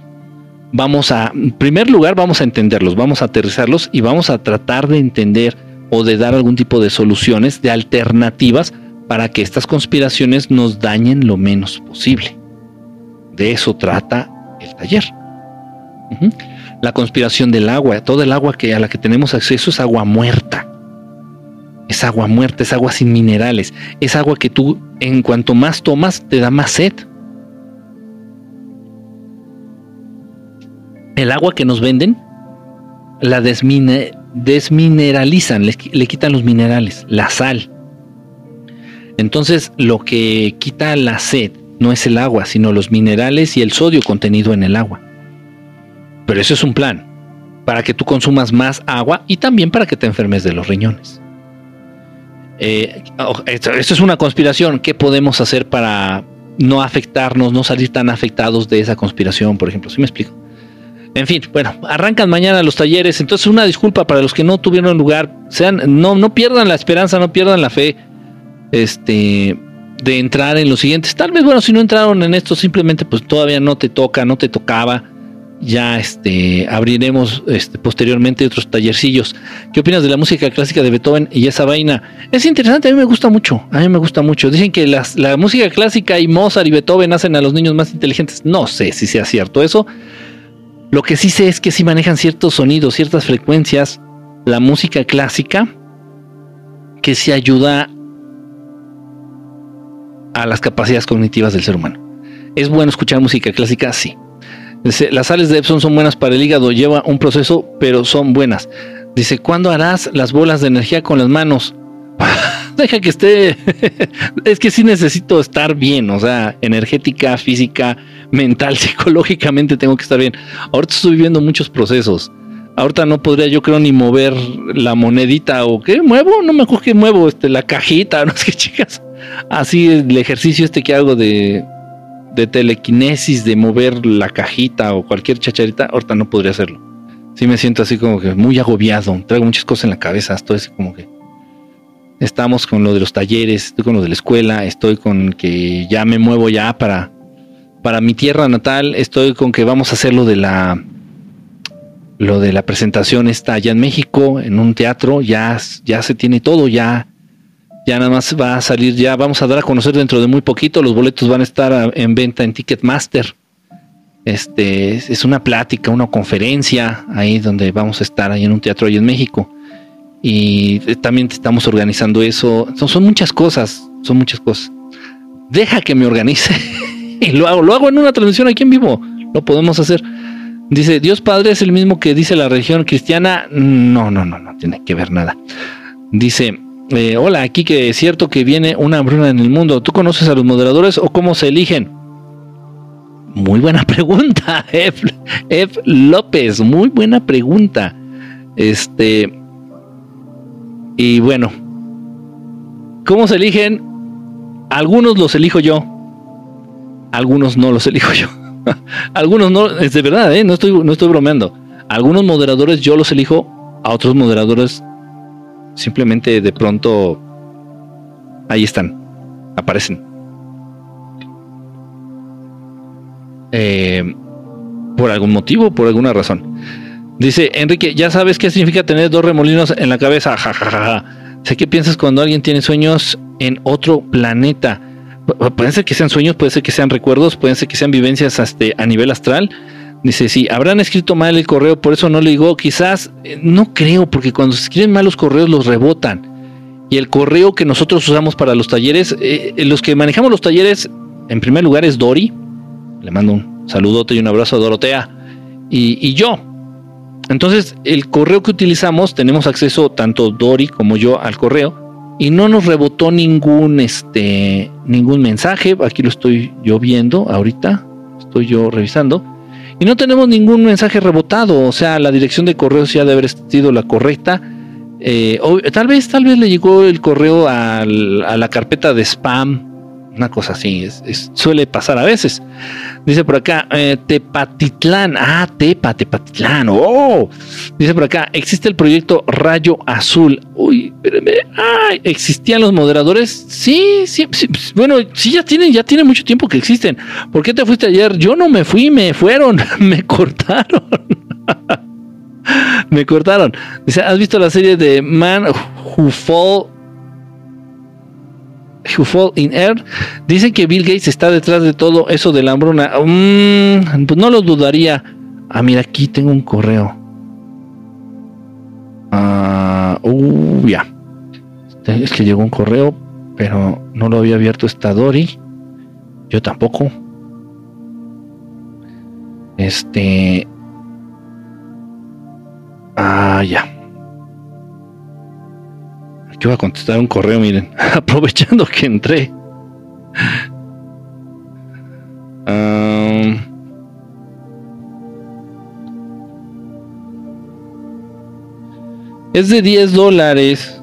vamos a, en primer lugar, vamos a entenderlos, vamos a aterrizarlos y vamos a tratar de entender o de dar algún tipo de soluciones, de alternativas para que estas conspiraciones nos dañen lo menos posible. De eso trata el taller. La conspiración del agua, todo el agua que a la que tenemos acceso es agua muerta. Es agua muerta, es agua sin minerales, es agua que tú en cuanto más tomas te da más sed. El agua que nos venden la desmineralizan, le, le quitan los minerales, la sal. Entonces lo que quita la sed no es el agua, sino los minerales y el sodio contenido en el agua. Pero eso es un plan, para que tú consumas más agua y también para que te enfermes de los riñones. Eh, esto, es una conspiración. ¿Qué podemos hacer para no afectarnos, no salir tan afectados de esa conspiración, por ejemplo? ¿Sí me explico? En fin, bueno, arrancan mañana los talleres. Entonces, una disculpa para los que no tuvieron lugar. Sean, no, no pierdan la esperanza, no pierdan la fe. Este de entrar en los siguientes. Tal vez, bueno, si no entraron en esto, simplemente pues todavía no te toca, no te tocaba. Ya este abriremos este, posteriormente otros tallercillos. ¿Qué opinas de la música clásica de Beethoven y esa vaina? Es interesante, a mí me gusta mucho. A mí me gusta mucho. Dicen que las, la música clásica y Mozart y Beethoven hacen a los niños más inteligentes. No sé si sea cierto eso. Lo que sí sé es que si manejan ciertos sonidos, ciertas frecuencias, la música clásica, que se ayuda a las capacidades cognitivas del ser humano. ¿Es bueno escuchar música clásica? Sí. las sales de Epson son buenas para el hígado, lleva un proceso, pero son buenas. Dice, ¿cuándo harás las bolas de energía con las manos? Deja que esté. es que sí necesito estar bien, o sea, energética, física, mental, psicológicamente tengo que estar bien. Ahorita estoy viviendo muchos procesos. Ahorita no podría, yo creo, ni mover la monedita o qué muevo, no me acuerdo que muevo, este, la cajita, no sé qué chicas. Así el ejercicio este que hago de, de telequinesis, de mover la cajita o cualquier chacharita, ahorita no podría hacerlo. Sí me siento así como que muy agobiado, traigo muchas cosas en la cabeza, estoy así como que... Estamos con lo de los talleres, estoy con lo de la escuela, estoy con que ya me muevo ya para, para mi tierra natal, estoy con que vamos a hacer lo de la lo de la presentación está allá en México, en un teatro, ya, ya se tiene todo, ya ya nada más va a salir, ya vamos a dar a conocer dentro de muy poquito, los boletos van a estar en venta en Ticketmaster. Este es una plática, una conferencia ahí donde vamos a estar ahí en un teatro ahí en México. Y también estamos organizando eso. Son, son muchas cosas, son muchas cosas. Deja que me organice y lo hago. Lo hago en una transmisión aquí en vivo. Lo podemos hacer. Dice, Dios Padre es el mismo que dice la religión cristiana. No, no, no, no tiene que ver nada. Dice, eh, hola, aquí que es cierto que viene una hambruna en el mundo. ¿Tú conoces a los moderadores o cómo se eligen? Muy buena pregunta, F. López, muy buena pregunta. Este. Y bueno, ¿cómo se eligen? Algunos los elijo yo, algunos no los elijo yo. algunos no, es de verdad, ¿eh? no, estoy, no estoy bromeando. Algunos moderadores yo los elijo, a otros moderadores Simplemente de pronto ahí están, aparecen. Eh, por algún motivo, por alguna razón. Dice Enrique, ya sabes qué significa tener dos remolinos en la cabeza. Ja, Sé que piensas cuando alguien tiene sueños en otro planeta. Puede ser que sean sueños, puede ser que sean recuerdos, pueden ser que sean vivencias hasta a nivel astral. Dice, sí, habrán escrito mal el correo, por eso no le digo, quizás, eh, no creo, porque cuando se escriben mal los correos los rebotan. Y el correo que nosotros usamos para los talleres, eh, eh, los que manejamos los talleres, en primer lugar es Dori, le mando un saludote y un abrazo a Dorotea, y, yo. Entonces, el correo que utilizamos, tenemos acceso tanto Dori como yo al correo, y no nos rebotó ningún, este, ningún mensaje, aquí lo estoy yo viendo ahorita, estoy yo revisando. Y no tenemos ningún mensaje rebotado, o sea, la dirección de correo sí ha de haber sido la correcta. Eh, tal vez, tal vez le llegó el correo a la carpeta de spam Una cosa así, suele pasar a veces. Dice por acá, eh, Tepatitlán. Ah, Tepa, Tepatitlán. Oh, dice por acá, existe el proyecto Rayo Azul. Uy, espérenme. Ay, ¿existían los moderadores? Sí, sí, sí, Bueno, sí, ya tienen, ya tiene mucho tiempo que existen. ¿Por qué te fuiste ayer? Yo no me fui, me fueron, me cortaron. me cortaron. Dice, ¿has visto la serie de Man Who Fall Who Fall in Air. Dicen que Bill Gates está detrás de todo eso de la hambruna. Mm, pues no lo dudaría. Ah, mira, aquí tengo un correo. Ah, uh, ya. Es que llegó un correo, pero no lo había abierto esta Dory. Yo tampoco. Este. Ah, ya. Aquí voy a contestar un correo, miren. Aprovechando que entré. es de 10 dólares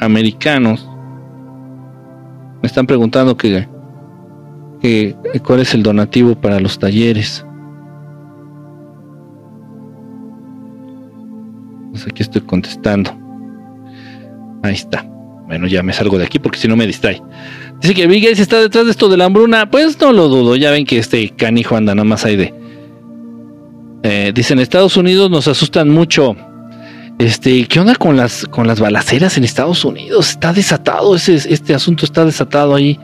americanos. Me están preguntando que, que, cuál es el donativo para los talleres. Pues aquí estoy contestando. Ahí está. Bueno, ya me salgo de aquí porque si no me distrae. Dice que Bill está detrás de esto de la hambruna. Pues no lo dudo. Ya ven que este canijo anda nada más ahí de. Eh, dicen Estados Unidos nos asustan mucho. Este, ¿qué onda con las con las balaceras en Estados Unidos? Está desatado ese, este asunto está desatado ahí.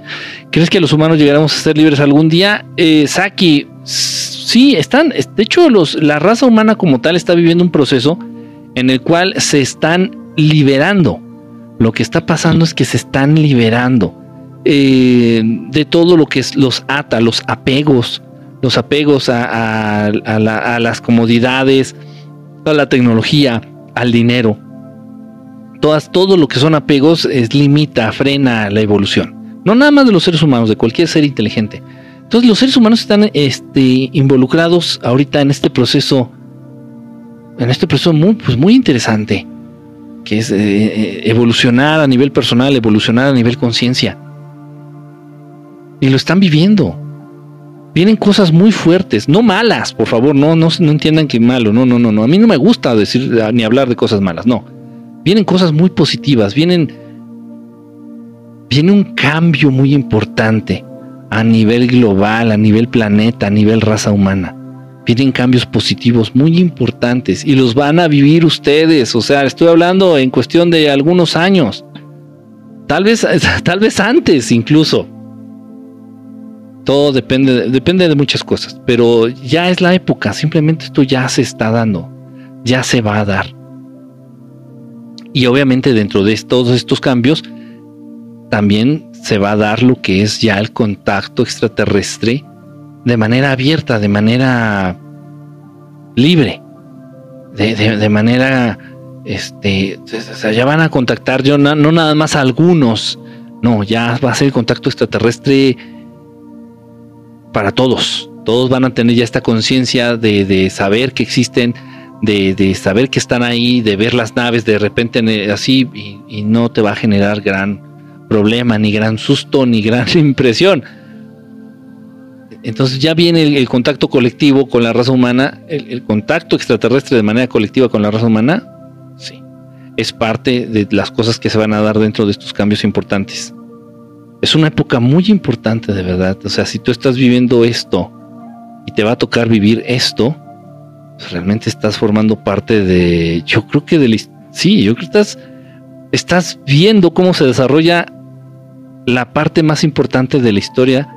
¿Crees que los humanos llegaremos a ser libres algún día? Eh, Saki, sí, están. De hecho, los, la raza humana como tal está viviendo un proceso en el cual se están liberando lo que está pasando es que se están liberando eh, de todo lo que los ata, los apegos, los apegos a, las comodidades, a la tecnología, al dinero. Todas, todo lo que son apegos es, limita, frena la evolución. No nada más de los seres humanos, de cualquier ser inteligente. Entonces los seres humanos están este, involucrados ahorita en este proceso, en este proceso muy, pues muy interesante que es eh, eh, evolucionar a nivel personal, evolucionar a nivel conciencia. Y lo están viviendo. Vienen cosas muy fuertes, no malas, por favor, no, no, no entiendan que malo, no, no, no, no. A mí no me gusta decir ni hablar de cosas malas, no. Vienen cosas muy positivas, vienen, viene un cambio muy importante a nivel global, a nivel planeta, a nivel raza humana vienen cambios positivos muy importantes y los van a vivir ustedes. O sea, estoy hablando en cuestión de algunos años. Tal vez, tal vez antes incluso. Todo depende, depende de muchas cosas, pero ya es la época. Simplemente esto ya se está dando, ya se va a dar. Y obviamente dentro de todos estos cambios también se va a dar lo que es ya el contacto extraterrestre de manera abierta, de manera libre, de, manera, este, o sea, ya van a contactar, yo no, nada más a algunos, no, ya va a ser contacto extraterrestre para todos. Todos van a tener ya esta conciencia de, saber que existen, de, saber que están ahí, de ver las naves de repente así y no te va a generar gran problema, ni gran susto, ni gran impresión entonces ya viene el, contacto colectivo con la raza humana, el, contacto extraterrestre de manera colectiva con la raza humana, sí, es parte de las cosas que se van a dar dentro de estos cambios importantes. Es una época muy importante de verdad. O sea, si tú estás viviendo esto y te va a tocar vivir esto, pues realmente estás formando parte de, yo creo que de, sí, yo creo que estás, estás viendo cómo se desarrolla la parte más importante de la historia